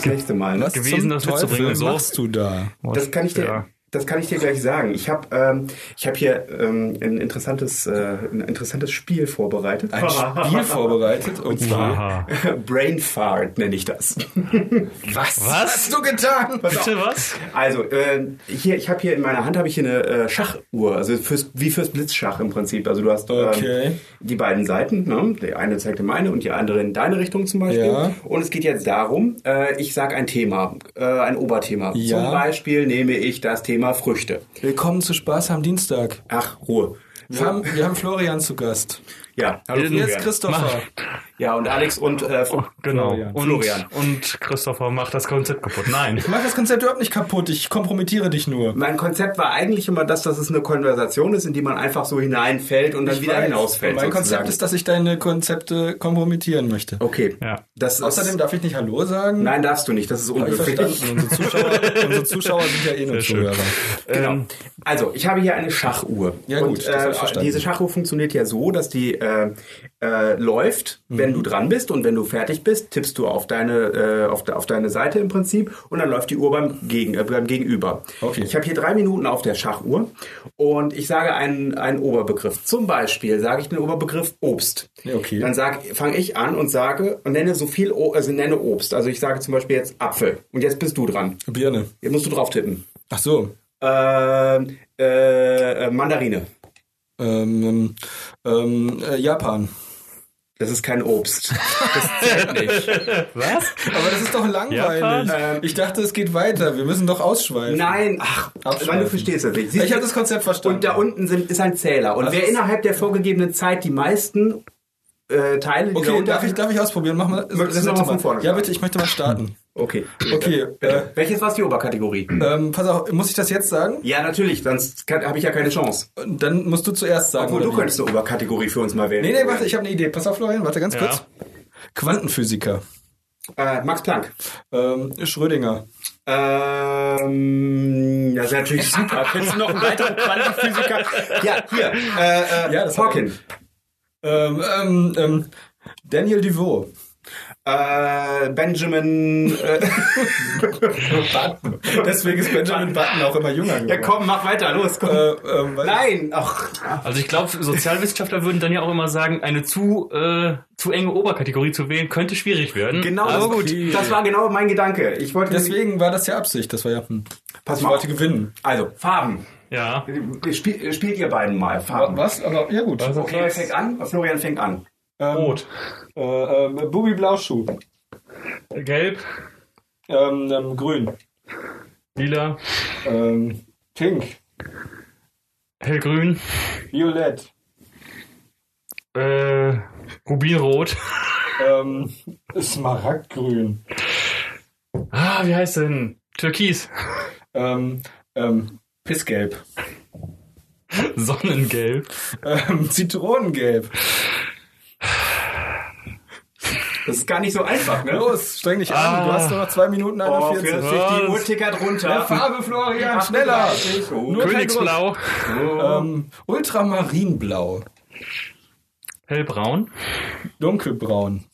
fürs nächste Mal. Ne? Was gewesen, zum das mitzubringen, Teufel so? machst du da? Das kann ich dir, Ja. Das kann ich dir gleich sagen. Ich habe, ähm, ich habe hier ähm, ein interessantes, äh, ein interessantes Spiel vorbereitet. Ein Spiel vorbereitet und zwar. Brain Fart nenne ich das. Was? Was? hast du getan? Bitte was? Also äh, hier, ich habe hier in meiner Hand habe ich hier eine äh, Schachuhr, also fürs, wie fürs Blitzschach im Prinzip. Also du hast ähm, Okay. die beiden Seiten, ne? die eine zeigt in meine und die andere in deine Richtung zum Beispiel. Ja. Und es geht jetzt darum, äh, ich sage ein Thema, äh, ein Oberthema. Ja. Zum Beispiel nehme ich das Thema Früchte. Willkommen zu Spaß am Dienstag. Ach, Ruhe. Wir haben, wir haben Florian zu Gast. Ja, hallo Florian. Christopher. Ja, und Alex und äh, Genau. Florian. Und, Florian. und Christopher macht das Konzept kaputt. Nein. Ich mach das Konzept überhaupt nicht kaputt. Ich kompromittiere dich nur. mein Konzept war eigentlich immer das, dass es eine Konversation ist, in die man einfach so hineinfällt und dann wieder weiß. hinausfällt. Mein Konzept sozusagen. ist, dass ich deine Konzepte kompromittieren möchte. Okay. Ja. Das Außerdem darf ich nicht Hallo sagen. Nein, darfst du nicht. Das ist ich unhöflich. Unsere Zuschauer, unsere Zuschauer sind ja eh nur. Zuhörer. Genau. Also, ich habe hier eine Schachuhr. Ja, gut, Und, ich äh, diese Schachuhr funktioniert ja so, dass die äh, äh, läuft, wenn Mhm. du dran bist und wenn du fertig bist, tippst du auf deine äh, auf, de, auf deine Seite im Prinzip und dann läuft die Uhr beim, Gegen, äh, beim Gegenüber. Okay. Ich habe hier drei Minuten auf der Schachuhr und ich sage einen, einen Oberbegriff. Zum Beispiel sage ich den Oberbegriff Obst. Okay. Dann fange ich an und sage und nenne so viel, O- also nenne Obst. Also ich sage zum Beispiel jetzt Apfel und jetzt bist du dran. Birne. Jetzt musst du drauf tippen. Ach so. Ähm, äh, äh, Mandarine. Ähm, ähm, äh, Japan. Das ist kein Obst. Das zählt nicht. Was? Aber das ist doch langweilig. Japan? Ähm, ich dachte, es geht weiter. Wir müssen doch ausschweifen. Nein, ach, weil du verstehst das nicht. Siehst Ich habe das Konzept verstanden. und da unten sind, ist ein Zähler. Und Also wer es- innerhalb der vorgegebenen Zeit die meisten äh, Teile Okay, darf ich, darf ich ausprobieren? Mach mal. Noch mal von vorne Ja, bitte, ich möchte mal starten. Okay. Okay, äh, Welches war die Oberkategorie? ähm, pass auf, muss ich das jetzt sagen? Ja, natürlich, sonst habe ich ja keine Chance. Dann musst du zuerst sagen. Obwohl, du wie? könntest eine Oberkategorie für uns mal wählen. Nee, nee, warte, ich habe eine Idee. Pass auf, Florian, warte ganz Ja. kurz. Quantenphysiker. Äh, Max Planck. Ähm, Schrödinger. Ähm, das ist natürlich super. Kennst du noch einen weiteren Quantenphysiker? Ja, hier. Äh, äh, Ja, das Hawking. Ähm, ähm, ähm, Daniel Duvaux. Äh, Benjamin. Äh, Button. Deswegen ist Benjamin Button auch immer jünger geworden. ja, komm, mach weiter, los, komm. Äh, ähm, Nein, ach. Also ich glaube, Sozialwissenschaftler würden dann ja auch immer sagen, eine zu, äh, zu enge Oberkategorie zu wählen, könnte schwierig werden. Genau, Aber das, gut. das war genau mein Gedanke. Ich wollte Deswegen war das ja Absicht. Das war ja. Hm. Pass Ich mal wollte auf. gewinnen. Also, Farben. Ja. Spiel, spielt ihr beiden mal Farben. Was? Aber ja gut. Also- Okay, wer fängt an? Florian fängt an. Ähm, Rot. Äh, ähm, Bubi Blauschuh. Gelb. Ähm, ähm, grün. Lila. Ähm, pink. Hellgrün. Violett. Äh, Rubinrot. Ähm, Smaragdgrün. Ah, wie heißt denn? Türkis. Ähm, ähm, Pissgelb. Sonnengelb. Ähm, Zitronengelb. Das ist gar nicht so einfach, ne? Los, streng dich Ah. an. Du hast nur noch zwei Minuten Oh, 41. 40, die Uhr tickert runter. Ja, Farbe, Florian, schneller. 38. Oh. Nur Königsblau. Ähm, Ultramarinblau. Hellbraun. Dunkelbraun.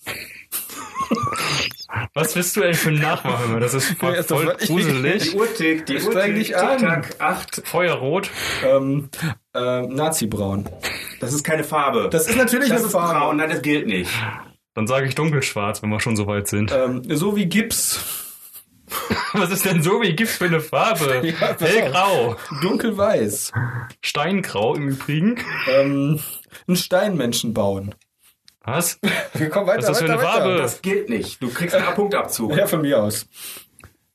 Was bist du eigentlich für ein Nachmacher? Das ist voll, Ja, voll voll- Die gruselig. Uhr tickt, die Uhr tickt. dich an. Acht. Feuerrot. Ähm, äh, Nazi-Braun. Das ist keine Farbe. Das ist natürlich das eine ist Farbe. braun, nein, das gilt nicht. Dann sage ich dunkelschwarz, wenn wir schon so weit sind. Ähm, so wie Gips. Was ist denn so? Wie gibt's für eine Farbe? Ja. Hellgrau. Dunkelweiß. Steingrau im Übrigen. Ähm, einen Steinmenschen bauen. Was? Wir kommen weiter, Was ist das für weiter, eine Farbe? weiter. Das gilt nicht. Du kriegst einen Punktabzug. Ja, von mir aus.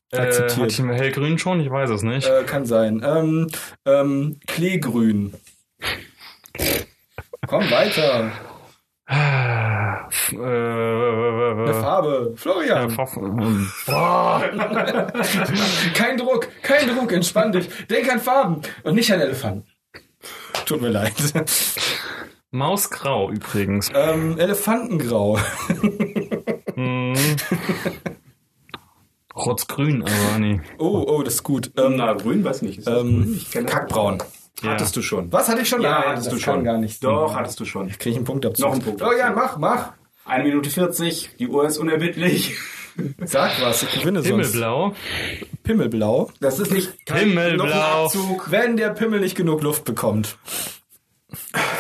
Äh, Akzeptiert. hatte ich im Hellgrün schon? Ich weiß es nicht. Äh, kann sein. Ähm, ähm, Kleegrün. Komm weiter. Ah, äh, Eine äh, Farbe. Florian. Boah. Kein Druck, kein Druck, entspann dich. Denk an Farben und nicht an Elefanten. Tut mir leid. Mausgrau übrigens. ähm, Elefantengrau. Hm. Rotzgrün, aber nee. Oh, oh, das ist gut. Ähm, Na, grün, weiß nicht. Grün? ähm, Ich kenne- Kackbraun. Ja. Hattest du schon. Was hatte ich schon? Ja, Nein, hattest das du kann schon. gar nicht. Doch, hattest du schon. Krieg ich einen Punkt dazu. Noch einen Punkt Florian, mach, mach. Eine Minute 40, die Uhr ist unerbittlich. Sag was, ich gewinne sonst. Himmelblau. Pimmelblau. Das ist nicht kein Himmelblau. noch ein Abzug. Wenn der Pimmel nicht genug Luft bekommt.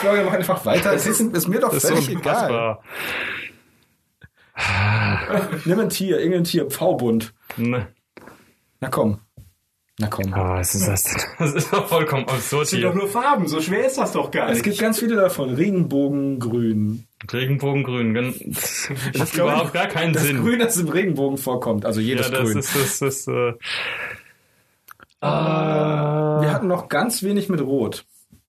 Florian, mach einfach weiter. Es ist, ist mir doch Das völlig egal. Nimm ein Tier, irgendein Tier, V-Bund. Ne. Na komm. Na komm. Aber was ist das denn? Das ist doch vollkommen absurd Das sind doch nur Farben, so schwer ist das doch gar Es nicht. gibt ganz viele davon. Regenbogengrün. Regenbogengrün. ganz- Das macht glaube, überhaupt gar keinen Das Sinn. Grün, das im Regenbogen vorkommt. Also ja, jedes das Grün. ist, das ist, äh, Wir hatten noch ganz wenig mit Rot.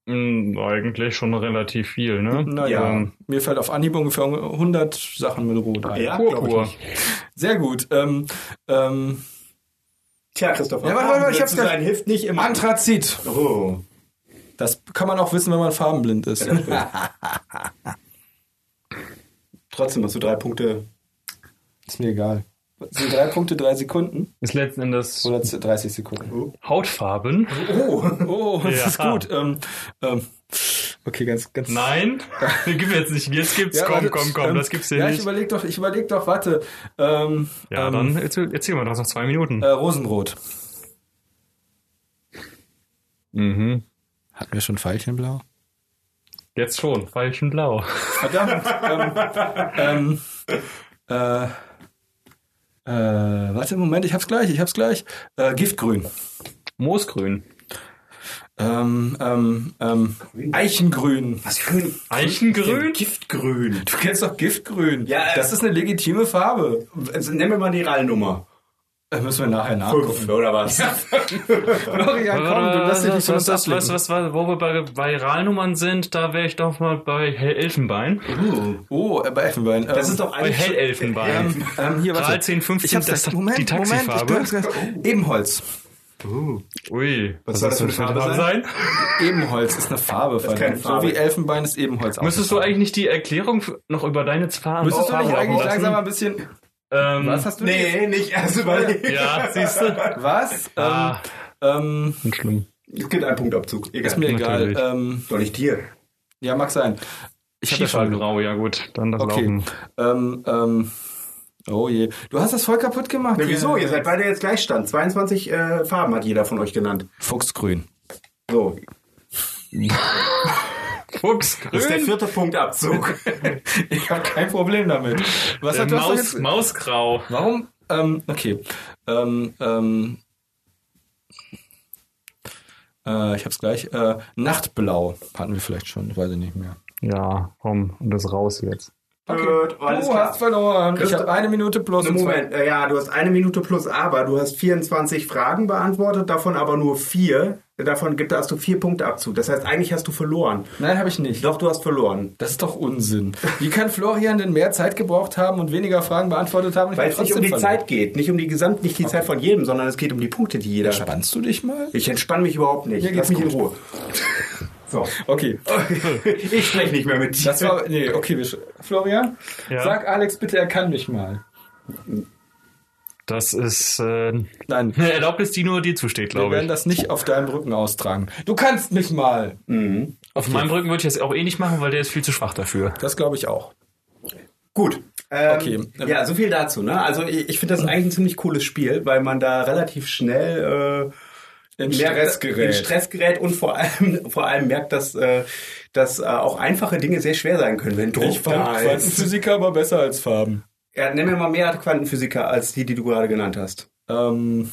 hm, eigentlich schon relativ viel, ne? Naja, Ähm, mir fällt auf Anhieb ungefähr 100 Sachen mit Rot ein. Ja, Purpur. ich Sehr gut. Ähm, ähm, Tja, Christopher. Ja, warte, warte, ich hab's zu gleich. sein hilft nicht immer. Anthrazit. Oh. Das kann man auch wissen, wenn man farbenblind ist. Trotzdem hast du drei Punkte. ist mir egal. Sind drei Punkte, drei Sekunden? ist letzten Endes Oder 30 Sekunden? Hautfarben. Oh. Oh, das Ja. ist gut. Ähm, ähm, okay, ganz, ganz. Nein, gib jetzt nicht. Jetzt gibt's. Ja, komm, warte, komm, komm. ähm, das gibt's dir Ja, ich nicht. überleg doch, ich überleg doch, warte. Ähm, Ja, ähm, dann erzähl, erzähl mal, du hast noch zwei Minuten. Äh, Rosenrot. Mhm. Hatten wir schon Veilchenblau? Jetzt schon, Veilchenblau. Verdammt. ähm, ähm, äh, äh, warte, Moment, ich hab's gleich, ich hab's gleich. Äh, Giftgrün. Moosgrün. Ähm, ähm, ähm, Eichengrün. Was für ein Eichengrün? Giftgrün. Du kennst doch Giftgrün. Ja, äh, das ist eine legitime Farbe. Also, nenn mir mal die RAL-Nummer. Da müssen wir nachher nachgucken. Fünf, oder was? Florian, komm, du lass dich nicht was, von was, was, was, was, was, wo wir bei, bei Realnummern sind, da wäre ich doch mal bei Elfenbein. Oh, äh, bei Elfenbein. Das ist doch Bei eigentlich... Hellelfenbein. Ähm, ähm, hier, warte. Ral 10, 15, ich das ist Moment, die Taxifarbe. Moment, ich bin's Ebenholz. Ui, Was soll das für eine Farbe sein? Ebenholz ist eine Farbe. ist keine so Farbe. wie Elfenbein ist Ebenholz auch Müsstest du eigentlich nicht die Erklärung noch über deine Farben Müsstest du nicht eigentlich lassen? langsam mal ein bisschen... Ähm, Was hast du denn Nee, nicht erst überlegen. Ja, siehst du? jetzt? Was? Ah, Ähm, ähm, schlimm. Es gibt einen Punktabzug. Egal. ist mir egal. Ähm, Doch nicht dir. ja, mag sein. Ich hab ja schon... Schiefergrau, ja gut, dann das Okay. Laufen. Ähm, ähm, oh je. Du hast das voll kaputt gemacht. Na, wieso? Ihr seid beide jetzt Gleichstand. 22 äh, Farben hat jeder von euch genannt. Fuchsgrün. So, Fuchsgrün. das ist der vierte Punktabzug. Ich habe kein Problem damit. Was hat Maus, jetzt, Mausgrau. Warum? Ähm, okay. Ähm, ähm, äh, ich hab's gleich. Äh, Nachtblau hatten wir vielleicht schon, weiß ich nicht mehr. Ja, komm, und das raus jetzt. Alles du klar. hast verloren. Ich Christoph- habe eine Minute plus. Na, und zwei- Moment, äh, ja, du hast eine Minute plus aber. Du hast 24 Fragen beantwortet, davon aber nur vier. Davon gibt, hast du vier Punkte Abzug. Das heißt, eigentlich hast du verloren. Nein, habe ich nicht. Doch, du hast verloren. Das ist doch Unsinn. Wie kann Florian denn mehr Zeit gebraucht haben und weniger Fragen beantwortet haben? ich Weil es nicht um die verloren? Zeit geht. Nicht um die Gesamt, nicht die Zeit von jedem, sondern es geht um die Punkte, die jeder hat. Spannst du dich mal? Ich entspanne mich überhaupt nicht. Mir Lass mich in gut. Ruhe. So. Okay. Ich spreche nicht mehr mit dir. Das war. Nee, okay. Wir, Florian, Ja. sag Alex bitte, er kann mich mal. Das ist äh, Nein. eine Erlaubnis, die nur dir zusteht, Wir glaube werden ich. das nicht auf deinem Rücken austragen. Du kannst mich mal. Auf meinem Rücken würde ich das auch eh nicht machen, weil der ist viel zu schwach dafür. Das glaube ich auch. Gut. Ähm, Okay. Ja, so viel dazu. Ne? Also ich, ich finde das eigentlich ein ziemlich cooles Spiel, weil man da relativ schnell äh, In merkt- Stress gerät. in Stress gerät und vor allem, vor allem merkt, dass, äh, dass äh, auch einfache Dinge sehr schwer sein können, wenn Druck Ich fand da ist. Quantenphysiker aber besser als Farben. Ja, nenn mir mal mehr Quantenphysiker als die, die du gerade genannt hast. Ähm,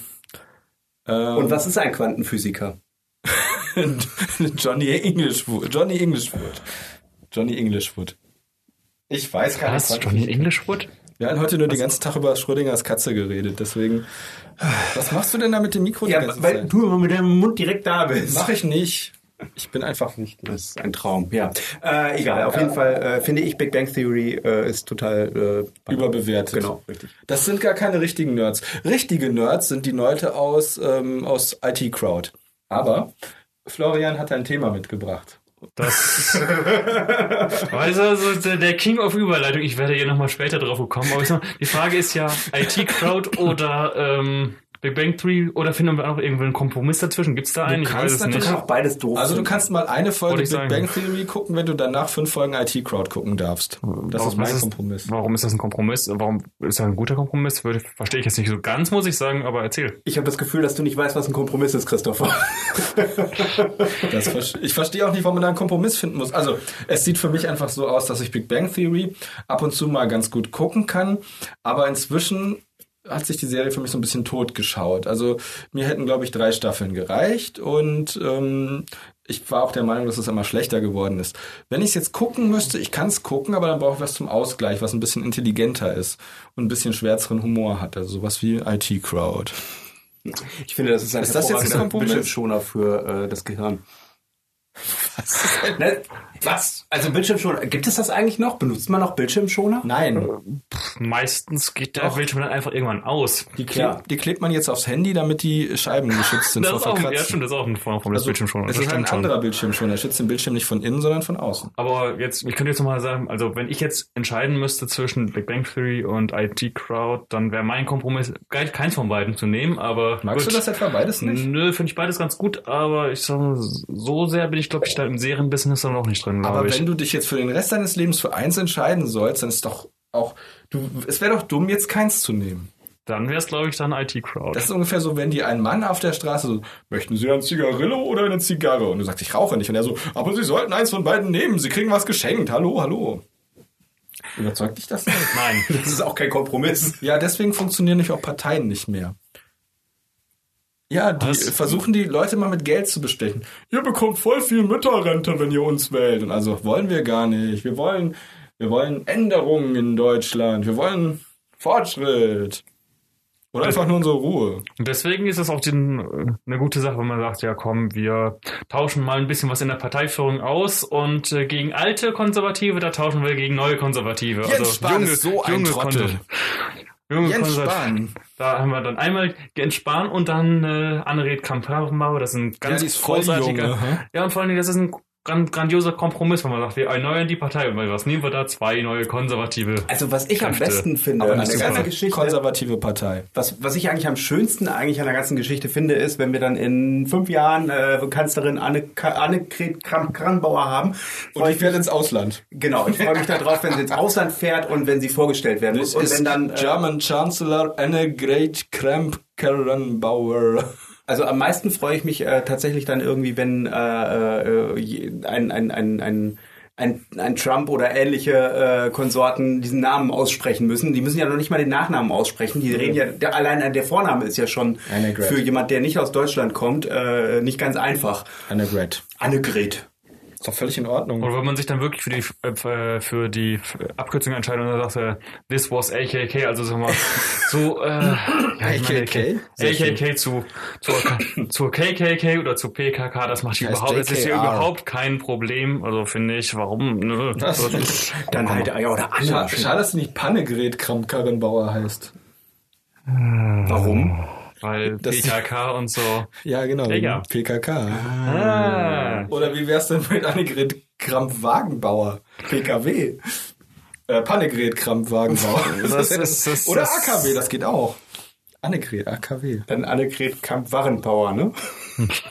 ähm, Und was ist ein Quantenphysiker? Johnny Englishwood. Johnny Englishwood. Johnny Englishwood. Ich weiß gar Was? nicht. Johnny Englishwood? Wir haben heute nur den ganzen Tag über Schrödingers Katze geredet, deswegen. Was machst du denn da mit dem Mikro die Ja, weil Zeit? du immer mit deinem Mund direkt da bist. Mach ich nicht. Ich bin einfach wichtig. Das ist ein Traum, ja. Äh, egal, auf jeden Fall äh, finde ich Big Bang Theory äh, ist total äh, Überbewertet. Genau, richtig. Das sind gar keine richtigen Nerds. Richtige Nerds sind die Leute aus, ähm, aus IT Crowd. Aber Florian hat ein Thema mitgebracht. Das. weißt du, also der, der King of Überleitung, ich werde hier nochmal später drauf kommen, aber ich sag, mal, die Frage ist ja IT-Crowd oder ähm, Big Bang Theory oder finden wir auch irgendwie einen Kompromiss dazwischen? Gibt's da einen? Ich kannst weiß es natürlich auch beides doof Also du kannst mal eine Folge Big sagen. Bang Theory gucken, wenn du danach fünf Folgen IT Crowd gucken darfst. Das ist mein Kompromiss. Warum ist das ein Kompromiss? Warum ist das ein guter Kompromiss? Würde, verstehe ich jetzt nicht so ganz, muss ich sagen, aber erzähl. Ich habe das Gefühl, dass du nicht weißt, was ein Kompromiss ist, Christopher. Das ver- ich verstehe auch nicht, warum man da einen Kompromiss finden muss. Also, es sieht für mich einfach so aus, dass ich Big Bang Theory ab und zu mal ganz gut gucken kann, aber inzwischen hat sich die Serie für mich so ein bisschen tot geschaut. Also, mir hätten, glaube ich, drei Staffeln gereicht und ähm, ich war auch der Meinung, dass es immer schlechter geworden ist. Wenn ich es jetzt gucken müsste, ich kann es gucken, aber dann brauche ich was zum Ausgleich, was ein bisschen intelligenter ist und ein bisschen schwärzeren Humor hat. Also sowas wie IT Crowd. Ich finde, das ist ein Ist das jetzt ein Kompromiss? Bildschirmschoner für äh, das Gehirn. Was? Ne? Was? Also Bildschirmschoner, gibt es das eigentlich noch? Benutzt man noch Bildschirmschoner? Nein, Meistens geht der Doch. Bildschirm dann einfach irgendwann aus. Die, kleb, Ja. die klebt man jetzt aufs Handy, damit die Scheiben geschützt sind Das vor ist auch, ja, Verkratzen. stimmt, das ist auch ein Form von das Also, Bildschirm schon. Es Das ist ein stimmt schon. anderer Bildschirm schon. Er schützt den Bildschirm nicht von innen, sondern von außen. Aber jetzt, ich könnte jetzt nochmal sagen, also wenn ich jetzt entscheiden müsste zwischen Big Bang Theory und IT Crowd, dann wäre mein Kompromiss, keins von beiden zu nehmen, aber. Magst gut. du das etwa beides nicht? Nö, finde ich beides ganz gut, aber ich sag mal, so sehr bin ich, glaube ich, da im Serienbusiness dann auch nicht drin, Aber ich. wenn du dich jetzt für den Rest deines Lebens für eins entscheiden sollst, dann ist doch auch, du, es wäre doch dumm, jetzt keins zu nehmen. Dann wäre es, glaube ich, dann IT Crowd. Das ist ungefähr so, wenn dir ein Mann auf der Straße so, möchten Sie ein Zigarillo oder eine Zigarre? Und du sagst, ich rauche nicht. Und er so, aber Sie sollten eins von beiden nehmen. Sie kriegen was geschenkt. Hallo, hallo. Überzeugt dich das nicht? Nein. Das ist auch kein Kompromiss. Ja, deswegen funktionieren nämlich auch Parteien nicht mehr. Ja, die Was? versuchen die Leute mal mit Geld zu bestechen. Ihr bekommt voll viel Mütterrente, wenn ihr uns wählt. Und also wollen wir gar nicht. Wir wollen, wir wollen Änderungen in Deutschland. Wir wollen Fortschritt. Oder einfach nur unsere Ruhe. Und deswegen ist es auch den, äh, eine gute Sache, wenn man sagt, ja komm, wir tauschen mal ein bisschen was in der Parteiführung aus und äh, gegen alte Konservative, da tauschen wir gegen neue Konservative. Also Jens Spahn ist so ein Trottel. Konser- junge Jens Spahn. Da haben wir dann einmal Jens Spahn und dann äh, Annegret Kramp-Karrenbauer, das ist ein ganz voll großartiger. jung, aha. ja, und vor allen Dingen, das ist ein grandioser Kompromiss, wenn man sagt, wir erneuern die Partei. Und was nehmen wir da? Zwei neue Konservative. Also was ich am Kräfte. besten finde Aber an der ganzen eine Geschichte, konservative Partei. was, was ich eigentlich am schönsten eigentlich an der ganzen Geschichte finde, ist, wenn wir dann in fünf Jahren äh, Kanzlerin Anne, Annegret Kramp-Karrenbauer haben. Und ich werde ins Ausland. Genau, ich freue mich darauf, wenn sie ins Ausland fährt und wenn sie vorgestellt werden muss. Und is wenn dann, äh, German Chancellor Annegret Kramp-Karrenbauer. Also am meisten freue ich mich äh, tatsächlich dann irgendwie, wenn äh, äh, ein, ein, ein, ein ein, ein Trump oder ähnliche äh, Konsorten diesen Namen aussprechen müssen. Die müssen ja noch nicht mal den Nachnamen aussprechen. Die reden ja, der, allein der Vorname ist ja schon für jemand, der nicht aus Deutschland kommt, äh, nicht ganz einfach. Annegret. Annegret. Ist doch völlig in Ordnung. Oder wenn man sich dann wirklich für die äh, für die Abkürzung entscheidet und dann sagt, äh, this was AKK, also sag mal, so äh, ja, ich meine, AKK? AKK zu zur, zur KKK oder zu PKK, das macht Heißt überhaupt, das ist ja JKR. überhaupt kein Problem. Also finde ich, warum? Ne? Das- Dann halt, ja, oder Anna. Schade, dass sie nicht Pannegret Kramp-Karrenbauer heißt. Warum? Weil Das- PKK und so. Ja, genau. Ja. PKK. Ah. Oder wie wär's denn mit Annegret Kramp-Wagenbauer? PKW. Äh, Pannegret Kramp-Wagenbauer. Das ist- das- Oder AKW, das geht auch. Annegret, AKW. Dann Annegret Kamp-Warrenpower, ne?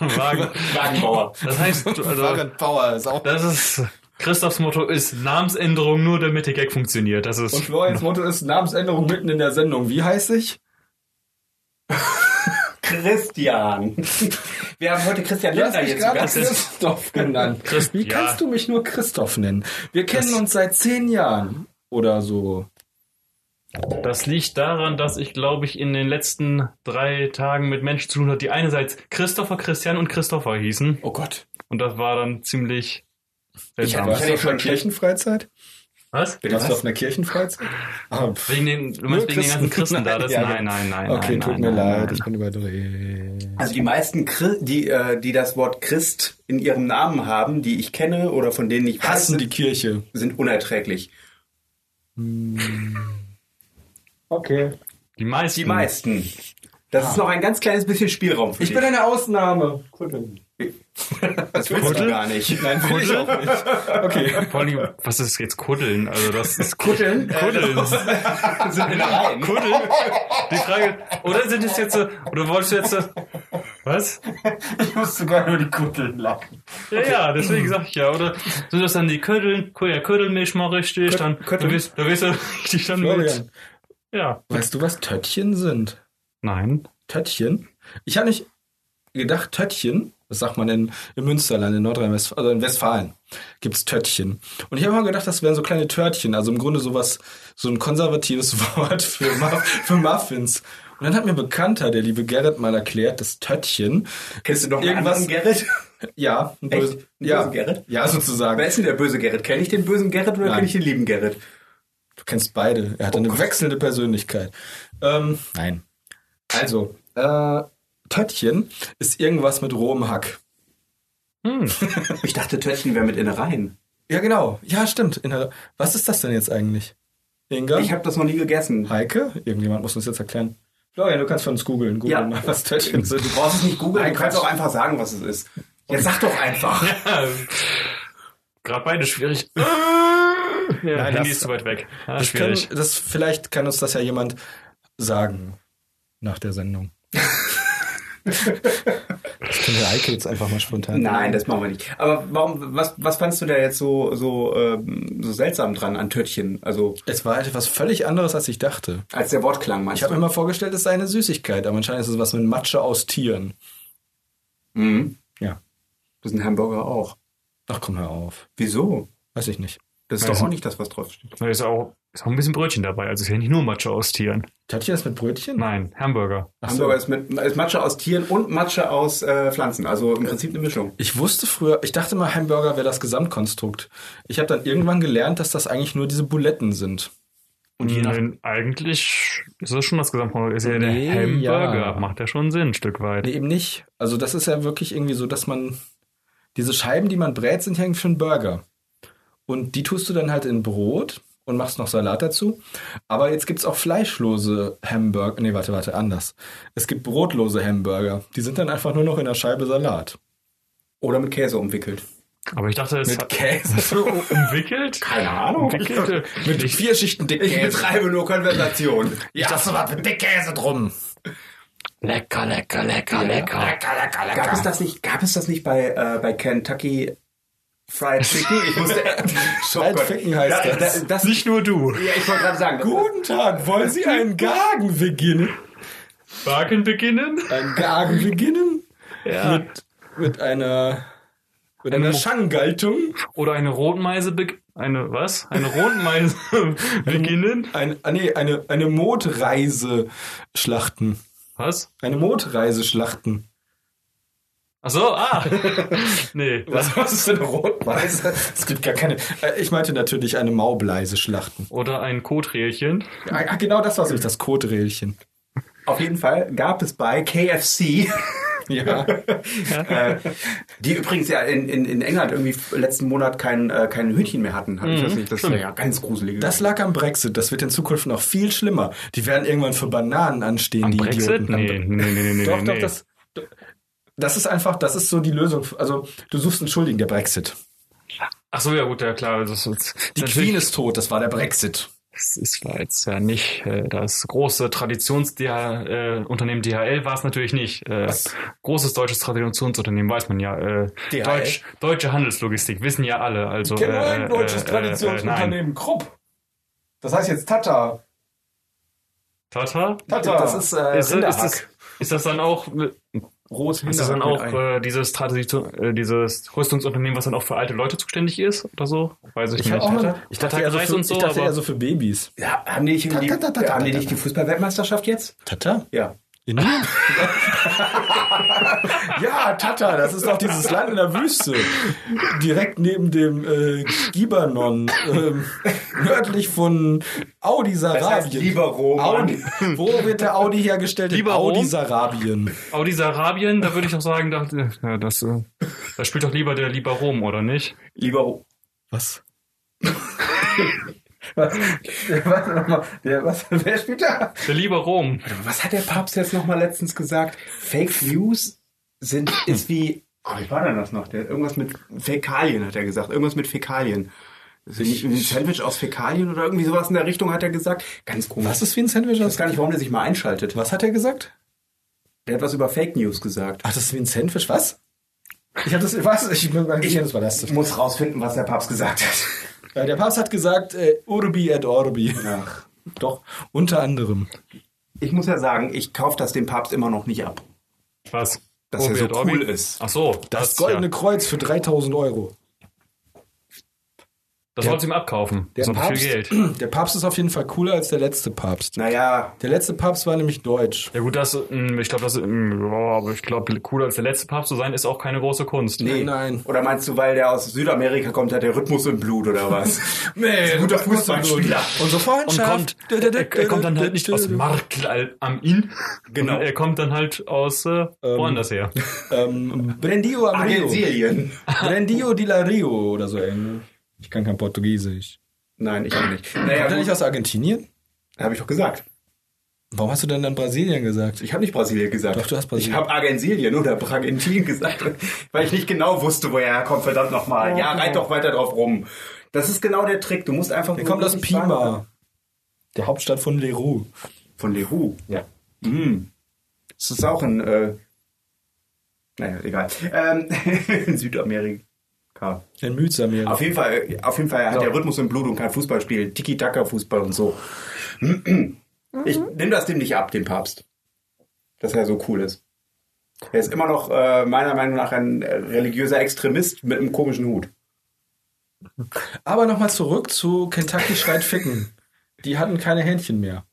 Wagen. Wagenbauer. Das heißt, also, Wagenbauer ist auch. das ist Christophs Motto ist Namensänderung nur damit der Gag funktioniert. Das ist Und Florians Motto ist Namensänderung mitten in der Sendung. Wie heißt ich? Christian. Wir haben heute Christian Lindner jetzt gerade. Christoph genannt. Christ- Wie ja. kannst du mich nur Christoph nennen? Wir kennen Das- uns seit zehn Jahren oder so. Das liegt daran, dass ich, glaube ich, in den letzten drei Tagen mit Menschen zu tun hatte, die einerseits Christopher, Christian und Christopher hießen. Oh Gott. Und das war dann ziemlich Ich du auf schon Kirchenfreizeit? Was? Bitte Warst du was? auf einer Kirchenfreizeit? Ah, pf. Wegen den, du meinst wegen den ganzen Christen? Christen da? Das, Ja, nein, nein, nein. Okay, nein, tut nein, mir nein, leid, nein. ich bin überdreht. Also die meisten, die, äh, die das Wort Christ in ihrem Namen haben, die ich kenne oder von denen ich weiß, Hassen die sind, Kirche. sind unerträglich. Okay. Die meisten. Die meisten. Das ist noch ein ganz kleines bisschen Spielraum für Ich dich. bin eine Ausnahme. Das willst du Kuddel? gar nicht. Nein, will ich auch nicht. Okay. Vor allem, was ist jetzt Kuddeln? Also das ist Kuddeln? Kuddeln. sind Innereien. Kuddeln? Die Frage, oder sind es jetzt so, oder wolltest du jetzt so, was? Ich muss sogar nur die Kutteln lachen. Ja, ja, deswegen sag ich ja, oder sind das dann die Köddeln? Ja, köddel mich mal richtig, dann, Kötteln. da wirst, da wirst du richtig dann mit. Florian, Ja. weißt du, was Töttchen sind? Nein. Töttchen? Ich habe nicht gedacht, Töttchen, das sagt man in, in Münsterland, in Nordrhein-Westfalen, also in Westfalen, gibt's Töttchen. Und ich habe mal gedacht, das wären so kleine Törtchen, also im Grunde sowas, so ein konservatives Wort für, Muff, für Muffins. Und dann hat mir ein Bekannter, der liebe Gerrit, mal erklärt, das Töttchen Kennst du noch einen Irgendwas- anderen Gerrit? Ja, ein Echt? böse, Einen ja, bösen Gerrit? ja, sozusagen. Wer ist denn der böse Gerrit? Kenne ich den bösen Gerrit oder kenne ich den lieben Gerrit? Du kennst beide. Er hat eine wechselnde Persönlichkeit. Ähm, nein. Also, äh, Töttchen ist irgendwas mit rohem Hack. Hm. Ich dachte, Töttchen wäre mit Innereien. Ja, genau. Ja, stimmt. In der, was ist das denn jetzt eigentlich? Inga? Ich habe das noch nie gegessen. Heike? Irgendjemand muss uns jetzt erklären. Florian, du kannst von uns googeln. Google Ja. mal, was Töttchen sind. Du brauchst es nicht googeln, du kannst Quatsch. auch einfach sagen, was es ist. Jetzt sag doch einfach. Ja, Gerade beide schwierig. Ja, Nein, Handy das- ist zu weit weg. Ja, Das können, schwierig. das, vielleicht kann uns das ja jemand sagen nach der Sendung. Das können wir Heike jetzt einfach mal spontan. Nein, das machen wir nicht. Aber warum, was, was fandst du da jetzt so, so, ähm, so seltsam dran an Töttchen? Also, Es war etwas völlig anderes, als ich dachte. als der Wortklang meinst Ich habe mir immer vorgestellt, es sei eine Süßigkeit, aber anscheinend ist es was mit Matsche aus Tieren. Mhm. Ja. Das ist ein Hamburger auch. Ach komm, hör auf. Wieso? Weiß ich nicht. Das ist Also- doch auch nicht das, was draufsteht. Da ist auch, ist auch ein bisschen Brötchen dabei. Also ist ja nicht nur Matsche aus Tieren. Töttchen ist mit Brötchen? Nein, Hamburger. Ach so. Hamburger ist mit ist Matsche aus Tieren und Matsche aus äh, Pflanzen. Also im Prinzip eine Mischung. Ich wusste früher, ich dachte mal, Hamburger wäre das Gesamtkonstrukt. Ich habe dann irgendwann gelernt, dass das eigentlich nur diese Buletten sind. Und je nach- eigentlich ist das schon das Gesamtprodukt. Ist ja der Nee, Hamburger. ja. Macht ja schon Sinn, ein Stück weit. Nee, eben nicht. Also das ist ja wirklich irgendwie so, dass man diese Scheiben, die man brät, sind ja irgendwie für einen Burger. Und die tust du dann halt in Brot und machst noch Salat dazu. Aber jetzt gibt's auch fleischlose Hamburger. Nee, warte, warte, anders. Es gibt brotlose Hamburger. Die sind dann einfach nur noch in der Scheibe Salat. Oder mit Käse umwickelt. Aber ich dachte, es Mit hat Käse. so umwickelt. Keine Ahnung. Umwickelt. Mit vier Schichten Ich Dickkäse. betreibe nur Konversation. Ja, das was mit Dickkäse drum. Lecker, lecker, lecker, lecker. Gab es das nicht, gab es das nicht bei, äh, bei Kentucky Fried Chicken? Ich musste. Fried Chicken heißt Da- das. da- das. Nicht nur du. Ja, ich wollte gerade sagen. Guten Tag, wollen Sie einen Gagen beginnen? Wagen beginnen? Einen Gagen beginnen? Ja. Mit, mit einer, mit einer Schangaltung? Oder eine Rotmeise be eine was? Eine Rotmeise beginnen? Ein, ah, nee, eine, eine Mondreise schlachten. Was? Eine Mondreise schlachten. Ach so, ah. nee. Was, was ist denn Rotweise? Es gibt gar keine. Äh, Ich meinte natürlich eine Maubleise schlachten. Oder ein Koträlchen. Ah, genau das war es, das Koträlchen. Auf jeden Fall gab es bei KFC, Ja. äh, die übrigens ja in, in, in England irgendwie letzten Monat kein, äh, kein Hühnchen mehr hatten. Hab ich das nicht? Das ist ja ganz gruselig. Das lag am Brexit. Das wird in Zukunft noch viel schlimmer. Die werden irgendwann für Bananen anstehen, Am die Brexit? Idioten. Nee, nee, nee, nee. Doch, nee. doch, das, das ist einfach, das ist so die Lösung. Also, du suchst einen Schuldigen, der Brexit. Ach so, ja gut, ja klar. Das ist, Die Queen ist tot, das war der Brexit. Das ist war jetzt ja nicht äh, das große Traditionsunternehmen äh, DHL war es natürlich nicht. Äh, Was? großes deutsches Traditionsunternehmen weiß man ja. Äh, DHL? Deutsch, deutsche Handelslogistik wissen ja alle. Also Ich kenne nur äh, ein deutsches äh, äh, äh, nein. Traditionsunternehmen, Krupp. Das heißt jetzt Tata. Tata? Tata. Das ist, äh, Ist, ist, Rinderhack. das, ist das dann auch Rohes ist das dann auch äh, dieses äh, dieses Rüstungsunternehmen, was dann auch für alte Leute zuständig ist oder so? Weiß ich, Ich, nicht. auch mal, ich dachte, eher so für, und so, ich dachte eher so für Babys. Ja, haben die nicht, haben die Fußballweltmeisterschaft jetzt? Tata? Ja. Indien? ja, Tata, das ist doch dieses Land in der Wüste. Direkt neben dem äh, Gibanon, ähm, nördlich von Audi Sarabien. Libero, Audi. Wo wird der Audi hergestellt? In Lieber Audi Rom? Sarabien. Audi Sarabien, da würde ich auch sagen, da, ja, das, äh, da spielt doch lieber der lieber Rom, oder nicht? Libero. Was? Warte nochmal. Der, was, wer spielt da? Der lieber Rom. Was hat der Papst jetzt nochmal letztens gesagt? Fake News sind, ist wie, oh, wie war denn das noch? Der, irgendwas mit Fäkalien hat er gesagt. Irgendwas mit Fäkalien. Nicht ein Sandwich aus Fäkalien oder irgendwie sowas in der Richtung hat er gesagt. Ganz komisch. Was ist wie ein Sandwich Ich weiß gar nicht, warum der sich mal einschaltet. Was hat er gesagt? Der hat was über Fake News gesagt. Ach, das ist wie ein Sandwich, was? Ich habe das, was? Ich bin das war das. Ich muss rausfinden, was der Papst gesagt hat. Äh, Der Papst hat gesagt, äh, Urbi et Orbi. Ach. Doch, unter anderem. Ich muss ja sagen, ich kaufe das dem Papst immer noch nicht ab. Was? Dass er so cool ist. Ach so. Das goldene ja. Kreuz für 3000 Euro. Das wolltest du ihm abkaufen. Der noch Papst, viel Geld. der Papst ist auf jeden Fall cooler als der letzte Papst. Naja, Der letzte Papst war nämlich deutsch. Ja gut, das, mh, ich glaube, das, ja, aber ich glaube, cooler als der letzte Papst zu sein, ist auch keine große Kunst. nee. Nein. Oder meinst du, weil der aus Südamerika kommt, hat der Rhythmus im Blut oder was? Nee, guter Fußballspieler. Unsere Und Freundschaft. kommt, er, er kommt dann halt nicht aus Markl al- am Inn, genau. Er kommt dann halt aus äh, woanders her. Ähm, Brendio am Rio. Argentinien. Brendio di la Rio oder so ähnlich. Ich kann kein Portugiesisch. Nein, ich auch nicht. Kommt Naja, er nicht aus Argentinien? habe ich doch gesagt. Warum hast du denn dann Brasilien gesagt? Ich habe nicht Brasilien gesagt. Doch, du hast Brasilien. Ich habe Argentinien oder Bragentin gesagt, weil ich nicht genau wusste, woher er kommt. Verdammt nochmal. Ja, reit doch weiter drauf rum. Das ist genau der Trick. Du musst einfach... Er kommt aus nicht sagen- Pima, der Hauptstadt von Leroux. Von Leroux. Ja. Mm. Das ist auch ein... Äh, naja, egal. Ähm, in Südamerika. In Mütsamir. Auf jeden Fall, auf jeden Fall hat So. der Rhythmus im Blut und kann Fußball spielen. Tiki-Taka-Fußball und so. Ich nehme das dem nicht ab, dem Papst. Dass er so cool ist. Er ist immer noch äh, meiner Meinung nach ein religiöser Extremist mit einem komischen Hut. Aber nochmal zurück zu Kentucky schreit Ficken. Die hatten keine Händchen mehr.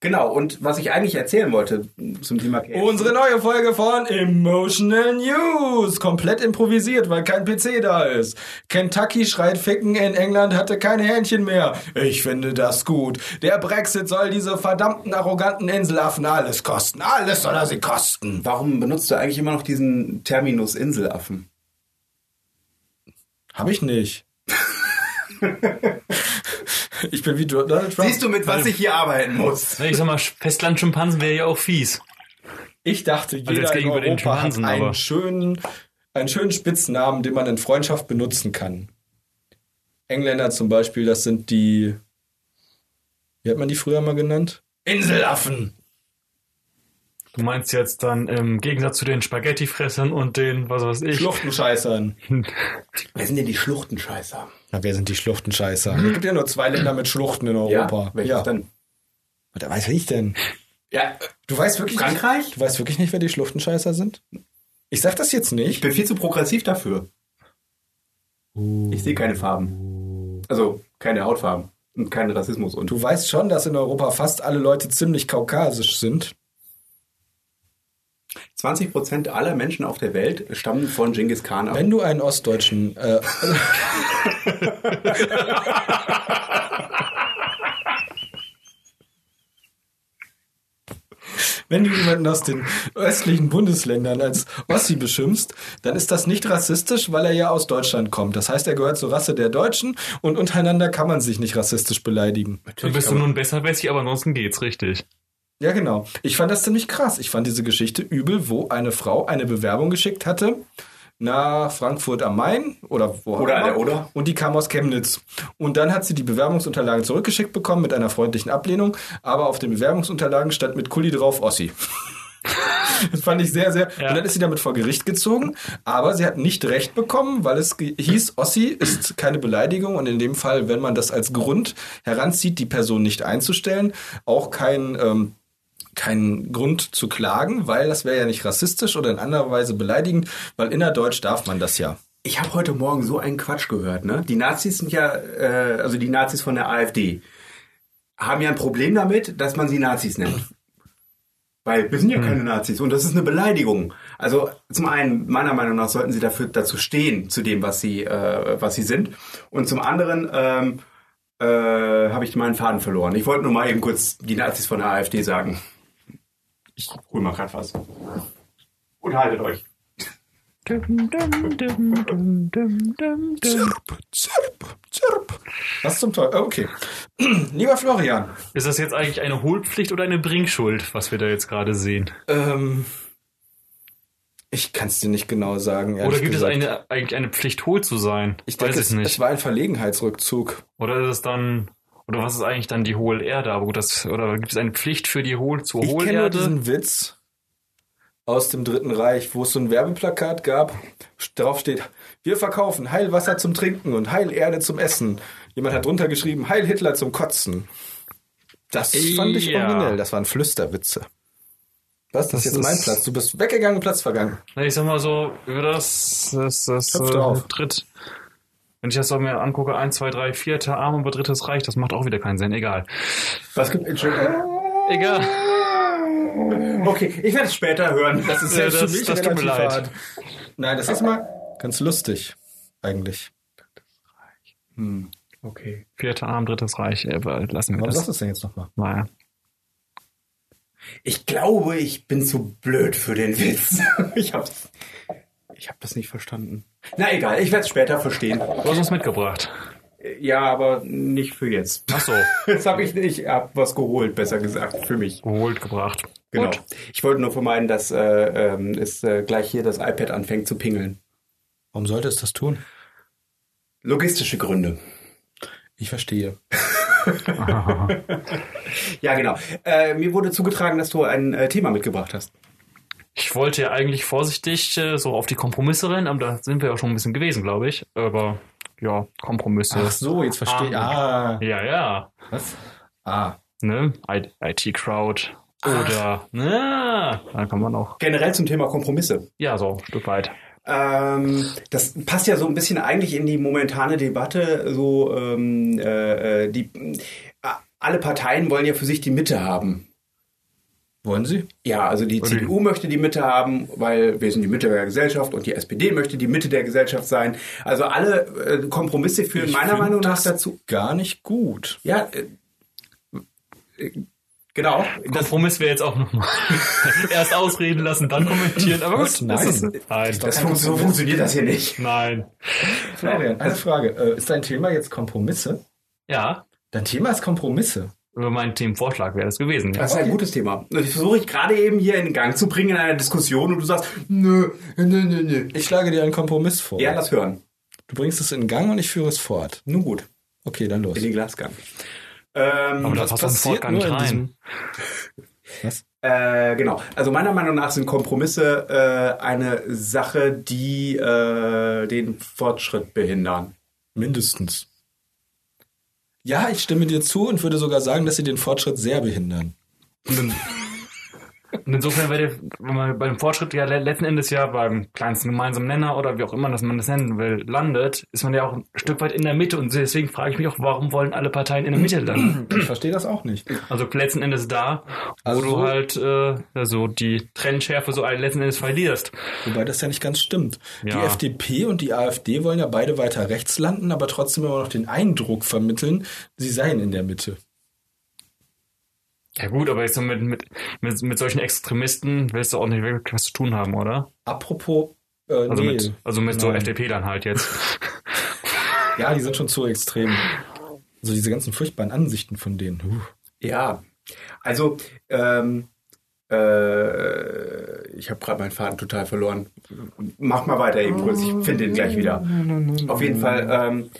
Genau, und was ich eigentlich erzählen wollte zum Thema KFC. Unsere neue Folge von Emotional News. Komplett improvisiert, weil kein PC da ist. Kentucky schreit Ficken in England hatte keine Händchen mehr. Ich finde das gut. Der Brexit soll diese verdammten arroganten Inselaffen alles kosten. Alles soll er sie kosten. Warum benutzt du eigentlich immer noch diesen Terminus Inselaffen? Hab ich nicht. ich bin wie Donald Trump. Siehst du, mit was ich hier arbeiten muss? Ich sag mal, Festlandschimpansen wäre ja auch fies. Ich dachte, jeder jetzt in Europa hat einen schönen, einen schönen Spitznamen, den man in Freundschaft benutzen kann. Engländer zum Beispiel, das sind die, wie hat man die früher mal genannt? Inselaffen. Du meinst jetzt dann im Gegensatz zu den Spaghettifressern und den, was weiß ich. Schluchtenscheißern. Wer sind denn die Schluchtenscheißer? Na, wer sind die Schluchtenscheißer? Es gibt ja nur zwei Länder mit Schluchten in Europa. welches denn? Was weiß ich denn? Ja, Du weißt wirklich Frankreich? Nicht, du weißt wirklich nicht, wer die Schluchtenscheißer sind? Ich sag das jetzt Ich nicht. bin viel zu progressiv dafür. Ich sehe keine Farben. Also keine Hautfarben und keinen Rassismus. Und Du weißt schon, dass in Europa fast alle Leute ziemlich kaukasisch sind. 20 Prozent aller Menschen auf der Welt stammen von Genghis Khan ab. Wenn du einen Ostdeutschen. Äh, Wenn du jemanden aus den östlichen Bundesländern als Ossi beschimpfst, dann ist das nicht rassistisch, weil er ja aus Deutschland kommt. Das heißt, er gehört zur Rasse der Deutschen und untereinander kann man sich nicht rassistisch beleidigen. Dann bist du nun besser besser, aber ansonsten geht's richtig. Ja, genau. Ich fand das ziemlich krass. Ich fand diese Geschichte übel, wo eine Frau eine Bewerbung geschickt hatte nach Frankfurt am Main oder wo auch Oder an immer. der Oder. Und die kam aus Chemnitz. Und dann hat sie die Bewerbungsunterlagen zurückgeschickt bekommen mit einer freundlichen Ablehnung, aber auf den Bewerbungsunterlagen stand mit Kuli drauf Ossi. Das fand ich sehr, sehr. Ja. Und dann ist sie damit vor Gericht gezogen, aber sie hat nicht recht bekommen, weil es hieß, Ossi ist keine Beleidigung und in dem Fall, wenn man das als Grund heranzieht, die Person nicht einzustellen, auch kein ähm, keinen Grund zu klagen, weil das wäre ja nicht rassistisch oder in anderer Weise beleidigend, weil innerdeutsch darf man das ja. Ich habe heute Morgen so einen Quatsch gehört. Ne? Die Nazis sind ja, äh, also die Nazis von der AfD, haben ja ein Problem damit, dass man sie Nazis nennt. Weil wir sind ja keine Nazis und das ist eine Beleidigung. Also zum einen, meiner Meinung nach, sollten sie dafür dazu stehen, zu dem, was sie, äh, was sie sind. Und zum anderen ähm, äh, habe ich meinen Faden verloren. Ich wollte nur mal eben kurz die Nazis von der AfD sagen. Ich hol mal grad was. Und haltet euch. Dum, dum, dum, dum, dum, dum, dum. Chirp. Was zum Teufel? Okay. Lieber Florian. Ist das jetzt eigentlich eine Hohlpflicht oder eine Bringschuld, was wir da jetzt gerade sehen? Ähm, ich kann es dir nicht genau sagen. Oder gibt gesagt. es eine, eigentlich eine Pflicht, hohl zu sein? Ich Weiß denke, es es, nicht. es war ein Verlegenheitsrückzug. Oder ist es dann, oder was ist eigentlich dann die Hohlerde? Aber gut, das, oder gibt es eine Pflicht für die Hohl, zur Ich kenne nur Hohlerde? diesen Witz aus dem Dritten Reich, wo es so ein Werbeplakat gab, drauf steht, wir verkaufen Heilwasser zum Trinken und Heilerde zum Essen. Jemand hat drunter geschrieben, Heil Hitler zum Kotzen. Das fand ich Ja. originell, das waren Flüsterwitze. Was, das, Das ist jetzt mein Platz. Du bist weggegangen, Platz vergangen. Ich sag mal so, über das, das, das Hüpf äh, drauf. Wenn ich das so mir angucke, eins, zwei, drei, vierte Arm über drittes Reich, das macht auch wieder keinen Sinn, egal. Was gibt Entschuldigung. Egal. Okay, ich werde es später hören. Das ist Ja, das- für mich das tut mir leid. hart. Nein, das ist mal ganz lustig, eigentlich. Okay. Vierte Arm, drittes Reich, äh, lassen wir Warum das. sagst du es denn jetzt nochmal? Naja. Ich glaube, ich bin zu blöd für den Witz. Ich hab's. Ich hab das nicht verstanden. Na egal, ich werde es später verstehen. Du hast uns mitgebracht. Ja, aber nicht für jetzt. Ach so, Jetzt habe ich nicht, ich hab was geholt, besser gesagt, für mich. geholt, gebracht. Genau. Gut. Ich wollte nur vermeiden, dass äh, ähm, es äh, gleich hier das iPad anfängt zu pingeln. Warum sollte es das tun? Logistische Gründe. Ich verstehe. Ja, genau. Äh, mir wurde zugetragen, dass du ein äh, Thema mitgebracht hast. Ich wollte ja eigentlich vorsichtig äh, so auf die Kompromisse rennen, aber da sind wir ja schon ein bisschen gewesen, glaube ich. Aber ja, Kompromisse. Ach so, jetzt verstehe ich. Ah, Ja, ja. was? Ah. Ne? I- IT-Crowd. Oder, na, da kann man auch, Generell zum Thema Kompromisse. ja, so ein Stück weit. Ähm, das passt ja so ein bisschen eigentlich in die momentane Debatte. So ähm, äh, äh, die äh, alle Parteien wollen ja für sich die Mitte haben. Wollen Sie? Ja, also die Oder- CDU möchte die Mitte haben, weil wir sind die Mitte der Gesellschaft und die SPD möchte die Mitte der Gesellschaft sein. Also alle äh, Kompromisse führen meiner find Meinung nach das dazu. Gar nicht gut. Ja, äh, äh, genau. Das, Kompromiss wäre jetzt auch nochmal erst ausreden lassen, dann kommentieren. Aber Was? gut, das Nein. ist, nein, das fun so funktioniert das hier nicht. nein. Florian, eine Frage. Äh, ist dein Thema jetzt Kompromisse? Ja, Dein Thema ist Kompromisse. Über meinen Themenvorschlag wäre das gewesen. Ja. Das ist ein gutes Thema. Das versuche ich gerade eben hier in Gang zu bringen in einer Diskussion und du sagst, nö, nö, nö, nö. Ich schlage dir einen Kompromiss vor. Ja, lass hören. Du bringst es in Gang und ich führe es fort. Nun gut, Okay, dann los. in den Glasgang. Ähm, Aber da was passt ein passiert Fortgang nicht nur in rein. diesem- Was? Äh, genau. Also meiner Meinung nach sind Kompromisse äh, eine Sache, die äh, den Fortschritt behindern. Mindestens. Ja, ich stimme dir zu und würde sogar sagen, dass sie den Fortschritt sehr behindern. Und in- Und insofern wenn man beim Fortschritt ja le- letzten Endes ja beim kleinsten gemeinsamen Nenner oder wie auch immer dass man das nennen will, landet, ist man ja auch ein Stück weit in der Mitte. Und deswegen frage ich mich auch, warum wollen alle Parteien in der Mitte landen? Ich verstehe das auch nicht. Also letzten Endes da, Also wo du halt äh, also die Trennschärfe so letzten Endes verlierst. Wobei das ja nicht ganz stimmt. Die Ja. FDP und die AfD wollen ja beide weiter rechts landen, aber trotzdem immer noch den Eindruck vermitteln, sie seien in der Mitte. Ja gut, aber jetzt so mit, mit, mit, mit solchen Extremisten willst du auch nicht wirklich was zu tun haben, oder? Apropos, äh, Also nee. mit, also mit so Nein. FDP dann halt jetzt. Ja, die sind schon zu extrem. Also diese ganzen furchtbaren Ansichten von denen. Huh. Ja, also ähm, äh, ich habe gerade meinen Faden total verloren. Mach mal weiter, Impuls. Ich finde ihn gleich wieder. Auf jeden Fall ähm,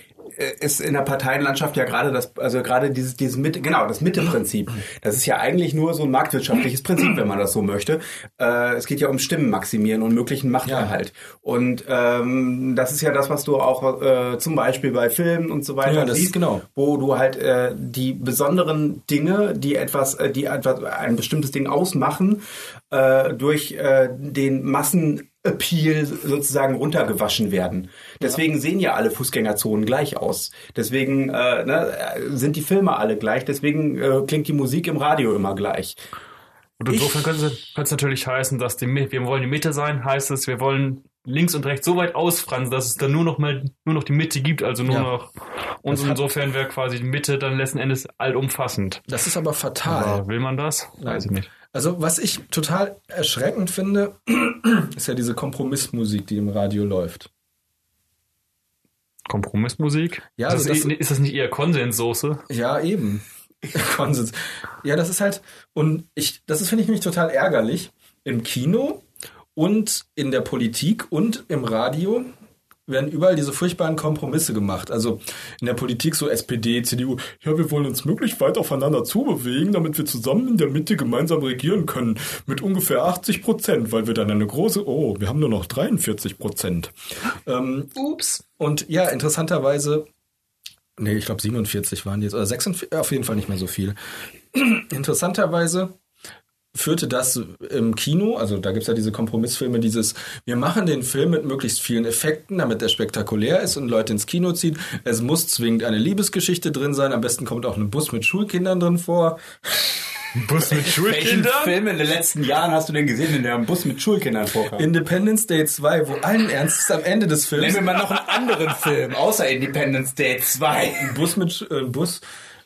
ist in der Parteienlandschaft ja gerade das, also gerade dieses, dieses Mitte, genau, das Mitte-Prinzip. Das ist ja eigentlich nur so ein marktwirtschaftliches Prinzip, wenn man das so möchte. Äh, es geht ja um Stimmen maximieren und möglichen Machterhalt. Und ähm, das ist ja das, was du auch äh, zum Beispiel bei Filmen und so weiter Ja, das- siehst, genau. wo du halt äh, die besonderen Dinge, die etwas, äh, die etwas, ein bestimmtes Ding ausmachen, äh, durch äh, den Massenappeal sozusagen runtergewaschen werden. Deswegen sehen ja alle Fußgängerzonen gleich aus. Deswegen äh, ne, sind die Filme alle gleich. Deswegen äh, klingt die Musik im Radio immer gleich. Und insofern könnte es natürlich heißen, dass die, wir wollen die Mitte sein, heißt es, wir wollen links und rechts so weit ausfransen, dass es dann nur noch mal nur noch die Mitte gibt, also nur Ja. noch und insofern wäre quasi die Mitte dann letzten Endes allumfassend. Das ist aber fatal. Aber will man das? Weiß ich nicht. Also was ich total erschreckend finde, ist ja diese Kompromissmusik, die im Radio läuft. Kompromissmusik? Ja, ist, also das, das- ist das nicht eher Konsenssoße? Ja, eben. Konsens. Ja, das ist halt, und ich, das ist, finde ich, nämlich total ärgerlich. Im Kino und in der Politik und im Radio werden überall diese furchtbaren Kompromisse gemacht. Also in der Politik so SPD, CDU, ja, wir wollen uns möglichst weit aufeinander zubewegen, damit wir zusammen in der Mitte gemeinsam regieren können. Mit ungefähr 80 Prozent, weil wir dann eine große, oh, wir haben nur noch 43 Prozent. Ähm, Ups. und ja, interessanterweise, nee, ich glaube 47 waren die jetzt, oder 46, auf jeden Fall nicht mehr so viel. Interessanterweise führte das im Kino, also da gibt's ja diese Kompromissfilme, dieses, wir machen den Film mit möglichst vielen Effekten, damit er spektakulär ist und Leute ins Kino zieht. Es muss zwingend eine Liebesgeschichte drin sein, am besten kommt auch ein Bus mit Schulkindern drin vor. Bus mit Welchen Film in den letzten Jahren hast du denn gesehen, in der ein Bus mit Schulkindern vorkam? Independence Day 2, wo allen Ernstes am Ende des Films Nennen wir mal noch einen anderen Film, außer Independence Day 2. ein Bus mit äh, ein Bus.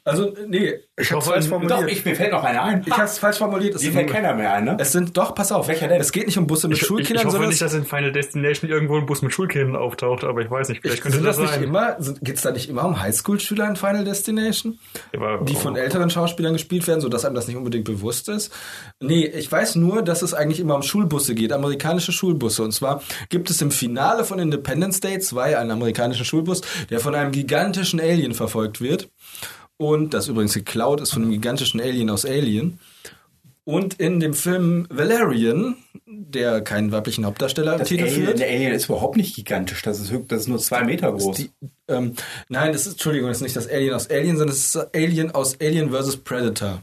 Also, nee, ich hab's hoffe, falsch doch, formuliert. Doch, ich, mir fällt noch einer ein. Ich hab's falsch formuliert. Es sind, fällt keiner mehr ein, ne? es sind doch, pass auf. Welcher denn? Es geht nicht um Busse mit Ich, ich, ich Schulkindern, hoffe sondern nicht, dass in Final Destination irgendwo ein Bus mit Schulkindern auftaucht, aber ich weiß nicht, vielleicht ich, könnte sind das, das nicht sein. immer, sind, geht's da nicht immer um Highschool-Schüler in Final Destination? Aber- Die von älteren Schauspielern gespielt werden, sodass einem das nicht unbedingt bewusst ist. Nee, ich weiß nur, dass es eigentlich immer um Schulbusse geht, amerikanische Schulbusse. Und zwar gibt es im Finale von Independence Day 2 einen amerikanischen Schulbus, der von einem gigantischen Alien verfolgt wird. Und das übrigens geklaut ist von einem gigantischen Alien aus Alien. Und in dem Film Valerian, der keinen weiblichen Hauptdarsteller Das Titel Alien, führt. der Alien ist überhaupt nicht gigantisch. Das ist, das ist nur zwei Meter groß. Die, ähm, nein, das ist, Entschuldigung, das ist nicht das Alien aus Alien, sondern es ist das Alien aus Alien vs. Predator.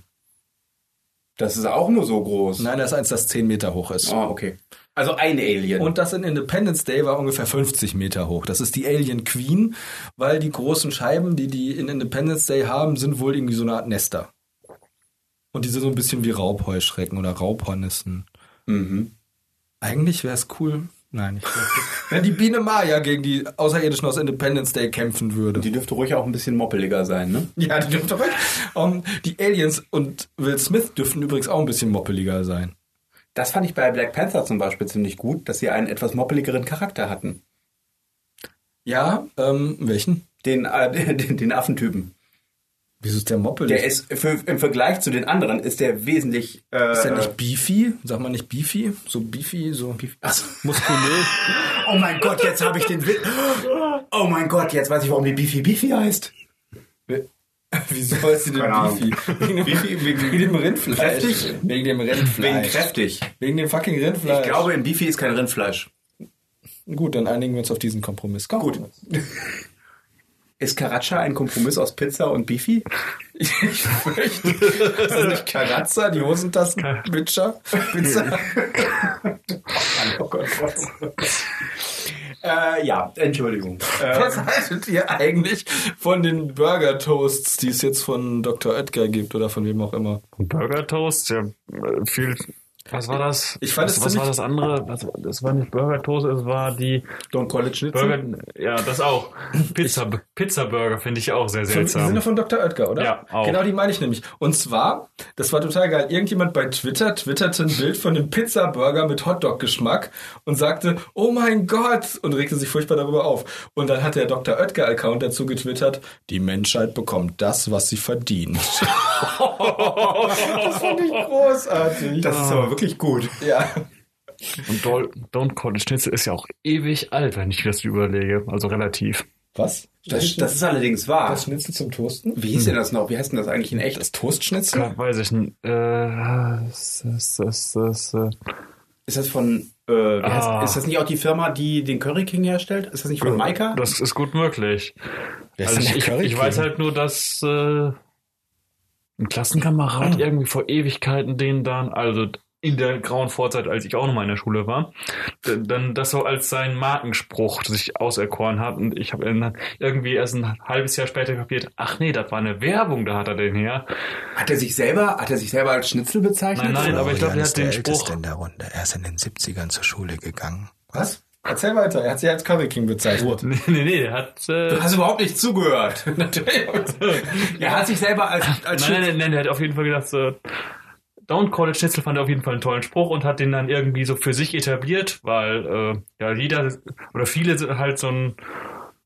das ist auch nur so groß. Nein, das ist eins, das 10 Meter hoch ist. Ah, okay. Also ein Alien. Und das in Independence Day war ungefähr 50 Meter hoch. Das ist die Alien Queen, weil die großen Scheiben, die die in Independence Day haben, sind wohl irgendwie so eine Art Nester. Und die sind so ein bisschen wie Raubheuschrecken oder Raubhornissen. mhm. Eigentlich wäre es cool. Nein, ich glaube Wenn die Biene Maya gegen die Außerirdischen aus Independence Day kämpfen würde. Die dürfte ruhig auch ein bisschen moppeliger sein, ne? Ja, die dürfte ruhig. Um, die Aliens und Will Smith dürften übrigens auch ein bisschen moppeliger sein. Das fand ich bei Black Panther zum Beispiel ziemlich gut, dass sie einen etwas moppeligeren Charakter hatten. Ja, ähm, welchen? Den, äh, den, den Affentypen. Wieso ist der moppelig? Der ist für, im Vergleich zu den anderen ist der wesentlich äh, ist der nicht beefy? Sag mal nicht beefy? So beefy, so Achso. muskulös. Oh mein Gott, jetzt habe ich den Witz. Oh mein Gott, jetzt weiß ich, warum die Beefy Beefy heißt. Wieso heißt sie denn beefy? Wegen, Beefy, wegen dem Rindfleisch. Kräftig? Wegen dem Rindfleisch. wegen kräftig. Wegen dem fucking Rindfleisch. Ich glaube, in Beefy ist kein Rindfleisch. Gut, dann einigen wir uns auf diesen Kompromiss. Komm. Gut. Ist Karacha ein Kompromiss aus Pizza und Beefy? Ich fürchte, das ist nicht Karazza, die Hosentassen, Bitcher, Pizza. Oh Gott, äh, ja, Entschuldigung. Äh, Was haltet ihr eigentlich von den Burger Toasts, die es jetzt von Dr. Oetker gibt oder von wem auch immer? Burger Toast, ja, viel. Was war das? Ich fand was, es was war das andere? Was, das war nicht Burger Toast, es war die Don't call it Schnitzel. Burger. Ja, das auch. Pizza, Pizza Burger finde ich auch sehr Von, Im seltsam. Sinne von Dr. Oetker, oder? Ja, auch. Genau die meine ich nämlich. Und zwar, das war total geil. Irgendjemand bei Twitter twitterte ein Bild von einem Pizza-Burger mit Hotdog-Geschmack und sagte, oh mein Gott, und regte sich furchtbar darüber auf. Und dann hat der Dr. Oetker-Account dazu getwittert, die Menschheit bekommt das, was sie verdient. das fand ich großartig. Das ist aber wirklich gut. ja. Und Don't Call It Schnitzel ist ja auch ewig alt, wenn ich das überlege. Also relativ. Was? Das, das ist allerdings wahr. das Schnitzel zum Toasten? Wie hieß denn das noch? Wie heißt denn das eigentlich in echt? Das Toastschnitzel? Ja, weiß ich nicht. Äh, das, das, das, das, äh, Ist das von, äh, wie heißt, Ah. ist das nicht auch die Firma, die den Curry King herstellt? Ist das nicht von Maika? das ist gut möglich. Wer ist Also denn ich, der ich, Curry ich weiß halt nur, dass äh, ein Klassenkamerad irgendwie vor Ewigkeiten den dann, also in der grauen Vorzeit, als ich auch noch mal in der Schule war, dann das so als sein Markenspruch sich auserkoren hat und ich habe dann irgendwie erst ein halbes Jahr später kapiert, ach nee, das war eine Werbung, da hat er den her. Hat er sich selber, hat er sich selber als Schnitzel bezeichnet? Nein, nein, aber ich glaube, er hat den Spruch. in der Runde. Er ist in den 70ern zur Schule gegangen. Was? Erzähl weiter. Er hat sich als Curry King bezeichnet. Nee, nee, nee, er hat äh, Du hast überhaupt nicht zugehört. Natürlich. er hat sich selber als, als Nein, nein, nein, nein, der hat auf jeden Fall gedacht, so, Call It Schnitzel fand er auf jeden Fall einen tollen Spruch und hat den dann irgendwie so für sich etabliert, weil äh, ja jeder oder viele halt so ein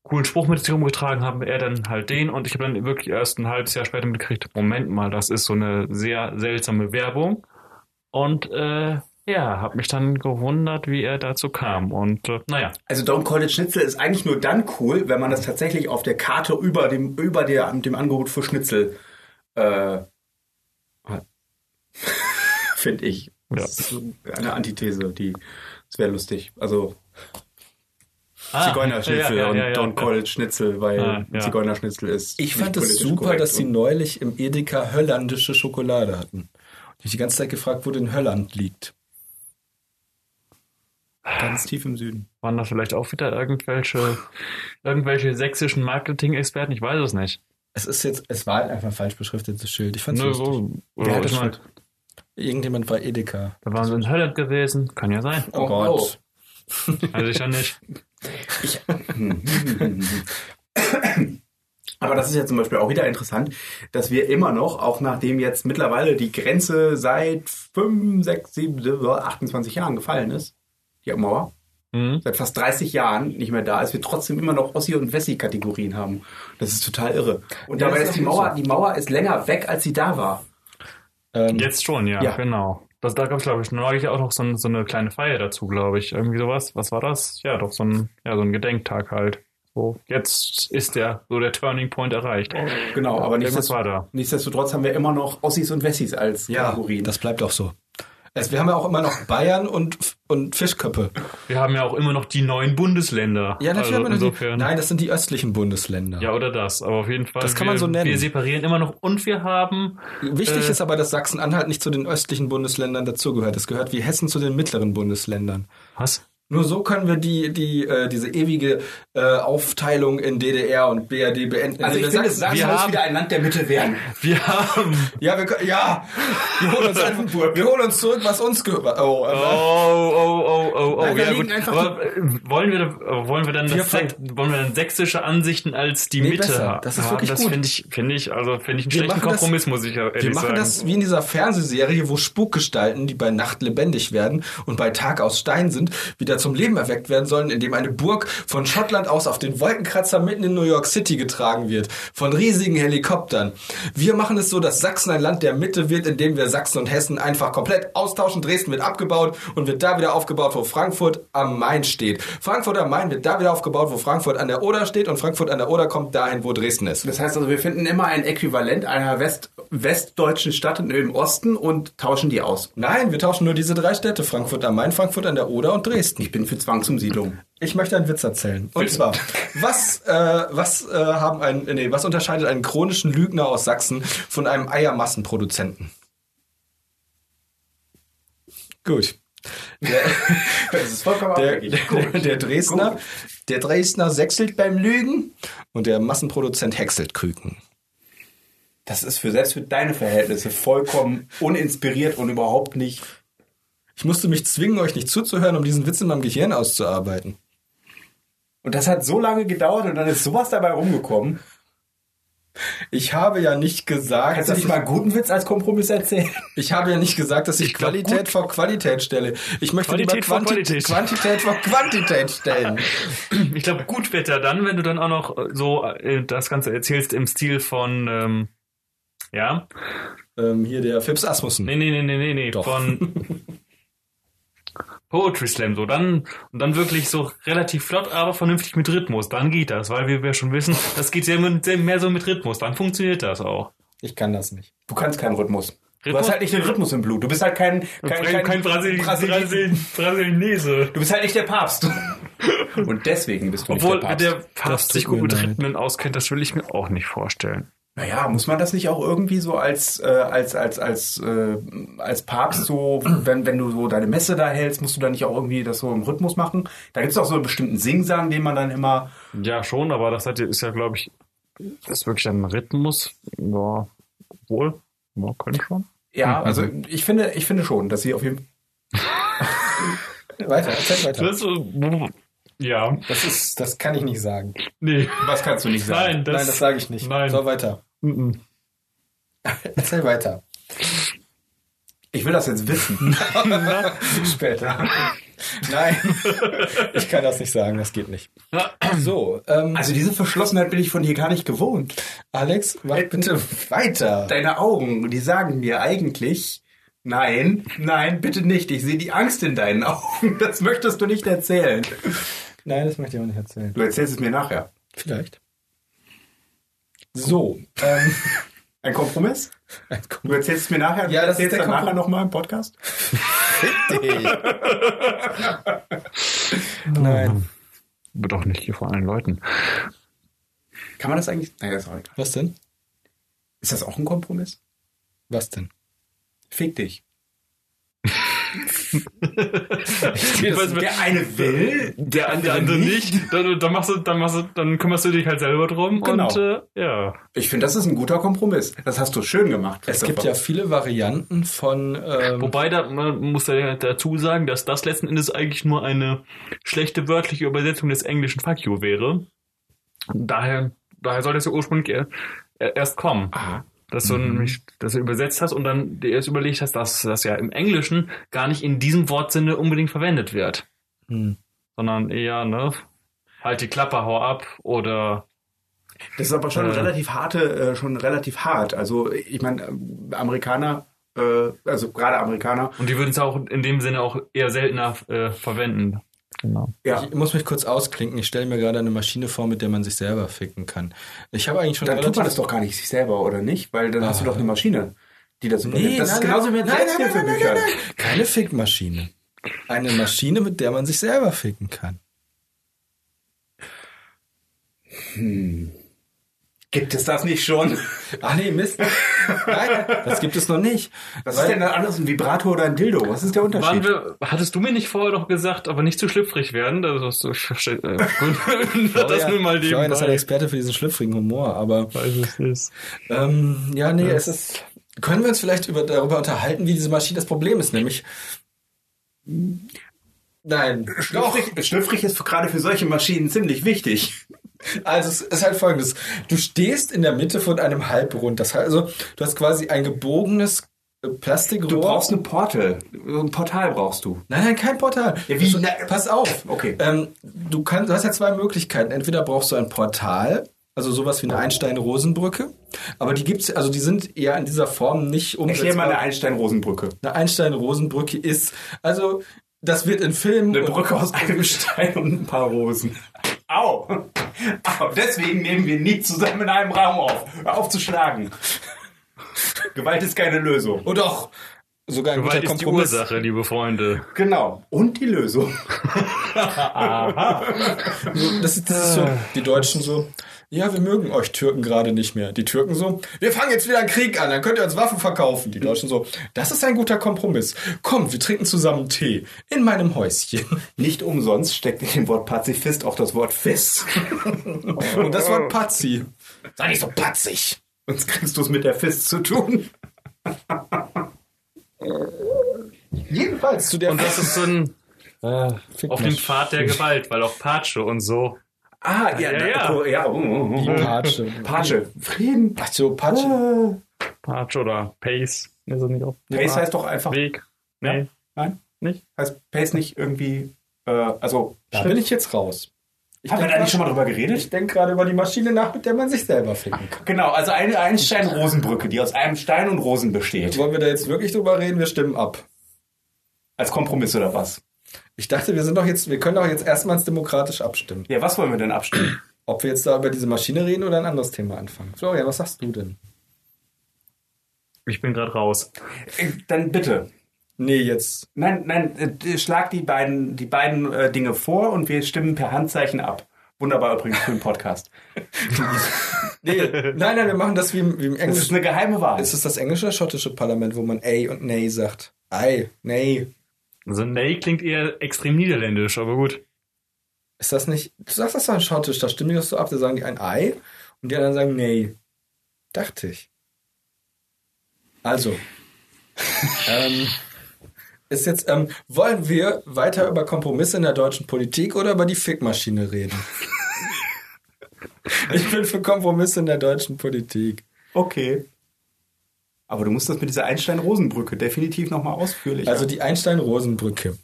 coolen Spruch mit sich rumgetragen haben, er dann halt den und ich habe dann wirklich erst ein halbes Jahr später mitgekriegt, Moment mal, das ist so eine sehr seltsame Werbung und äh, ja, habe mich dann gewundert, wie er dazu kam und äh, naja. Also Call It Schnitzel ist eigentlich nur dann cool, wenn man das tatsächlich auf der Karte über dem, über der, dem Angebot für Schnitzel äh. finde ich. Das ist eine Antithese, die das wäre lustig. Also Ah, Zigeunerschnitzel ja, ja, ja, und Call It Schnitzel, weil Ah, ja. Zigeunerschnitzel ist. Ich fand es super, dass sie und- neulich im Edeka holländische Schokolade hatten. Ich die ganze Zeit gefragt, wo denn Holland liegt. ganz tief im Süden. Waren da vielleicht auch wieder irgendwelche, irgendwelche sächsischen Marketing-Experten? Ich weiß es nicht. Es ist jetzt, es war halt einfach ein falsch beschriftetes Schild. Ich fand's Nö, lustig. so, Wer hat das Schild? Irgendjemand war Edeka. da waren sie in Holland gewesen. Kann ja sein. Oh, Gott. Also ich ja nicht. Aber das ist ja zum Beispiel auch wieder interessant, dass wir immer noch, auch nachdem jetzt mittlerweile die Grenze seit 5, 6, 7, 28 Jahren gefallen ist, die Mauer, Mhm. seit fast 30 Jahren nicht mehr da ist, wir trotzdem immer noch Ossi- und Wessi-Kategorien haben. Das ist total irre. Und Ja, dabei ist ist die Mauer, so. die Mauer ist länger weg, als sie da war. Ähm, Jetzt schon, ja, Ja. genau. Das, da gab es, glaube ich, neulich auch noch so, ein, so eine kleine Feier dazu, glaube ich. Irgendwie sowas. Was war das? Ja, doch so ein, ja, so ein Gedenktag halt. So, jetzt ist der, so der Turning Point erreicht. Genau, aber nichtsdestotrotz, war da. nichtsdestotrotz haben wir immer noch Ossis und Wessis als ja, Kategorien. das bleibt auch so. Es, wir haben ja auch immer noch Bayern und, und Fischköppe. Wir haben ja auch immer noch die neuen Bundesländer. Ja, natürlich also haben wir noch die. Nein, das sind die östlichen Bundesländer. Ja, oder das. Aber auf jeden Fall. Das kann wir, man so nennen. Wir separieren immer noch und wir haben. Wichtig Äh, ist aber, dass Sachsen-Anhalt nicht zu den östlichen Bundesländern dazugehört. Es gehört wie Hessen zu den mittleren Bundesländern. Was? Nur so können wir die, die, äh, diese ewige äh, Aufteilung in DDR und BRD beenden. also ich finde, Sachsen- wir muss haben- wieder ein Land der Mitte werden. Wir haben. ja, wir, können- ja, wir holen uns einfach, wir holen uns zurück, was uns gehört. Oh, Oh, äh, oh, oh, oh, oh. Nein, ja, gut. Aber, äh, wollen wir, äh, wollen wir dann das, wollen wir dann sächsische Ansichten als die Nee, Mitte besser. haben? Das ist wirklich das gut. finde ich, finde ich, also finde ich einen Wir schlechten machen das- Kompromiss, muss ich ehrlich Wir machen sagen. das wie in dieser Fernsehserie, wo Spukgestalten, die bei Nacht lebendig werden und bei Tag aus Stein sind, wieder zum Leben erweckt werden sollen, indem eine Burg von Schottland aus auf den Wolkenkratzer mitten in New York City getragen wird. Von riesigen Helikoptern. Wir machen es so, dass Sachsen ein Land der Mitte wird, indem wir Sachsen und Hessen einfach komplett austauschen. Dresden wird abgebaut und wird da wieder aufgebaut, wo Frankfurt am Main steht. Frankfurt am Main wird da wieder aufgebaut, wo Frankfurt an der Oder steht und Frankfurt an der Oder kommt dahin, wo Dresden ist. Das heißt also, wir finden immer ein Äquivalent einer West westdeutschen Stadt im Osten und tauschen die aus. Nein, wir tauschen nur diese drei Städte. Frankfurt am Main, Frankfurt an der Oder und Dresden. Ich bin für Zwangsumsiedlung. Ich möchte einen Witz erzählen. Und zwar, was, äh, was, äh, haben ein, nee, was unterscheidet einen chronischen Lügner aus Sachsen von einem Eiermassenproduzenten? Gut. Der, Das ist vollkommen der, der, der Dresdner, der Dresdner sechselt beim Lügen und der Massenproduzent häckselt Küken. Das ist für selbst für deine Verhältnisse vollkommen uninspiriert und überhaupt nicht. Ich musste mich zwingen, euch nicht zuzuhören, um diesen Witz in meinem Gehirn auszuarbeiten. Und das hat so lange gedauert und dann ist sowas dabei rumgekommen. Ich habe ja nicht gesagt, Kannst du dass nicht ich, mal einen guten Witz als Kompromiss erzählen? ich habe ja nicht gesagt, dass ich, glaub, Qualität vor Qualität stelle. Ich möchte Qualität lieber vor Qualität. Quantität vor Quantität stellen. Ich glaube, gut wird er dann, wenn du dann auch noch äh, so äh, das Ganze erzählst im Stil von, ähm, ja, ähm, hier der Fips Asmussen. nee, nee, nee, nee, nee, nee, Doch. von Poetry Slam, so dann und dann wirklich so relativ flott, aber vernünftig mit Rhythmus, dann geht das, weil wir, wir schon wissen, das geht sehr, sehr mehr so mit Rhythmus, dann funktioniert das auch. Ich kann das nicht. Du kannst keinen Rhythmus. Du Rhythmus? hast halt nicht den Rhythmus im Blut. Du bist halt kein, kein, Kein, kein Brasil Brasil- Brasil Brasilinese. Du bist halt nicht der Papst. Und deswegen bist du Obwohl nicht der der Papst. Papst tut sich gut mit. Rhythmen auskennt, das will ich mir auch nicht vorstellen. Naja, muss man das nicht auch irgendwie so als äh, als als als äh, als Papst so, wenn wenn du so deine Messe da hältst, musst du da nicht auch irgendwie das so im Rhythmus machen? Da gibt es auch so einen bestimmten Singsang, den man dann immer. Ja, schon, aber das hat, ist ja, glaube ich, das ist wirklich ein Rhythmus. Ja, wohl. Ja, könnte schon. Ja, also ich finde ich finde schon, dass sie auf jeden Weiter, erzähl weiter. Das, ja, Das ist, das kann ich nicht sagen. nee. Was kannst du nicht sagen? Nein, das, Nein, das sage ich nicht. Nein. So, weiter. Mhm. Erzähl weiter. Ich will das jetzt wissen. Später. Nein, ich kann das nicht sagen, das geht nicht. So, ähm, Also diese Verschlossenheit bin ich von dir gar nicht gewohnt. Alex, mach bitte weiter. Deine Augen, die sagen mir eigentlich, nein, nein, bitte nicht. Ich sehe die Angst in deinen Augen. Das möchtest du nicht erzählen. Nein, das möchte ich auch nicht erzählen. Du erzählst es mir nachher. Vielleicht. So, ähm, Ein Kompromiss? Du erzählst es mir nachher. Ja, du das ist erzählst der dann nachher nochmal im Podcast. Nein. Aber doch nicht hier vor allen Leuten. Kann man das eigentlich? Nein, das ist auch egal. Was denn? Ist das auch ein Kompromiss? Was denn? Fick dich. weiß, Der eine will, Der, an- der andere nicht. Dann, dann machst du, dann machst du, dann kümmerst du dich halt selber drum. Genau. Und äh, ja. Ich finde, das ist ein guter Kompromiss. Das hast du schön gemacht. Es gibt ja viele Varianten von. Ähm, Wobei da man muss ja dazu sagen, dass das letzten Endes eigentlich nur eine schlechte wörtliche Übersetzung des englischen Fuck you wäre. Daher, daher soll das ja ursprünglich er- erst kommen. Dass du nämlich, dass du übersetzt hast und dann dir erst überlegt hast, dass das ja im Englischen gar nicht in diesem Wortsinne unbedingt verwendet wird. Hm. Sondern eher, ne, halt die Klappe, hau ab oder Das ist aber schon Äh. relativ harte, äh, schon relativ hart. Also ich meine, äh, Amerikaner, äh, also gerade Amerikaner, und die würden es auch in dem Sinne auch eher seltener äh, verwenden. Genau. ja, Ich muss mich kurz ausklinken. Ich stelle mir gerade eine Maschine vor, mit der man sich selber ficken kann. Ich habe eigentlich schon dann tut man das doch gar nicht sich selber, oder nicht? Weil dann hast du doch eine Maschine, die das übernimmt. Nee, das ist nein, genauso nein, wie mit Selbsthilfebüchern. nein, nein, nein. Keine Fickmaschine. Eine Maschine, mit der man sich selber ficken kann. Gibt es das nicht schon? Ach nee, Mist. Nein, das gibt es noch nicht. Was Weil- ist denn da anderes, ein Vibrator oder ein Dildo? Was ist der Unterschied? wir, hattest du mir nicht vorher doch gesagt, aber nicht zu schlüpfrig werden? Das ist so, ich verstehe, äh, gut, das Florian- nur mal Florian ist ein. Experte für diesen schlüpfrigen Humor, aber Weiß es ist. ähm, ja, nee, es ist. Können wir uns vielleicht über, darüber unterhalten, wie diese Maschine das Problem ist, nämlich. Nein. Doch. Schlüpfrig, schlüpfrig ist gerade für solche Maschinen ziemlich wichtig. Also es ist halt folgendes. Du stehst in der Mitte von einem Halbrund. Das heißt also, du hast quasi ein gebogenes äh, Plastikrohr. Du brauchst eine Portal. Ein Portal brauchst du. Nein, nein, kein Portal. Ja, wie? Also, Na- pass auf. Okay. Ähm, du, kannst, du hast ja zwei Möglichkeiten. Entweder brauchst du ein Portal, also sowas wie eine Einstein-Rosenbrücke. Aber die gibt's, also die sind eher in dieser Form nicht umsetzbar. Erklär mal eine Einstein-Rosenbrücke. eine Einstein-Rosenbrücke ist, also das wird in Filmen Eine Brücke aus einem Stein und ein paar Rosen. Au! Au! Deswegen nehmen wir nie zusammen in einem Raum auf. Hör auf zu schlagen. Gewalt ist keine Lösung. Oh doch, sogar ein Gewalt guter ist die Kompromiss. Ursache, liebe Freunde. Genau. Und die Lösung. Das ist, das ist so, die Deutschen so, ja, wir mögen euch Türken gerade nicht mehr. Die Türken so, wir fangen jetzt wieder einen Krieg an, dann könnt ihr uns Waffen verkaufen. Die Deutschen so, das ist ein guter Kompromiss. Komm, wir trinken zusammen Tee in meinem Häuschen. Nicht umsonst steckt in dem Wort Pazifist auch das Wort Fist. Und das war Pazzi. Sei nicht so patzig. Sonst kriegst du es mit der Fist zu tun. Jedenfalls zu der Und das ist so ein Fick auf dem. Pfad der Gewalt, weil auch Patsche und so. Ah, ja, Ja, ja. oh, ja. oh, oh, Die oh. Patsche. Patsche. Frieden. Ach so, Patsche. Patsche oder Pace. Ist das nicht auch? Pace heißt doch einfach. Weg. Nee. Nein? Nicht? Heißt Pace nicht irgendwie. Äh, also. Da bin ich jetzt raus. Ich Haben wir da nicht schon mal drüber Ich geredet? denke gerade über die Maschine nach, mit der man sich selber ficken kann. Genau, also eine Einstein-Rosenbrücke, die aus einem Stein und Rosen besteht. Wollen wir da jetzt wirklich drüber reden? Wir stimmen ab. Als Kompromiss oder was? Ich dachte, wir sind doch jetzt, wir können doch jetzt erstmals demokratisch abstimmen. Ja, was wollen wir denn abstimmen? Ob wir jetzt da über diese Maschine reden oder ein anderes Thema anfangen. Florian, was sagst du denn? Ich bin gerade raus. Äh, Dann bitte. Nee, jetzt. Nein, nein, äh, schlag die beiden, die beiden äh, Dinge vor und wir stimmen per Handzeichen ab. Wunderbar übrigens für den Podcast. Nee, nein, nein, wir machen das wie im, wie im Das ist Englischen. eine geheime Wahl. Ist es das englische oder schottische Parlament, wo man A und Nay sagt? Ei, Nay. Also Nay klingt eher extrem niederländisch, aber gut. Ist das nicht. Du sagst das doch in Schottisch, da stimmen die das so ab, da sagen die ein Ei und die anderen sagen Nay. Dachte ich. Also. ähm, ist jetzt, ähm, wollen wir weiter über Kompromisse in der deutschen Politik oder über die Fickmaschine reden? ich bin für Kompromisse in der deutschen Politik. Okay. Aber du musst das mit dieser Einstein-Rosen-Brücke definitiv nochmal ausführlich. Also die Einstein-Rosen-Brücke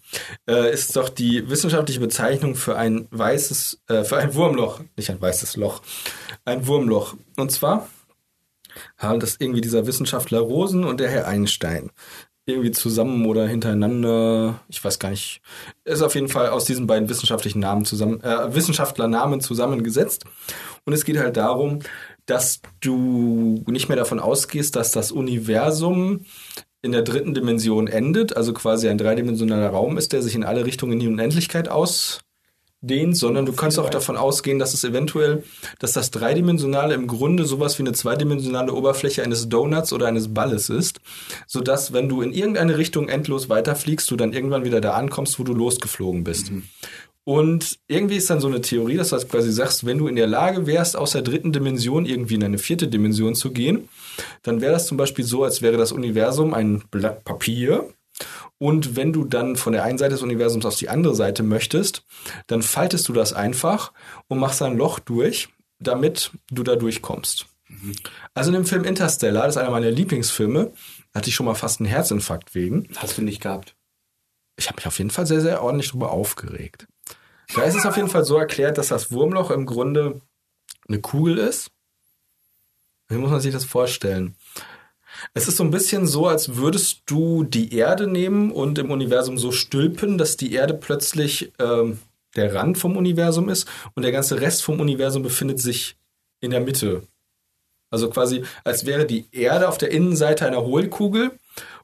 äh, ist doch die wissenschaftliche Bezeichnung für ein weißes, äh, für ein Wurmloch, nicht ein weißes Loch, ein Wurmloch. Und zwar haben das irgendwie dieser Wissenschaftler Rosen und der Herr Einstein irgendwie zusammen oder hintereinander, ich weiß gar nicht, ist auf jeden Fall aus diesen beiden wissenschaftlichen Namen zusammen, äh, Wissenschaftlernamen zusammengesetzt. Und es geht halt darum, dass du nicht mehr davon ausgehst, dass das Universum in der dritten Dimension endet, also quasi ein dreidimensionaler Raum ist, der sich in alle Richtungen in die Unendlichkeit ausdehnt, sondern du kannst auch davon ausgehen, dass es eventuell, dass das Dreidimensionale im Grunde sowas wie eine zweidimensionale Oberfläche eines Donuts oder eines Balles ist, sodass, wenn du in irgendeine Richtung endlos weiterfliegst, du dann irgendwann wieder da ankommst, wo du losgeflogen bist. Und irgendwie ist dann so eine Theorie, dass du halt quasi sagst, wenn du in der Lage wärst, aus der dritten Dimension irgendwie in eine vierte Dimension zu gehen, dann wäre das zum Beispiel so, als wäre das Universum ein Blatt Papier. Und wenn du dann von der einen Seite des Universums auf die andere Seite möchtest, dann faltest du das einfach und machst ein Loch durch, damit du da durchkommst. Also in dem Film Interstellar, das ist einer meiner Lieblingsfilme, hatte ich schon mal fast einen Herzinfarkt wegen. Hast du nicht gehabt. Ich habe mich auf jeden Fall sehr, sehr ordentlich darüber aufgeregt. Da ist es auf jeden Fall so erklärt, dass das Wurmloch im Grunde eine Kugel ist. Wie muss man sich das vorstellen? Es ist so ein bisschen so, als würdest du die Erde nehmen und im Universum so stülpen, dass die Erde plötzlich ähm, der Rand vom Universum ist und der ganze Rest vom Universum befindet sich in der Mitte. Also quasi, als wäre die Erde auf der Innenseite einer Hohlkugel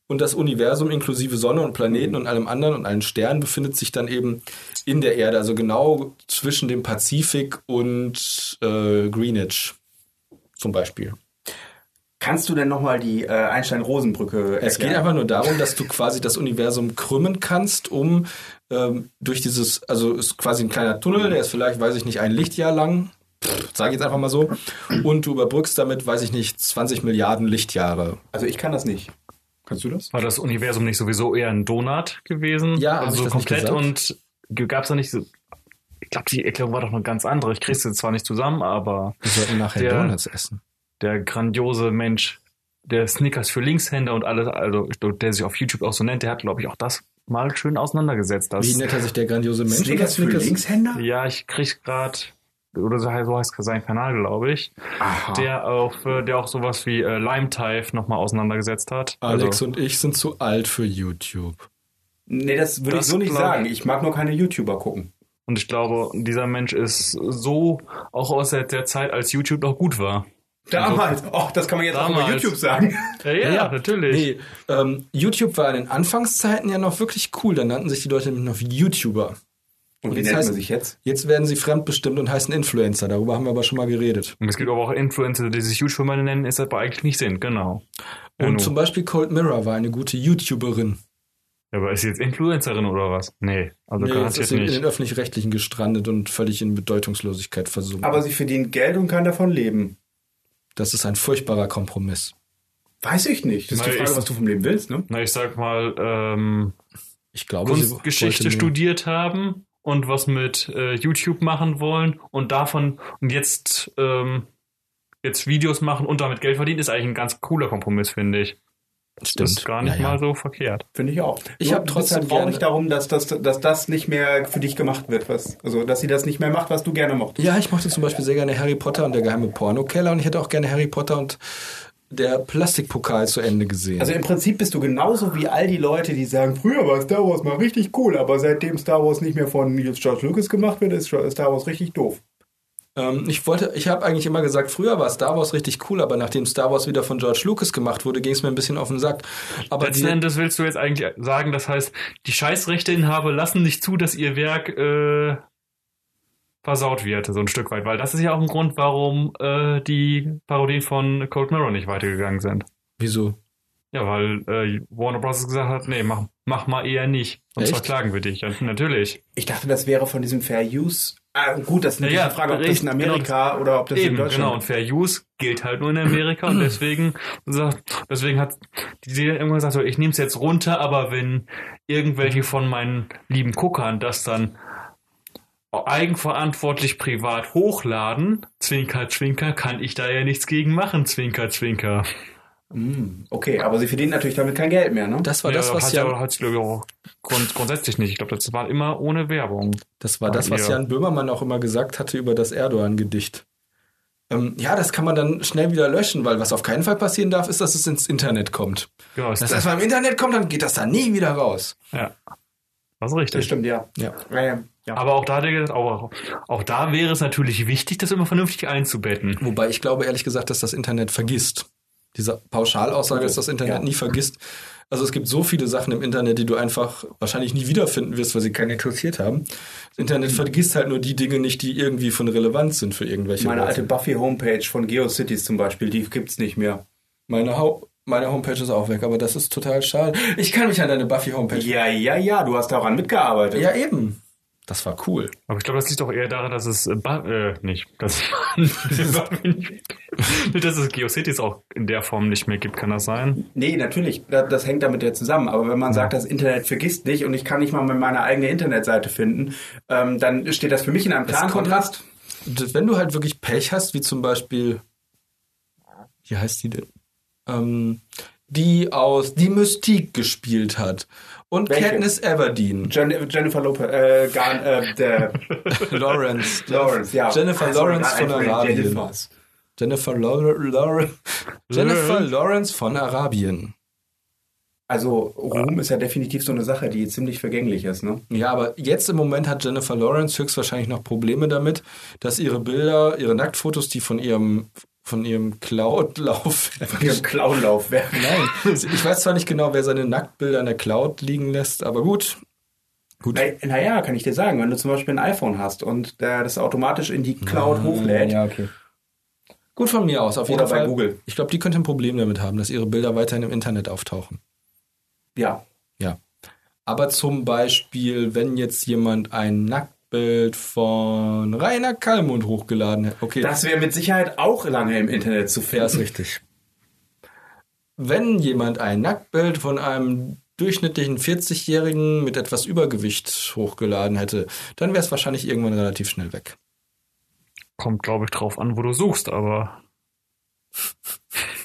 und das Universum inklusive Sonne und Planeten und allem anderen und allen Sternen befindet sich dann eben in der Erde, also genau zwischen dem Pazifik und äh, Greenwich zum Beispiel. Kannst du denn nochmal die äh, Einstein-Rosen-Brücke Es geht einfach nur darum, dass du quasi das Universum krümmen kannst, um ähm, durch dieses, also ist quasi ein kleiner Tunnel, der ist vielleicht, weiß ich nicht, ein Lichtjahr lang, sage ich jetzt einfach mal so, und du überbrückst damit, weiß ich nicht, 20 Milliarden Lichtjahre. Also ich kann das nicht. Kannst du das? War das Universum nicht sowieso eher ein Donut gewesen? Ja, also das komplett nicht und gab es da nicht so. Ich glaube, die Erklärung war doch noch ganz andere. Ich krieg's jetzt zwar nicht zusammen, aber Wir sollten nachher Der- Donuts essen. der grandiose Mensch, der Snickers für Linkshänder und alles, also der sich auf YouTube auch so nennt, der hat, glaube ich, auch das mal schön auseinandergesetzt. Wie nennt er sich der grandiose Mensch? Snickers für Snickers- Linkshänder? ja, ich krieg grad oder so, heißt sein Kanal, glaube ich, Aha. der auf, äh, der auch sowas wie äh, Lime Tife nochmal auseinandergesetzt hat. Alex also, und ich sind zu alt für YouTube. Nee, das würde ich so nicht sagen. Ich mag nur keine YouTuber gucken. und ich glaube, dieser Mensch ist so auch aus der, der Zeit, als YouTube noch gut war. Damals. Oh, das kann man jetzt auch über Damals. YouTube sagen. Ja, ja, natürlich. Nee, ähm, YouTube war in den Anfangszeiten ja noch wirklich cool. Da nannten sich die Leute nämlich noch YouTuber. Und wie jetzt nennt heißt- man sich jetzt? Jetzt werden sie fremdbestimmt und heißen Influencer. Darüber haben wir aber schon mal geredet. Und es gibt aber auch Influencer, die sich YouTuber nennen, ist aber eigentlich nicht sind, genau. Ja, Und nu. zum Beispiel Cold Mirror war eine gute YouTuberin. Ja, aber ist sie jetzt Influencerin oder was? Nee, also Nee, jetzt garantiert ist sie in nicht. den Öffentlich-Rechtlichen gestrandet und völlig in Bedeutungslosigkeit versunken. Aber sie verdient Geld und kann davon leben. das ist ein furchtbarer Kompromiss. Weiß ich nicht. Das ist die Na, Frage, ich- was du vom Leben willst, ne? Na, ich sag mal, ähm, Ich glaube, sie Kunstgeschichte studiert haben und was mit äh, YouTube machen wollen und davon und jetzt ähm, jetzt Videos machen und damit Geld verdienen, ist eigentlich ein ganz cooler Kompromiss, finde ich. Das Stimmt. ist gar nicht Ja, ja. mal so verkehrt. Finde ich auch. Ich Nur hab du bist trotzdem halt traurig darum, dass das, dass das nicht mehr für dich gemacht wird. Was, also, dass sie das nicht mehr macht, was du gerne mochtest. Ja, ich mochte zum Beispiel sehr gerne Harry Potter und der geheime Pornokeller und ich hätte auch gerne Harry Potter und der Plastikpokal zu Ende gesehen. Also im Prinzip bist du genauso wie all die Leute, die sagen, früher war Star Wars mal richtig cool, aber seitdem Star Wars nicht mehr von Nils George Lucas gemacht wird, ist Star Wars richtig doof. ähm, ich wollte, ich habe eigentlich immer gesagt, früher war Star Wars richtig cool, aber nachdem Star Wars wieder von George Lucas gemacht wurde, ging es mir ein bisschen auf den Sack. Aber Letzten die, Endes willst du jetzt eigentlich sagen, das heißt, die Scheißrechteinhaber lassen nicht zu, dass ihr Werk äh, versaut wird, so ein Stück weit, weil das ist ja auch ein Grund, warum äh, die Parodien von Cold Mirror nicht weitergegangen sind. wieso? Ja, weil äh, Warner Bros. gesagt hat, nee, mach, mach mal eher nicht. Sonst Echt? verklagen wir dich. Ja, natürlich. Ich dachte, das wäre von diesem Fair Use. Ah, gut, das ist natürlich Ja, die Frage, ob das in Amerika oder ob das in Eben, Deutschland genau. Und Fair Use gilt halt nur in Amerika und deswegen, deswegen hat die Serie irgendwann gesagt, so, ich nehme es jetzt runter, aber wenn irgendwelche von meinen lieben Guckern das dann eigenverantwortlich privat hochladen, Zwinker, Zwinker, kann ich da ja nichts gegen machen, Zwinker, Zwinker. Okay, aber sie verdienen natürlich damit kein Geld mehr, ne? Das war das, was hat Jan, ja hat glaube ich auch grund, grundsätzlich nicht. Ich glaube, das war immer ohne Werbung. das war das, was ja. Jan Böhmermann auch immer gesagt hatte über das Erdogan-Gedicht. Ähm, ja, das kann man dann schnell wieder löschen, weil was auf keinen Fall passieren darf, ist, dass es ins Internet kommt. Genau, Dass das mal im Internet kommt, dann geht das da nie wieder raus. ja. Das ist Das richtig. stimmt, ja. Ja. Ja. Aber auch da, auch, auch da wäre es natürlich wichtig, das immer vernünftig einzubetten. Wobei ich glaube ehrlich gesagt, dass das Internet vergisst. Diese Pauschalaussage, dass das Internet Ja. nie vergisst. Also es gibt so viele Sachen im Internet, die du einfach wahrscheinlich nie wiederfinden wirst, weil sie keinen interessiert haben. Das Internet vergisst halt nur die Dinge nicht, die irgendwie von Relevanz sind für irgendwelche Meine Leute. alte Buffy-Homepage von GeoCities zum Beispiel, die gibt's nicht mehr. Meine, Hau meine Homepage ist auch weg, aber das ist total schade. Ich kann mich an deine Buffy-Homepage... Ja, ja, ja, du hast daran mitgearbeitet. ja, eben. Das war cool. Aber ich glaube, das liegt doch eher daran, dass es, äh, äh nicht, dass, nicht, dass es GeoCities auch in der Form nicht mehr gibt, kann das sein? Nee, natürlich, das, das hängt damit ja zusammen. Aber wenn man sagt, das Internet vergisst nicht und ich kann nicht mal meine eigene Internetseite finden, ähm, dann steht das für mich in einem klaren Kontrast. Wenn du halt wirklich Pech hast, wie zum Beispiel, wie heißt die denn? Ähm, die aus Die Mystique gespielt hat. Und Welche? Katniss Everdeen. Jen Jennifer Lopez, äh, gar, äh, der Lawrence. Lawrence, ja. Jennifer Also, Lawrence von Arabien. Jennifer, Law Law Jennifer Lawrence von Arabien. Also Ruhm ist ja definitiv so eine Sache, die ziemlich vergänglich ist, ne? Ja, aber jetzt im Moment hat Jennifer Lawrence höchstwahrscheinlich noch Probleme damit, dass ihre Bilder, ihre Nacktfotos, die von ihrem von ihrem Cloud-Lauf Wie im Clownlaufwerk. Nein, ich weiß zwar nicht genau, wer seine Nacktbilder in der Cloud liegen lässt, aber gut. Gut. Naja, kann ich dir sagen, wenn du zum Beispiel ein iPhone hast und der das automatisch in die Cloud hochlädt, okay. Gut von mir aus, auf jeden Oder bei Fall. Google. Ich glaube, die könnte ein Problem damit haben, dass ihre Bilder weiterhin im Internet auftauchen. ja. Ja. Aber zum Beispiel, wenn jetzt jemand ein Nacktbild von Rainer Kallmund hochgeladen hat. Okay, Das wäre mit Sicherheit auch lange im Internet zu Ja, ist finden. richtig. Wenn jemand ein Nacktbild von einem durchschnittlichen 40-Jährigen mit etwas Übergewicht hochgeladen hätte, dann wäre es wahrscheinlich irgendwann relativ schnell weg. Kommt, glaube ich, drauf an, wo du suchst, aber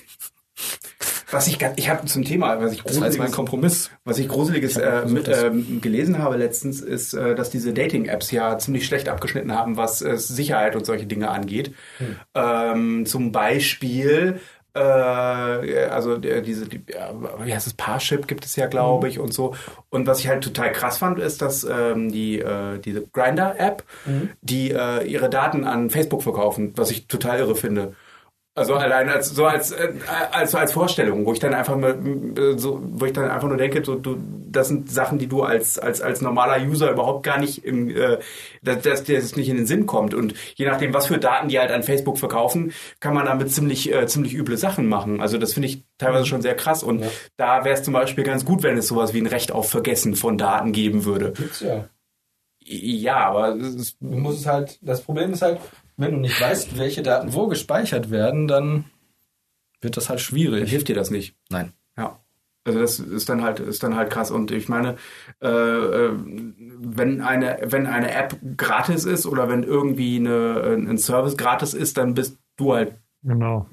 Was ich, ich habe zum Thema, was ich Das jetzt mein gruseliges, Kompromiss. was ich gruseliges Ich äh, mit, ähm, gelesen habe letztens, ist, äh, dass diese Dating-Apps ja ziemlich schlecht abgeschnitten haben, was äh, Sicherheit und solche Dinge angeht. Ähm, zum Beispiel äh, also der, diese, die, wie heißt es, Parship gibt es ja, glaube ich, und so. Und was ich halt total krass fand, ist, dass ähm, die äh, diese Grinder-App, die äh, ihre Daten an Facebook verkaufen, was ich total irre finde. Also allein als so als äh, als als Vorstellung, wo ich dann einfach mal äh, so, wo ich dann einfach nur denke, so, du, das sind Sachen, die du als als als normaler User überhaupt gar nicht im, äh, dass, dass dir das nicht in den Sinn kommt. Und je nachdem, was für Daten die halt an Facebook verkaufen, kann man damit ziemlich äh, ziemlich üble Sachen machen. Also das finde ich teilweise schon sehr krass. Und da wäre es zum Beispiel ganz gut, wenn es sowas wie ein Recht auf Vergessen von Daten geben würde. Gibt's ja. Ja, aber es ist, Du musst es halt, das Problem ist halt, wenn du nicht weißt, welche Daten wo gespeichert werden, dann wird das halt dann schwierig. hilft dir das nicht. Nein. Ja. Also das ist dann halt ist dann halt krass und ich meine, äh, äh, wenn eine wenn eine App gratis ist oder wenn irgendwie eine, ein Service gratis ist, dann bist du halt genau.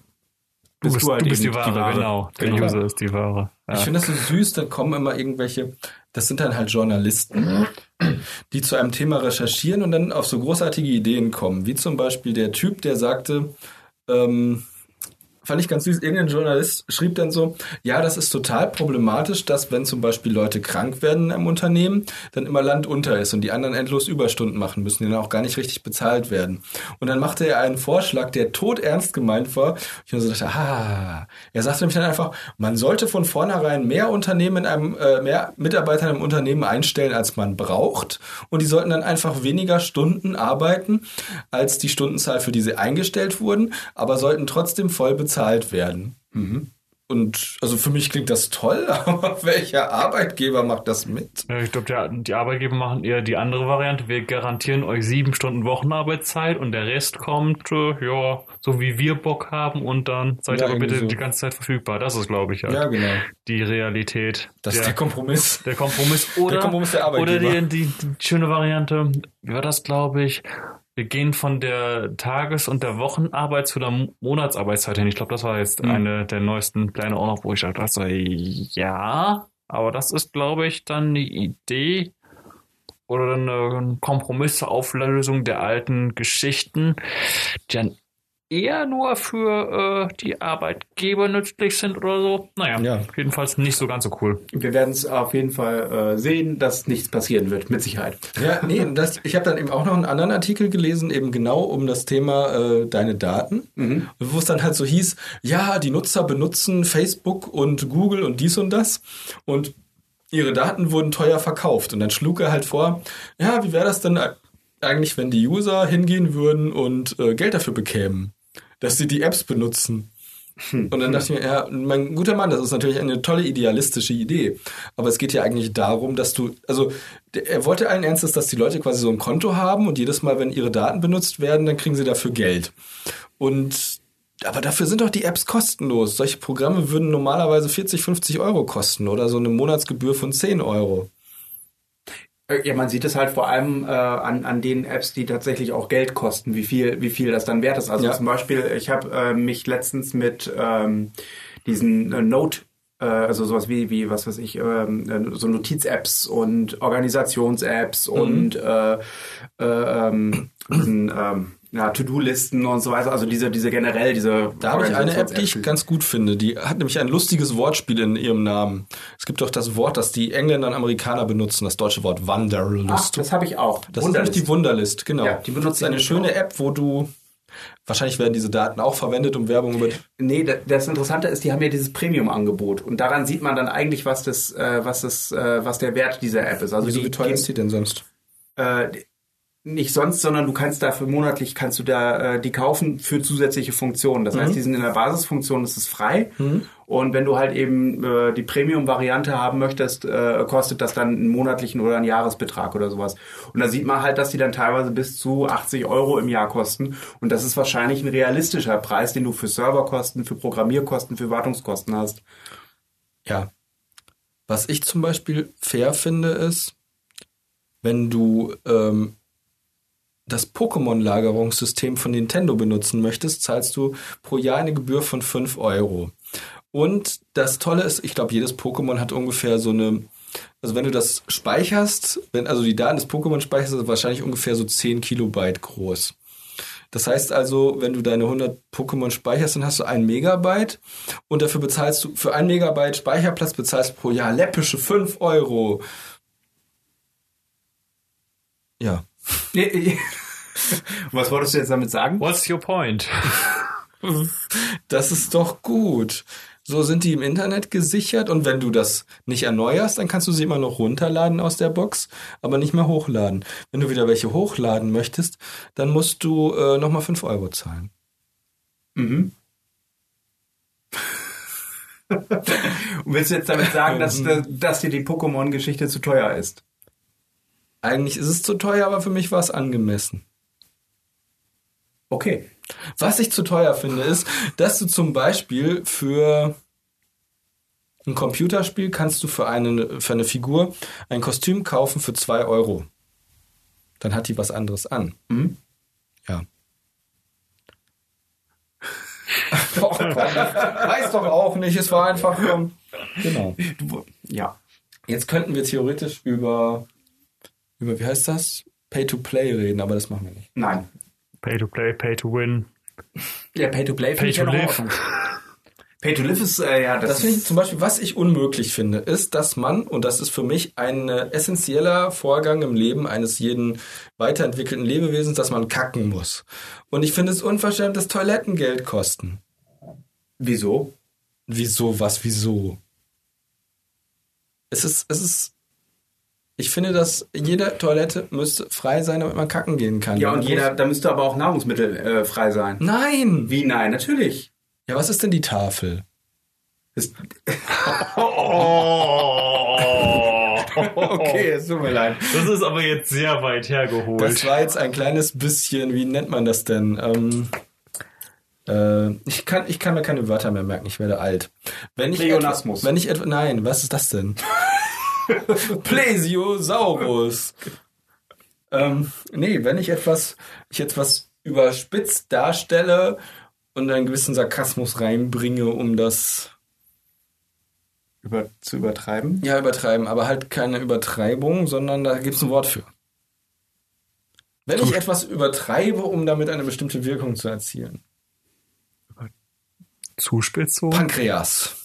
Du bist bist, du halt du bist eben die Ware, genau. Der Genau. User ist die Ware. Ja. Ich finde das so süß, da kommen immer irgendwelche, das sind dann halt Journalisten, die zu einem Thema recherchieren und dann auf so großartige Ideen kommen. Wie zum Beispiel der Typ, der sagte, ähm, fand ich ganz süß, irgendein Journalist schrieb dann so, ja, das ist total problematisch, dass wenn zum Beispiel Leute krank werden im Unternehmen, dann immer Land unter ist und die anderen endlos Überstunden machen müssen, die dann auch gar nicht richtig bezahlt werden. Und dann machte er einen Vorschlag, der todernst gemeint war. Ich mir so dachte, ah, er sagte nämlich dann einfach, man sollte von vornherein mehr Unternehmen in einem, äh, mehr Mitarbeiter in einem Unternehmen einstellen, als man braucht. Und die sollten dann einfach weniger Stunden arbeiten, als die Stundenzahl, für die sie eingestellt wurden, aber sollten trotzdem voll bezahlt werden. Und also für mich klingt das toll, aber welcher Arbeitgeber macht das mit? Ja, ich glaube, die Arbeitgeber machen eher die andere Variante. Wir garantieren euch sieben Stunden Wochenarbeitszeit und der Rest kommt, äh, ja, so wie wir Bock haben und dann seid Ja, ihr aber bitte so. die ganze Zeit verfügbar. Das ist, glaube ich, halt Ja, genau. die Realität. Das ist der Kompromiss. der Kompromiss oder, Der Kompromiss der oder Arbeitgeber. die, die, die schöne Variante, wie war das, glaube ich? Wir gehen von der Tages- und der Wochenarbeit zu der Mo- Monatsarbeitszeit hin. Ich glaube, das war jetzt Mhm. eine der neuesten Pläne auch noch, wo ich dachte, so, ja, aber das ist, glaube ich, dann die Idee oder dann eine Kompromiss zur Auflösung der alten Geschichten, die dann eher nur für äh, die Arbeitgeber nützlich sind oder so. Naja, Ja. jedenfalls nicht so ganz so cool. Wir werden es auf jeden Fall äh, sehen, dass nichts passieren wird, mit Sicherheit. Ja, nee, das, ich habe dann eben auch noch einen anderen Artikel gelesen, eben genau um das Thema äh, deine Daten, wo es dann halt so hieß, ja, die Nutzer benutzen Facebook und Google und dies und das und ihre Daten wurden teuer verkauft. Und dann schlug er halt vor, ja, wie wäre das denn eigentlich, wenn die User hingehen würden und äh, Geld dafür bekämen, dass sie die Apps benutzen. Und dann dachte ich mir, ja, mein guter Mann, das ist natürlich eine tolle idealistische Idee. Aber es geht ja eigentlich darum, dass du, also er wollte allen Ernstes, dass die Leute quasi so ein Konto haben und jedes Mal, wenn ihre Daten benutzt werden, dann kriegen sie dafür Geld. Und aber dafür sind doch die Apps kostenlos. Solche Programme würden normalerweise 40, 50 Euro kosten oder so eine Monatsgebühr von 10 Euro. Äh, Ja, man sieht es halt vor allem äh, an, an den Apps, die tatsächlich auch Geld kosten, wie viel, wie viel das dann wert ist. Also Ja. zum Beispiel, ich habe äh, mich letztens mit ähm, diesen äh, Note, äh, also sowas wie, wie, was weiß ich, ähm, äh, so Notiz-Apps und Organisations-Apps und äh, äh, ähm, diesen ähm, ja, To-Do-Listen und so weiter. Also diese, diese generell, diese Da habe ich eine App, die ich ganz gut finde. Die hat nämlich ein lustiges Wortspiel in ihrem Namen. Es gibt doch das Wort, das die Engländer und Amerikaner benutzen, das deutsche Wort Ach, Wanderlust. das habe ich auch. Das ist nämlich die Wunderlist, genau. Ja, die ist eine schöne auch. App, wo du wahrscheinlich werden diese Daten auch verwendet, um Werbung über Nee, da- das Interessante ist, die haben ja dieses Premium-Angebot und daran sieht man dann eigentlich, was das, äh, was das, äh, was der Wert dieser App ist. Also Wieso, die, wie teuer ist die denn sonst? äh, nicht sonst, sondern du kannst dafür monatlich kannst du da äh, die kaufen für zusätzliche Funktionen. Das heißt, die sind in der Basisfunktion, das ist frei. Und wenn du halt eben äh, die Premium-Variante haben möchtest, äh, kostet das dann einen monatlichen oder einen Jahresbetrag oder sowas. Und da sieht man halt, dass die dann teilweise bis zu 80 Euro im Jahr kosten. Und das ist wahrscheinlich ein realistischer Preis, den du für Serverkosten, für Programmierkosten, für Wartungskosten hast. Ja. Was ich zum Beispiel fair finde, ist, wenn du ähm, das Pokémon-Lagerungssystem von Nintendo benutzen möchtest, zahlst du pro Jahr eine Gebühr von 5 Euro. Und das Tolle ist, ich glaube, jedes Pokémon hat ungefähr so eine, also wenn du das speicherst, wenn also die Daten des Pokémon speicherst, ist wahrscheinlich ungefähr so 10 Kilobyte groß. Das heißt also, wenn du deine 100 Pokémon speicherst, dann hast du ein Megabyte und dafür bezahlst du, für ein Megabyte Speicherplatz bezahlst du pro Jahr läppische 5 Euro. Ja. Was wolltest du jetzt damit sagen? What's your point? Das ist doch gut. So sind die im Internet gesichert und wenn du das nicht erneuerst, dann kannst du sie immer noch runterladen aus der Box, aber nicht mehr hochladen. Wenn du wieder welche hochladen möchtest, dann musst du äh, nochmal 5 Euro zahlen. Mhm. Und willst du jetzt damit sagen, dass, dass dir die Pokémon-Geschichte zu teuer ist? Eigentlich ist es zu teuer, aber für mich war es angemessen. Okay. Was ich zu teuer finde, ist, dass du zum Beispiel für ein Computerspiel kannst du für eine, für eine Figur ein Kostüm kaufen für 2 Euro. Dann hat die was anderes an. Mhm. Ja. Gott, weiß doch auch nicht. Es war einfach. Ähm, genau. Ja. Jetzt könnten wir theoretisch über, über, wie heißt das? Pay to Play reden, aber das machen wir nicht. Nein. Pay to play, pay to win. Ja, Pay to Play Pay finde ich to ja live. Pay to Live ist, äh, ja, das, Das finde ich zum Beispiel, was ich unmöglich finde, ist, dass man, und das ist für mich ein äh, essentieller Vorgang im Leben eines jeden weiterentwickelten Lebewesens, dass man kacken muss. Und ich finde es unverschämt, dass Toiletten Geld kosten. Wieso? Wieso, was, wieso? Es ist, es ist, ich finde, dass jede Toilette müsste frei sein, damit man kacken gehen kann. Ja, und jeder, da müsste aber auch Nahrungsmittel äh, frei sein. Nein! Wie? Nein, natürlich. Ja, was ist denn die Tafel? Das, Okay, es tut mir leid. Das ist aber jetzt sehr weit hergeholt. Das war jetzt ein kleines bisschen, wie nennt man das denn? Ähm, äh, ich, kann, ich kann mir keine Wörter mehr merken, ich werde alt. Wenn ich Pleonasmus. Etwa, wenn ich etwa, nein, was ist das denn? Plesiosaurus. Ähm, nee, wenn ich etwas, ich etwas überspitzt darstelle und einen gewissen Sarkasmus reinbringe, um das Über, zu übertreiben. ja übertreiben, aber halt keine Übertreibung, sondern da gibt es ein Wort für. Wenn ich etwas übertreibe, um damit eine bestimmte Wirkung zu erzielen. Zuspitzung? Pankreas.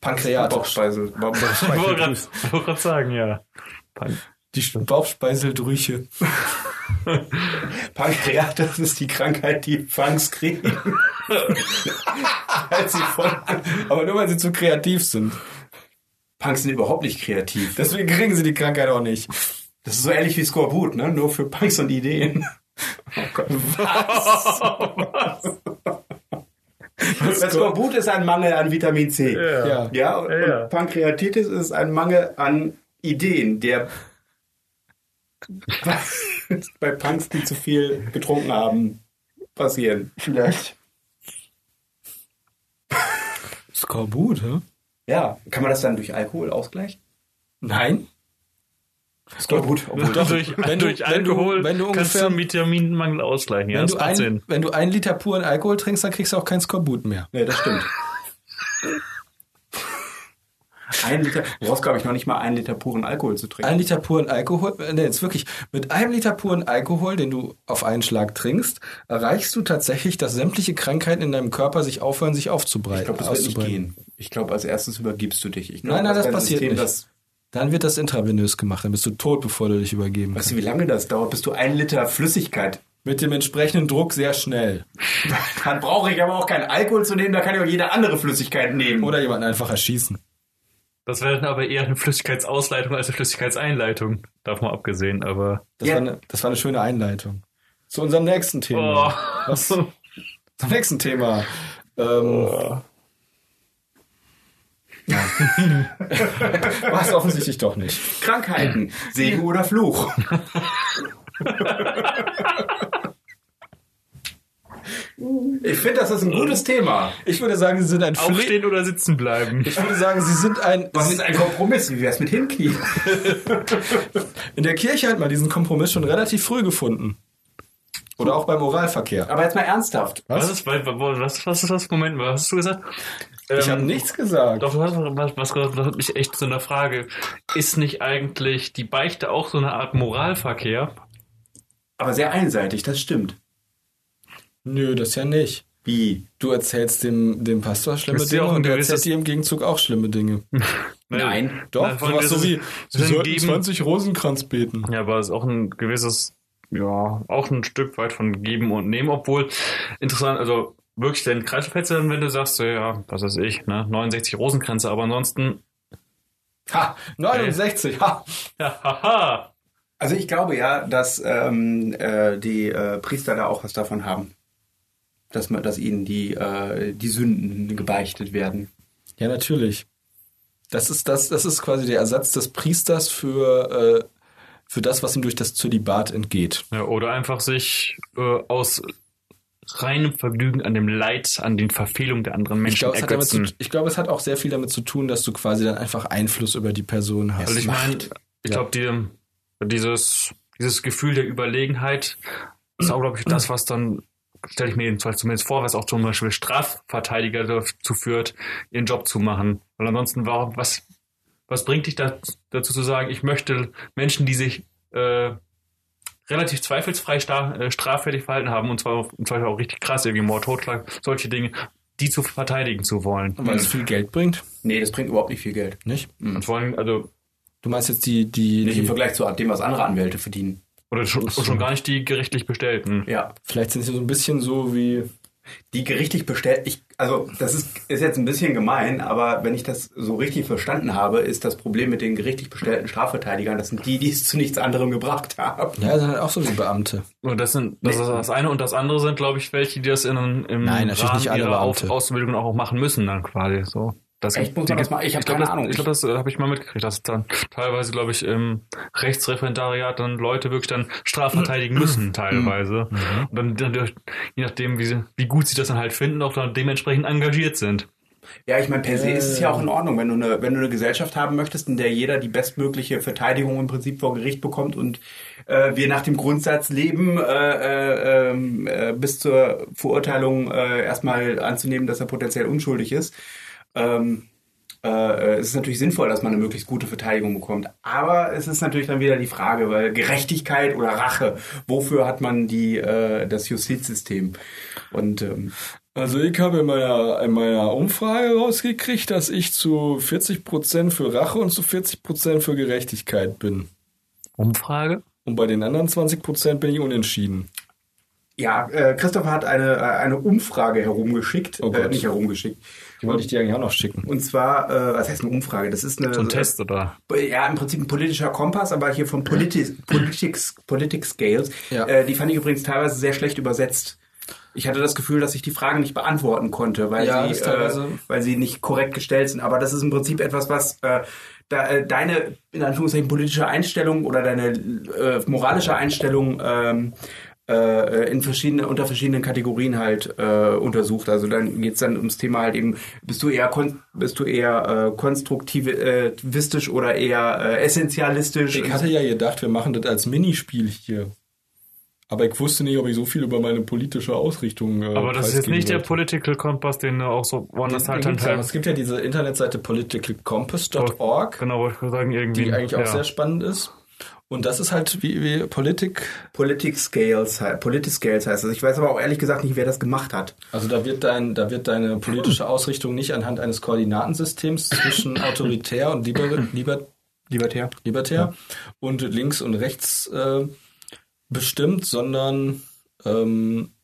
Pankreatisch. Bauchspeisel. Ich wollte gerade sagen, ja. Pan- Die Bauchspeiseldrüche. Pankreatus ist die Krankheit, die Punks kriegen. Von Aber nur weil sie zu kreativ sind. Punks sind überhaupt nicht kreativ. Deswegen kriegen sie die Krankheit auch nicht. Das ist so ähnlich wie Skorbut, ne? Nur für Punks und Ideen. Oh Gott. Was? Das Skorbut ist ein Mangel an Vitamin C. Ja. Ja, und, Ja, ja. und Pankreatitis ist ein Mangel an Ideen, der bei Punks, die zu viel getrunken haben, passieren. Vielleicht. Skorbut, hä? Ja, kann man das dann durch Alkohol ausgleichen? Nein. Skorbut, obwohl Doch, durch, wenn du- durch wenn du- Alkohol wenn du kannst du ungefähr- einen Vitaminmangel ausgleichen. Ja, wenn, das du ein, wenn du einen Liter puren Alkohol trinkst, dann kriegst du auch kein Skorbut mehr. Nee, das stimmt. Ein Liter, du brauchst, glaube ich, noch nicht mal einen Liter puren Alkohol zu trinken. Ein Liter puren Alkohol, äh, nee, jetzt wirklich, mit einem Liter puren Alkohol, den du auf einen Schlag trinkst, erreichst du tatsächlich, dass sämtliche Krankheiten in deinem Körper sich aufhören, sich aufzubreiten. ich glaube, das wird nicht gehen. Ich glaube, als erstes übergibst du dich. Ich glaub, Nein, nein, das dein passiert nicht. Das, Dann wird das intravenös gemacht, dann bist du tot, bevor du dich übergeben weißt kannst. du, wie lange das dauert, bis du ein Liter Flüssigkeit... Mit dem entsprechenden Druck sehr schnell. Dann brauche ich aber auch keinen Alkohol zu nehmen, da kann ich auch jede andere Flüssigkeit nehmen. Oder jemanden einfach erschießen. Das wäre dann aber eher eine Flüssigkeitsausleitung als eine Flüssigkeitseinleitung. Davon mal abgesehen, aber. Das, Ja. war eine, das war eine schöne Einleitung. Zu unserem nächsten Thema. Oh. Was? Zum nächsten Thema. Ähm, War es offensichtlich doch nicht. Krankheiten, Segen oder Fluch. Ich finde, das ist ein gutes Thema. Ich würde sagen, Sie sind ein Fle Aufstehen oder sitzen bleiben. Ich würde sagen, Sie sind ein. Was ist ein Kompromiss? Wie wär's mit Hinknie? In der Kirche hat man diesen Kompromiss schon relativ früh gefunden. Oder auch beim Oralverkehr. Aber jetzt mal ernsthaft. Was ist, was, was, was ist das? Moment, was hast du gesagt? Ich Ähm, habe nichts gesagt. Doch, du hast was, was gesagt, das hat mich echt zu einer Frage. Ist nicht eigentlich die Beichte auch so eine Art Moralverkehr? Aber sehr einseitig, das stimmt. Nö, das ja nicht. Wie? Du erzählst dem, dem Pastor schlimme Dinge auch und der erzählt dir im Gegenzug auch schlimme Dinge. Nein. Doch, allem sowas so wie, Sie sollten Geben- 20 Rosenkranz beten. Ja, aber es ist auch ein gewisses, ja, auch ein Stück weit von Geben und Nehmen, obwohl interessant, also wirklich den Kreislauf wenn du sagst, so, ja, was weiß ich, ne, 69 Rosenkränze, aber ansonsten, Ha, 69, ha. ja, haha. Also ich glaube ja, dass ähm, äh, die äh, Priester da auch was davon haben. Dass, man, dass ihnen die, äh, die Sünden gebeichtet werden. Ja, natürlich. Das ist das, das ist quasi der Ersatz des Priesters für, äh, für das, was ihm durch das Zölibat entgeht. Ja, oder einfach sich äh, aus reinem Vergnügen an dem Leid, an den Verfehlungen der anderen Ich Menschen hat damit zu- ich glaube, es hat auch sehr viel damit zu tun, dass du quasi dann einfach Einfluss über die Person hast. Also ich meine, ich Ja. glaube, die, dieses, dieses Gefühl der Überlegenheit ist auch, glaube ich, das, was dann, stelle ich mir jedenfalls zumindest vor, was auch zum Beispiel Strafverteidiger dazu führt, ihren Job zu machen. Weil ansonsten, warum, was, was bringt dich da, dazu zu sagen, ich möchte Menschen, die sich äh, relativ zweifelsfrei äh, straffällig verhalten haben, und zwar auch, und zwar auch richtig krass, wie Mord, Totschlag, solche Dinge, die zu verteidigen zu wollen. weil es viel Geld bringt, Nee, das bringt überhaupt nicht viel Geld. nicht? Und vor allem, also Du meinst jetzt die, die, Nicht im die Vergleich zu dem, was andere Anwälte verdienen. Oder schon, schon gar nicht die gerichtlich Bestellten. Ja. vielleicht sind sie so ein bisschen so wie, Die gerichtlich bestellt, ich, also das ist, ist jetzt ein bisschen gemein, aber wenn ich das so richtig verstanden habe, ist das Problem mit den gerichtlich bestellten Strafverteidigern, das sind die, die es zu nichts anderem gebracht haben. ja, sind halt auch so wie Beamte. Und das sind das ist das eine und das andere sind, glaube ich, welche, die das in, im Nein, natürlich Rahmen nicht alle ihrer Auf, Beamte. Ausbildung auch machen müssen dann quasi so. Das Echt? Muss man das mal- ich hab glaub, keine das, Ahnung. Ich glaube, das äh, habe ich mal mitgekriegt, dass dann teilweise, glaube ich, im Rechtsreferendariat dann Leute wirklich dann strafverteidigen müssen teilweise. Mhm. Und dann, dann je nachdem, wie, sie, wie gut sie das dann halt finden, auch dann dementsprechend engagiert sind. Ja, ich meine, per se ist es ja auch in Ordnung, wenn du, eine, wenn du eine Gesellschaft haben möchtest, in der jeder die bestmögliche Verteidigung im Prinzip vor Gericht bekommt und äh, wir nach dem Grundsatz leben, äh, äh, ähm, äh, bis zur Verurteilung äh, erstmal anzunehmen, dass er potenziell unschuldig ist. Ähm, äh, es ist natürlich sinnvoll, dass man eine möglichst gute Verteidigung bekommt. Aber es ist natürlich dann wieder die Frage, weil Gerechtigkeit oder Rache, wofür hat man die, äh, das Justizsystem? Und ähm, Also ich habe in meiner, in meiner Umfrage rausgekriegt, dass ich zu 40% für Rache und zu 40% für Gerechtigkeit bin. Umfrage? Und bei den anderen 20% bin ich unentschieden. ja, äh, Christopher hat eine, äh, eine Umfrage herumgeschickt, Oh äh, nicht herumgeschickt. Die wollte ich dir eigentlich auch noch schicken. Und zwar, äh, was heißt eine Umfrage? Das ist eine So ein Test, oder? Ja, im Prinzip ein politischer Kompass, aber hier von Politi Politics, Politic Scales. Ja. Äh, die fand ich übrigens teilweise sehr schlecht übersetzt. Ich hatte das Gefühl, dass ich die Fragen nicht beantworten konnte, weil Ja, sie, äh, weil sie nicht korrekt gestellt sind. Aber das ist im Prinzip etwas, was äh, da, äh, deine in Anführungszeichen politische Einstellung oder deine äh, moralische Einstellung ähm, äh, in verschiedene, unter verschiedenen Kategorien halt äh, untersucht. Also dann geht's dann ums Thema halt eben, bist du eher kon bist du eher äh, konstruktivistisch oder eher äh, essentialistisch? Ich hatte ja gedacht, wir machen das als Minispiel hier. Aber ich wusste nicht, ob ich so viel über meine politische Ausrichtung. Äh, Aber das ist jetzt nicht der wollte. Political Kompass, den du auch so woanders halt dann Es gibt ja diese Internetseite politicalcompass.org, Genau, wollte ich sagen, irgendwie. die eigentlich auch ja. sehr spannend ist. Und das ist halt wie, wie Politik. Politic Scales, Politic Scales heißt das. Ich weiß aber auch ehrlich gesagt nicht, wer das gemacht hat. Also da wird dein, da wird deine politische Ausrichtung nicht anhand eines Koordinatensystems zwischen autoritär und liber, liber, Libertär. libertär und links und rechts äh, bestimmt, sondern ähm,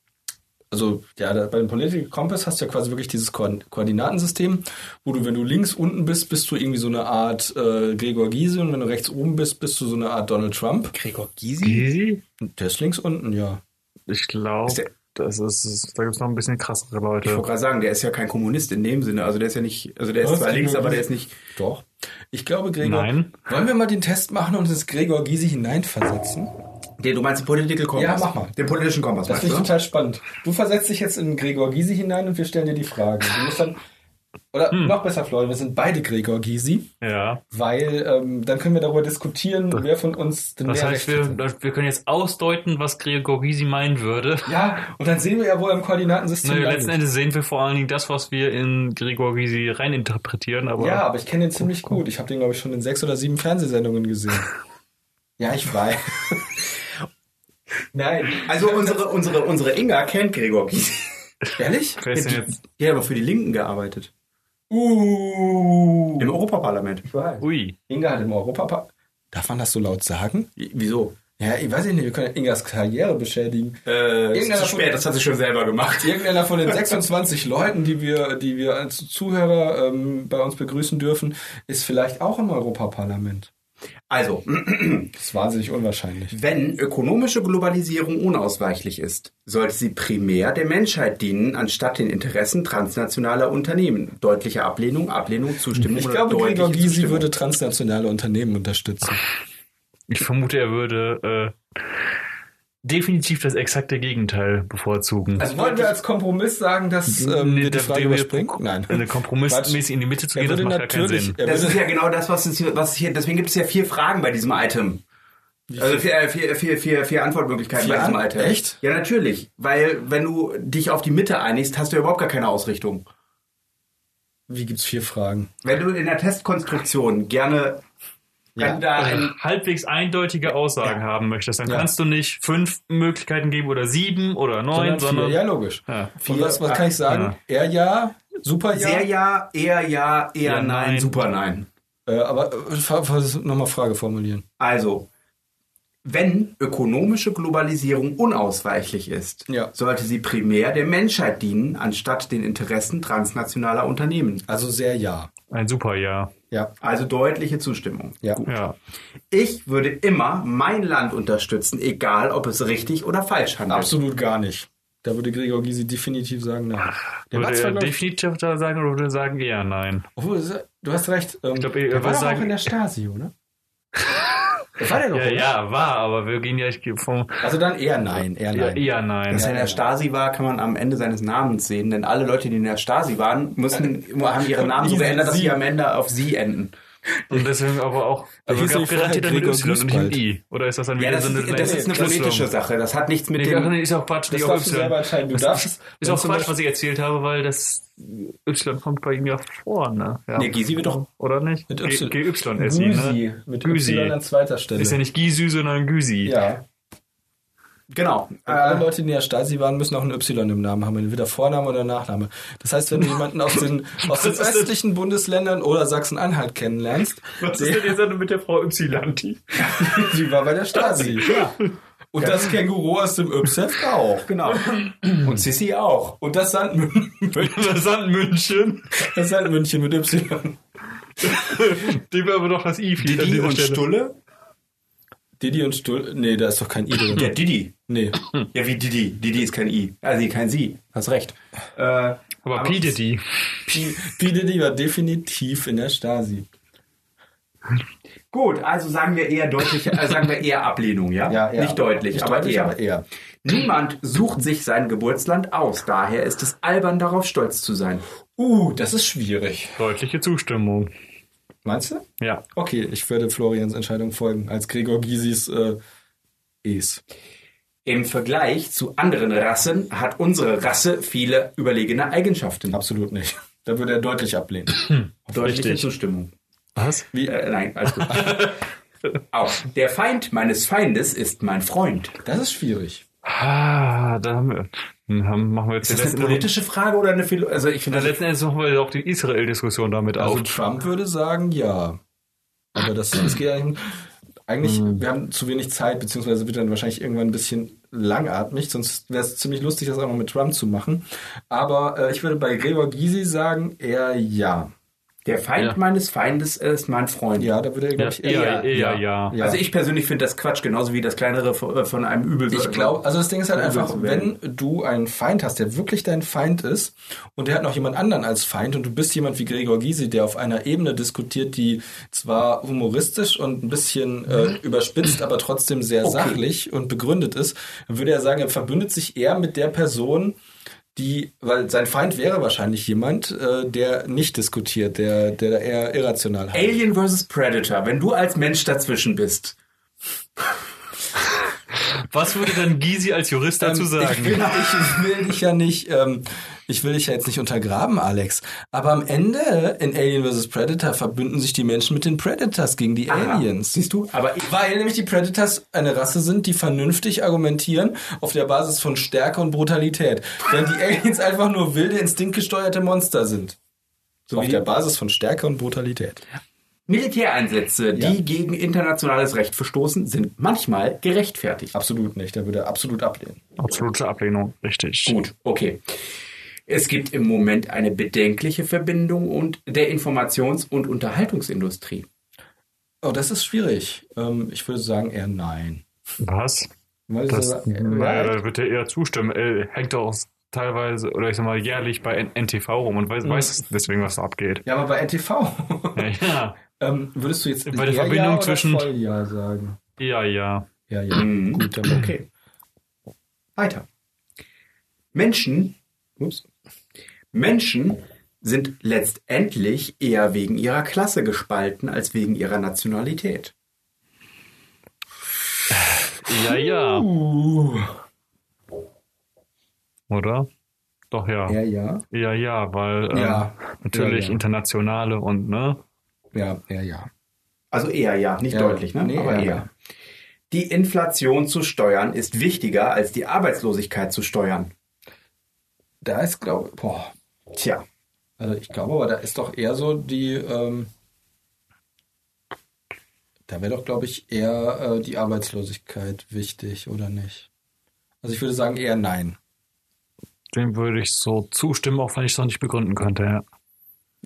also ja, da, bei dem Political Compass hast du ja quasi wirklich dieses Ko Koordinatensystem, wo du, wenn du links unten bist, bist du irgendwie so eine Art äh, Gregor Gysi und wenn du rechts oben bist, bist du so eine Art Donald Trump. Gregor Gysi? Easy? Der ist links unten, ja. Ich glaube, das ist, da gibt es noch ein bisschen krassere Ich Leute. wollte gerade sagen, der ist ja kein Kommunist in dem Sinne. Also der ist ja nicht, also der ist Was? zwar links, aber der Gysi? ist nicht. Doch. Ich glaube, Gregor. Nein. Wollen wir mal den Test machen und ins Gregor Gysi hineinversetzen? Den, du meinst den Political Kompass? Ja, mach mal. Den politischen Kompass, Das finde ich total spannend. Du versetzt dich jetzt in Gregor Gysi hinein und wir stellen dir die Fragen. Du musst dann, oder noch besser, Florian, wir sind beide Gregor Gysi, Ja. weil ähm, dann können wir darüber diskutieren, wer von uns den Das mehr heißt, Recht wir, wir können jetzt ausdeuten, was Gregor Gysi meinen würde. Ja, und dann sehen wir ja, wo er im Koordinatensystem Naja, letzten Endes sehen wir vor allen Dingen das, was wir in Gregor Gysi reininterpretieren, aber Ja, aber ich kenne den ziemlich gut. Ich habe den, glaube ich, schon in sechs oder sieben Fernsehsendungen gesehen. ja, ich weiß. Nein. Also unsere, unsere, unsere Inga kennt Gregor Gysi. Ehrlich? wer ist denn jetzt? Die hat aber für die Linken gearbeitet. Uh. Im Europaparlament. Ich weiß. Ui. Inga hat im Europa... Darf man das so laut sagen? Wieso? Ja, ich weiß nicht, wir können Ingas Karriere beschädigen. Äh, ist zu von- spät, das hat sie schon selber gemacht. Irgendeiner von den 26 Leuten, die wir, die wir als Zuhörer ähm, bei uns begrüßen dürfen, ist vielleicht auch im Europaparlament. Also, Das ist wahnsinnig unwahrscheinlich. wenn ökonomische Globalisierung unausweichlich ist, sollte sie primär der Menschheit dienen, anstatt den Interessen transnationaler Unternehmen. Deutliche Ablehnung, Ablehnung, Zustimmung Ich oder glaube, Gregor Gysi Zustimmung. würde transnationale Unternehmen unterstützen. Ich vermute, er würde äh, definitiv das exakte Gegenteil bevorzugen. Also wollen wir als Kompromiss sagen, dass ähm, wir die Frage dem- überspringen? Nein. Eine kompromissmäßig in die Mitte zu gehen, das macht ja keinen natürlich, Sinn. Das ist ja genau das, was es hier, was hier, deswegen gibt es ja vier Fragen bei diesem Item. Also vier, äh, vier, vier, vier, vier Antwortmöglichkeiten Vier bei diesem Item. echt? Ja, natürlich. Weil wenn du dich auf die Mitte einigst, hast du ja überhaupt gar keine Ausrichtung. wie gibt's vier Fragen? Wenn du in der Testkonstruktion gerne Ja. wenn da Also ein, halbwegs eindeutige Aussagen haben möchtest, dann Ja. kannst du nicht fünf Möglichkeiten geben oder sieben oder neun, Sondern sondern, vier. Ja, logisch. Ja. Und was, was kann ich sagen? Er ja, super ja. sehr ja, eher ja, eher Ja, nein, nein. super nein. Äh, aber äh, nochmal Frage formulieren. Also, wenn ökonomische Globalisierung unausweichlich ist, Ja. sollte sie primär der Menschheit dienen, anstatt den Interessen transnationaler Unternehmen. Also sehr ja. Ein super Ja. Ja. Also deutliche Zustimmung. Ja. Ja. Ich würde immer mein Land unterstützen, egal ob es richtig oder falsch handelt. Absolut gar nicht. Da würde Gregor Gysi definitiv sagen, nein. Der Würde er ich, definitiv da sagen oder würde er sagen eher nein? obwohl, du hast recht. Ähm, glaub, er der war würde doch sagen- auch in der Stasi, oder? Das war der doch, Ja, oder? ja, war, aber wir gehen ja vom Also dann eher nein, eher ja, nein. eher nein. Dass er in der Stasi war, kann man am Ende seines Namens sehen, denn alle Leute, die in der Stasi waren, müssen, haben ihre Namen so geändert, dass sie am Ende auf sie enden. Und deswegen aber auch Aber also gab garantiert dann mit Y und nicht mit I. Oder ist das dann wieder Ja, das, so eine ist, das ist eine politische Sache. Das hat nichts mit Nee, dem. ist auch Quatsch. Das darfst du selber entscheiden. Du Das darfst, ist wenn auch Quatsch, was ich erzählt habe, weil das Y kommt bei ihm ja vor, ne? Ja. Nee, Gysi wird doch. Oder nicht? Mit G- Y. GY-SI, Güsi, ne? mit Güsi. Y an zweiter Stelle. Ist ja nicht Gisü, sondern Güsi. ja. Genau. Alle Äh, Leute, die in der Stasi waren, müssen auch ein Y im Namen haben, entweder Vorname oder Nachname. Das heißt, wenn du jemanden aus den, aus den östlichen Bundesländern oder Sachsen-Anhalt kennenlernst, Was ist denn jetzt mit der Frau Y? Die die war bei der Stasi. Und das Känguru aus dem Ypsheft auch. genau. Und Sissi auch. Und das Sandmünchen, das Sandmünchen mit Y. Dem wäre aber doch das I fehlt Didi dieser und Stelle. Stulle? Didi und Stull. Nee, da ist doch kein I drin. Ja, Didi. Nee. Ja, wie Didi. Didi ist kein I. Also kein Sie. Hast recht. Äh, Aber P. Diddy. P. P. Diddy war definitiv in der Stasi. gut, also sagen wir eher deutlich, äh, sagen wir eher Ablehnung, ja? Nicht deutlich, Nicht aber, deutlich, eher. aber eher. Niemand sucht sich sein Geburtsland aus. Daher ist es albern, darauf stolz zu sein. Uh, das ist schwierig. Deutliche Zustimmung. Meinst du? Ja. Okay, ich werde Florians Entscheidung folgen, als Gregor Gysis äh, Es. Im Vergleich zu anderen Rassen hat unsere Rasse viele überlegene Eigenschaften. Absolut nicht. Da würde er deutlich ablehnen. Deutliche Richtig. Zustimmung. Was? Wie, äh, nein, alles gut. Auch. Der Feind meines Feindes ist mein Freund. Das ist schwierig. Ah, da haben wir, hm, haben, machen wir jetzt Ist das eine politische Frage oder eine Philo Also ich finde das letzten Endes machen wir auch die Israel-Diskussion damit Also auf. Trump würde sagen, ja. Aber das, das geht eigentlich. Eigentlich, Hm. wir haben zu wenig Zeit, beziehungsweise wird dann wahrscheinlich irgendwann ein bisschen langatmig, sonst wäre es ziemlich lustig, das auch noch mit Trump zu machen. Aber äh, ich würde bei Gregor Gysi sagen, eher ja. Der Feind Ja. meines Feindes ist mein Freund. Ja, da würde er, Ja, glaube ich, eher, eher, ja. Ja. Also ich persönlich finde das Quatsch, genauso wie das kleinere von von einem Übel. Ich glaube, also das Ding ist halt Übel einfach, wenn du einen Feind hast, der wirklich dein Feind ist und der hat noch jemand anderen als Feind und du bist jemand wie Gregor Gysi, der auf einer Ebene diskutiert, die zwar humoristisch und ein bisschen äh, überspitzt, aber trotzdem sehr Okay. sachlich und begründet ist, dann würde er sagen, er verbündet sich eher mit der Person, die, weil sein Feind wäre wahrscheinlich jemand, äh, der nicht diskutiert, der, der da eher irrational handelt. Alien vs. Predator, wenn du als Mensch dazwischen bist. Was würde dann Gysi als Jurist dazu Ähm, sagen? Ich will, ich will dich ja nicht, ähm, ich will dich ja jetzt nicht untergraben, Alex. Aber am Ende in Alien vs. Predator verbünden sich die Menschen mit den Predators gegen die Aha. Aliens. Siehst du? Aber Weil nämlich die Predators eine Rasse sind, die vernünftig argumentieren auf der Basis von Stärke und Brutalität. Während die Aliens einfach nur wilde, instinktgesteuerte Monster sind. So auf wie- der Basis von Stärke und Brutalität. Militäreinsätze, die Ja. gegen internationales Recht verstoßen, sind manchmal gerechtfertigt. Absolut nicht. Da würde er absolut ablehnen. Absolute Ablehnung, richtig. Gut, okay. Es gibt im Moment eine bedenkliche Verbindung und der Informations- und Unterhaltungsindustrie. Oh, das ist schwierig. Ähm, ich würde sagen eher nein. Was? Weil Das, äh, naja, da wird er eher zustimmen. Er hängt doch teilweise, oder ich sag mal, jährlich bei N- NTV rum und weiß, weiß deswegen, was da abgeht. Ja, aber bei NTV. Ja, ja. ähm, würdest du jetzt Bei der Verbindung ja oder zwischen- Volljahr sagen? Ja, ja. Ja, ja. Mhm. Gut, dann Okay. Weiter. Menschen, ups, Menschen sind letztendlich eher wegen ihrer Klasse gespalten als wegen ihrer Nationalität. Ja, ja. Uh. Oder? Doch, ja. Ja, ja. Ja, ja, weil ähm, Ja. natürlich Ja, ja. internationale und, ne? Ja, ja, ja. Also eher ja, nicht Ja. deutlich, ne? Nee, aber eher eher. ja. Die Inflation zu steuern ist wichtiger als die Arbeitslosigkeit zu steuern. Da ist, glaube ich, boah. Tja, Also ich glaube, aber da ist doch eher so die, ähm, da wäre doch, glaube ich, eher äh, die Arbeitslosigkeit wichtig, oder nicht? Also ich würde sagen eher nein. Dem würde ich so zustimmen, auch wenn ich es noch nicht begründen könnte, ja.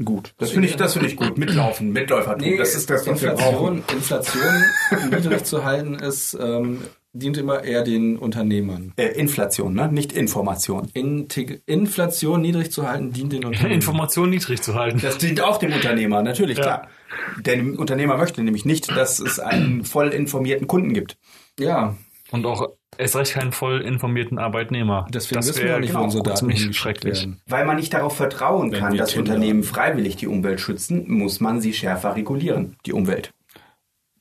gut. Das finde ich, das finde ich gut. Mitlaufen, Mitläufertum. das ist das, was wir brauchen. Inflation, Inflation niedrig zu halten ist, ähm, dient immer eher den Unternehmern. Äh, Inflation, ne? Nicht Information. Integ Inflation niedrig zu halten, dient den Unternehmern. Informationen niedrig zu halten. Das dient auch dem Unternehmer, natürlich, Ja. klar. Der Unternehmer möchte nämlich nicht, dass es einen voll informierten Kunden gibt. Ja, Und auch erst recht keinen voll informierten Arbeitnehmer. deswegen Das wissen wir auch nicht, wo genau, unsere Daten hingeschickt schrecklich. werden. Weil man nicht darauf vertrauen Wenn kann, dass Tinder- Unternehmen freiwillig die Umwelt schützen, muss man sie schärfer regulieren, die Umwelt.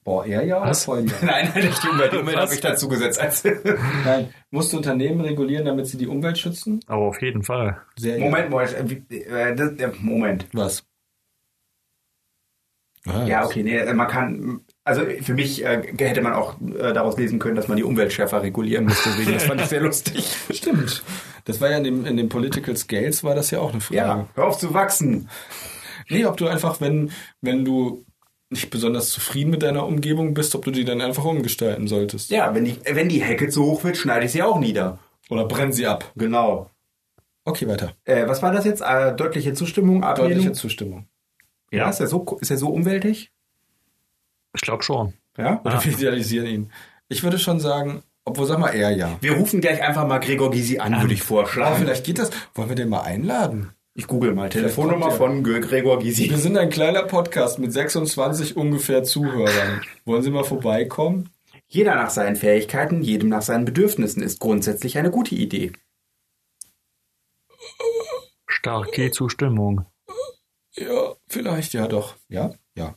Boah, er ja oder Was? voll ja? Nein, nein, nicht die Umwelt. Die Umwelt Was? habe ich dazu gesetzt. Nein, musst du Unternehmen regulieren, damit sie die Umwelt schützen? Aber auf jeden Fall. Sehr Moment, Moment, äh, äh, äh, Moment. Was? Ja, okay, nee, man kann, also für mich äh, hätte man auch äh, daraus lesen können, dass man die Umwelt schärfer regulieren muss. Deswegen, das fand ich sehr lustig. Stimmt. Das war ja in dem, in den Political Scales war das ja auch eine Frage. Ja, hör auf zu wachsen. Nee, ob du einfach, wenn, wenn du nicht besonders zufrieden mit deiner Umgebung bist, ob du die dann einfach umgestalten solltest. Ja, wenn die, wenn die Hecke zu hoch wird, schneide ich sie auch nieder. Oder brenn sie ab. Genau. Okay, weiter. Äh, was war das jetzt? Äh, deutliche Zustimmung, Ablehnung? Deutliche Zustimmung. ja, ist er so, ist er so umweltig? Ich glaube schon. Ja? Oder wir idealisieren ihn. Ich würde schon sagen, obwohl sag mal er ja. Wir rufen gleich einfach mal Gregor Gysi an, würde ich Aber vorschlagen. vielleicht geht das. Wollen wir den mal einladen? Ich google mal Telefonnummer von Gregor Gysi. Wir sind ein kleiner Podcast mit 26 ungefähr Zuhörern. Wollen Sie mal vorbeikommen? Jeder nach seinen Fähigkeiten, jedem nach seinen Bedürfnissen ist grundsätzlich eine gute Idee. Starke Zustimmung. Ja, vielleicht, ja doch. Ja? Ja.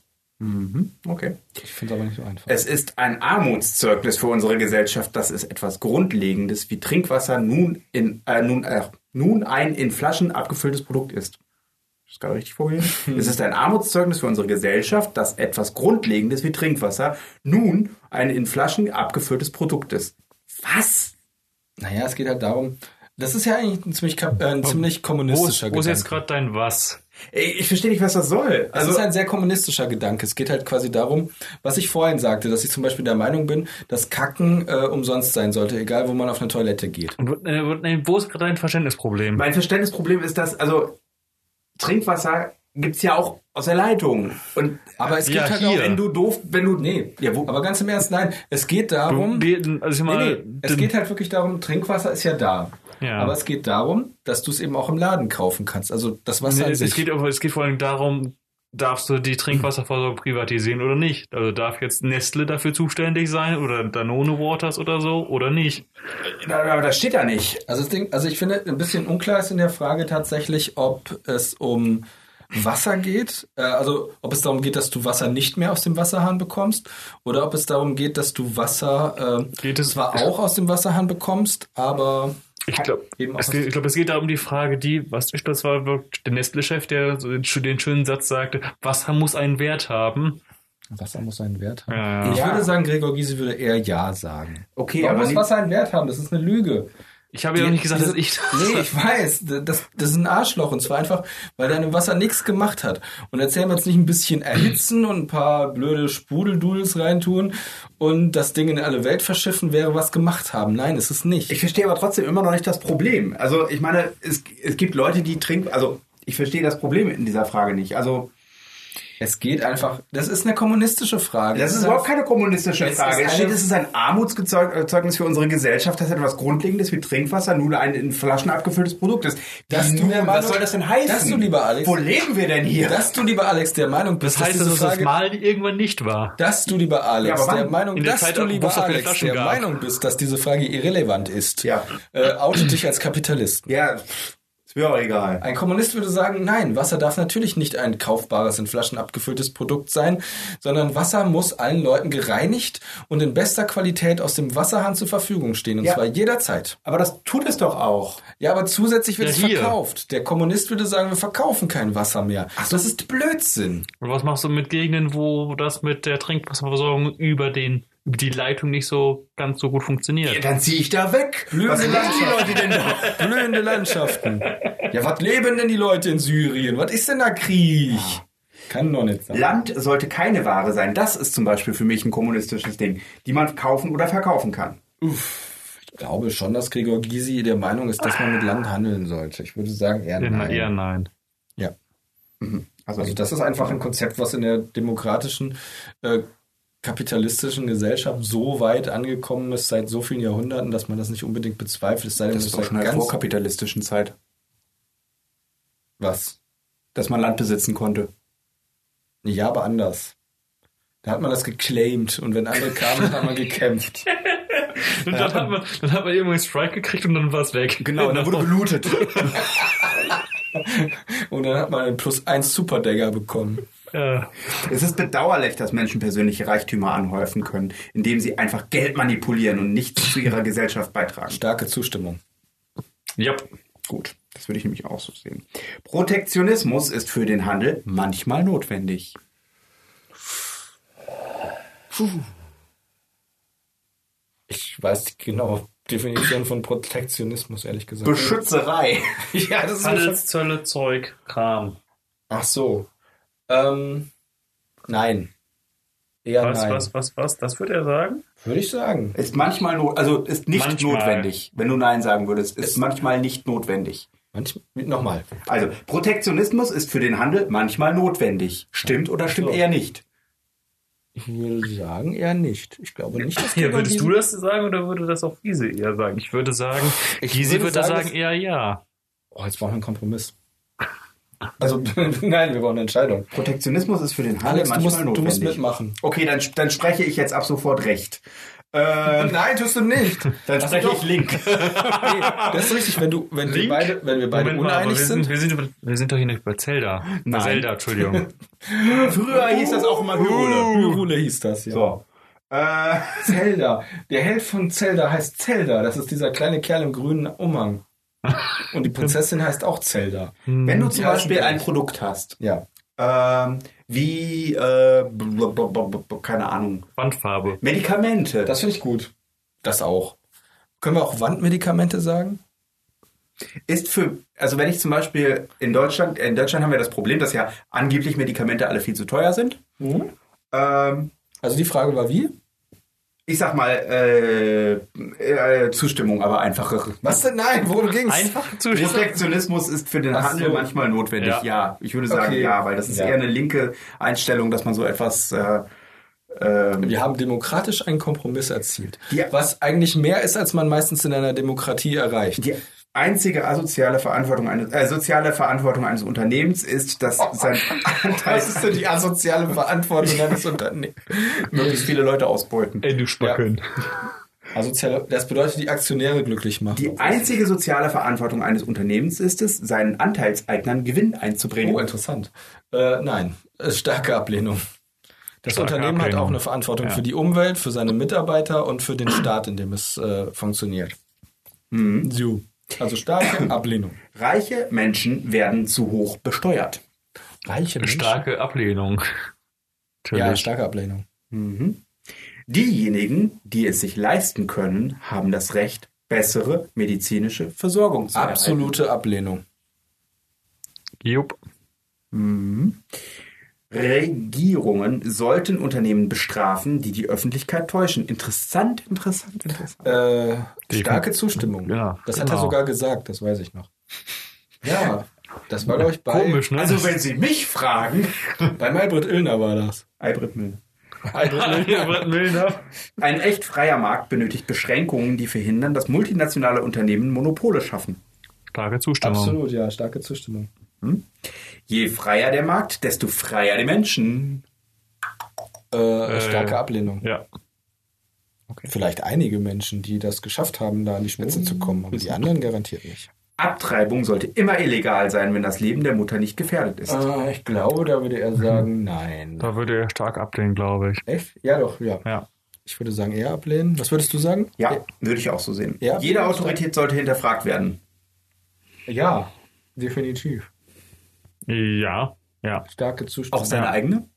Okay. Ich finde es aber nicht so einfach. Es ist ein Armutszeugnis für unsere Gesellschaft, dass es etwas Grundlegendes wie Trinkwasser nun, in, äh, nun, äh, nun ein in Flaschen abgefülltes Produkt ist. Ist das gerade richtig vorgelesen? es ist ein Armutszeugnis für unsere Gesellschaft, dass etwas Grundlegendes wie Trinkwasser nun ein in Flaschen abgefülltes Produkt ist. Was? Naja, es geht halt darum, das ist ja eigentlich ein ziemlich, äh, ein ziemlich Wo ist, kommunistischer wo ist jetzt Gedanke. gerade dein Was? Ey, ich verstehe nicht, was das soll. Also, es ist ein sehr kommunistischer Gedanke. Es geht halt quasi darum, was ich vorhin sagte, dass ich zum Beispiel der Meinung bin, dass Kacken äh, umsonst sein sollte, egal wo man auf eine Toilette geht. Und, äh, äh, wo ist gerade dein Verständnisproblem? mein Verständnisproblem ist, dass, also, Trinkwasser gibt's ja auch aus der Leitung. Und Aber es gibt Ja, halt hier. auch, wenn du doof, wenn du, nee, Ja, wo- aber ganz im Ernst, nein, es geht darum, also ich nee, mal, nee, es geht halt wirklich darum, Trinkwasser ist ja da. Ja. Aber es geht darum, dass du es eben auch im Laden kaufen kannst. Also das Wasser Nee, an es, sich. es, geht, es geht vor allem darum, darfst du die Trinkwasserversorgung privatisieren oder nicht? Also darf jetzt Nestle dafür zuständig sein oder Danone Waters oder so oder nicht? aber das steht da nicht. Also, Ding, also ich finde, ein bisschen unklar ist in der Frage tatsächlich, ob es um Wasser geht, äh, also ob es darum geht, dass du Wasser nicht mehr aus dem Wasserhahn bekommst, oder ob es darum geht, dass du Wasser äh, Geht es- zwar auch aus dem Wasserhahn bekommst, aber Ich glaube, es, was- geht- ich glaube, es geht da um die Frage, die, was ich, das war wirklich der Nestle-Chef, der so den, schönen Satz sagte, Wasser muss einen Wert haben. Wasser muss einen Wert haben. Ja, ja. Ich würde sagen, Gregor Gysi würde eher Ja sagen. Okay, Warum aber muss Wasser einen Wert haben? Das ist eine Lüge. Ich habe ja auch nicht gesagt, dass Diese- ich. Nee, ich weiß. Das, das ist ein Arschloch. Und zwar einfach, weil der Wasser nichts gemacht hat. Und erzählen wir jetzt nicht ein bisschen erhitzen und ein paar blöde Sprudeldudels reintun und das Ding in alle Welt verschiffen, wäre was gemacht haben. Nein, ist es nicht. Ich verstehe aber trotzdem immer noch nicht das Problem. Also ich meine, es, es gibt Leute, die trinken, also ich verstehe das Problem in dieser Frage nicht. Also es geht einfach, das ist eine kommunistische Frage. das ist überhaupt keine kommunistische Es Frage. ist eine- es ist ein Armutszeugnis für unsere Gesellschaft, dass etwas Grundlegendes wie Trinkwasser nun ein in Flaschen abgefülltes Produkt ist. Dass Wie du Meinung- was soll das denn heißen? dass du, lieber Alex- Wo leben wir denn hier? Dass du, lieber Alex, der Meinung bist, Das heißt, dass das Frage, Mal irgendwann nicht war. dass du, lieber Alex, Ja, der Meinung, dass Zeit, du, lieber Alex, der gab. Meinung bist, dass diese Frage irrelevant ist, Ja. äh, outet dich als Kapitalist. ja, auch egal. Ein Kommunist würde sagen, nein, Wasser darf natürlich nicht ein kaufbares, in Flaschen abgefülltes Produkt sein, sondern Wasser muss allen Leuten gereinigt und in bester Qualität aus dem Wasserhahn zur Verfügung stehen, und Ja. zwar jederzeit. Aber das tut es doch auch. Ja, aber zusätzlich wird Ja, es hier. verkauft. Der Kommunist würde sagen, wir verkaufen kein Wasser mehr. Ach, das ist Blödsinn. Und was machst du mit Gegenden, wo das mit der Trinkwasserversorgung über den die Leitung nicht so ganz so gut funktioniert? Dann ziehe ich da weg. Was Blöde machen die Leute denn da? Blühende Landschaften. Ja, was leben denn die Leute in Syrien? Was ist denn da Krieg? Kann doch nicht sein. Land sollte keine Ware sein. Das ist zum Beispiel für mich ein kommunistisches Ding, die man kaufen oder verkaufen kann. Ich glaube schon, dass Gregor Gysi der Meinung ist, dass man mit Land handeln sollte. Ich würde sagen, eher Ja, nein. Eher nein. Ja. Also, Also das ist einfach ein Konzept, was in der demokratischen äh, kapitalistischen Gesellschaft so weit angekommen ist seit so vielen Jahrhunderten, dass man das nicht unbedingt bezweifelt. Es sei denn, Das es ist auch schon in der vorkapitalistischen Zeit, was. dass man Land besitzen konnte. Ja, aber anders. Da hat man das geclaimed und wenn andere kamen, hat man gekämpft. Und dann hat man, dann hat man irgendwann einen Strike gekriegt und dann war es weg. Genau, und dann wurde gelootet. Und dann hat man einen plus eins Superdagger bekommen. Ja. Es ist bedauerlich, dass Menschen persönliche Reichtümer anhäufen können, indem sie einfach Geld manipulieren und nichts zu ihrer Gesellschaft beitragen. Starke Zustimmung. Ja. Gut, das würde ich nämlich auch so sehen. Protektionismus ist für den Handel manchmal notwendig. Ich weiß die genaue Definition von Protektionismus, ehrlich gesagt. Beschützerei. ja, das Handelszölle, Zeug, Kram. Ach so. Ähm, nein. Eher Was, nein. was, was, was? Das würde er sagen? Würde ich sagen. Ist manchmal not, also ist nicht Manchmal. notwendig. Wenn du Nein sagen würdest, ist manchmal nicht notwendig. Manchmal, nochmal. Also, Protektionismus ist für den Handel manchmal notwendig. Stimmt oder stimmt So. eher nicht? Ich würde sagen, eher nicht. Ich glaube nicht, dass Ja, würdest du das sagen oder würde das auch Wiese eher sagen? Ich würde sagen, Ich Giesi würde würde sagen, sagen, eher ja. Oh, jetzt brauchen wir einen Kompromiss. Also, nein, wir brauchen eine Entscheidung. Protektionismus ist für den Handel Alex, du manchmal musst, du notwendig. musst mitmachen. Okay, dann, dann spreche ich jetzt ab sofort recht. Ähm, Nein, tust du nicht. dann spreche ich link. Nee, das ist richtig, wenn du, wenn wir beide, wenn wir beide Moment uneinig wir sind. sind, wir sind, über- wir sind doch hier nicht bei Zelda. Bei Nein. Zelda, Entschuldigung. Früher hieß das auch immer Hyrule. Hyrule hieß das, ja. So. Äh, Zelda. Der Held von Zelda heißt Zelda. Das ist dieser kleine Kerl im grünen Umhang. Und die Prinzessin heißt auch Zelda. wenn du zum Ja, Beispiel ein Produkt hast, Ja. ähm, wie, äh, keine Ahnung, Wandfarbe. Medikamente. Das finde ich gut. Das auch. Können wir auch Wandmedikamente sagen? ist für, also wenn ich zum Beispiel in Deutschland, in Deutschland haben wir das Problem, dass ja angeblich Medikamente alle viel zu teuer sind. Ähm, Also die Frage war wie? Ich sag mal, äh, äh, Zustimmung, aber einfachere. Was denn? Nein, worum ging's? Einfach zu Protektionismus ist für den Ach Handel so. manchmal notwendig. Ja. Ja. ich würde sagen Okay. ja, weil das ist Ja. eher eine linke Einstellung, dass man so etwas. Äh, ähm, Wir haben demokratisch einen Kompromiss erzielt. Ja. Was eigentlich mehr ist, als man meistens in einer Demokratie erreicht. Die einzige asoziale Verantwortung eines, äh, soziale Verantwortung eines Unternehmens ist, dass sein Anteil Was ist denn die asoziale Verantwortung eines Unternehmens? möglichst viele Leute ausbeuten. Ey, du Spacken. Asoziale, das bedeutet, die Aktionäre glücklich machen. Die einzige soziale Verantwortung eines Unternehmens ist es, seinen Anteilseignern Gewinn einzubringen. Oh, interessant. Äh, nein, äh, starke Ablehnung. Das Starke Unternehmen hat Ablehnung. auch eine Verantwortung Ja. für die Umwelt, für seine Mitarbeiter und für den Staat, in dem es äh, funktioniert. So. Also starke Ablehnung. Reiche Menschen werden zu hoch besteuert. Reiche Menschen. Starke Ablehnung. Ja, Natürlich. starke Ablehnung. Diejenigen, die es sich leisten können, haben das Recht, bessere medizinische Versorgung zu Absolute Ablehnung. Jupp. erhalten. Regierungen sollten Unternehmen bestrafen, die die Öffentlichkeit täuschen. Interessant, interessant, interessant. Äh, starke Zustimmung. Ja, das hat er genau. sogar gesagt, das weiß ich noch. Ja, das war, glaube ich, bei, Komisch, ne? Also wenn Sie mich fragen, bei Maybrit Illner war das. Albert Müll. Albert Milner. Ein echt freier Markt benötigt Beschränkungen, die verhindern, dass multinationale Unternehmen Monopole schaffen. Starke Zustimmung. Absolut, ja, starke Zustimmung. Je freier der Markt, desto freier die Menschen. Äh, starke Ablehnung. Ja. Vielleicht einige Menschen, die das geschafft haben, da an die Spitze zu kommen, aber die anderen garantiert nicht. Abtreibung sollte immer illegal sein, wenn das Leben der Mutter nicht gefährdet ist. Äh, ich glaube, da würde er sagen, nein. Da würde er stark ablehnen, glaube ich. Echt? Ja, doch, ja. Ja. Ich würde sagen, eher ablehnen. Was würdest du sagen? Ja, würde ich auch so sehen. Ja? Jede Autorität sollte hinterfragt werden. Ja, definitiv. Ja. Ja. Starke Zustimmung. Auch seine Ja. eigene?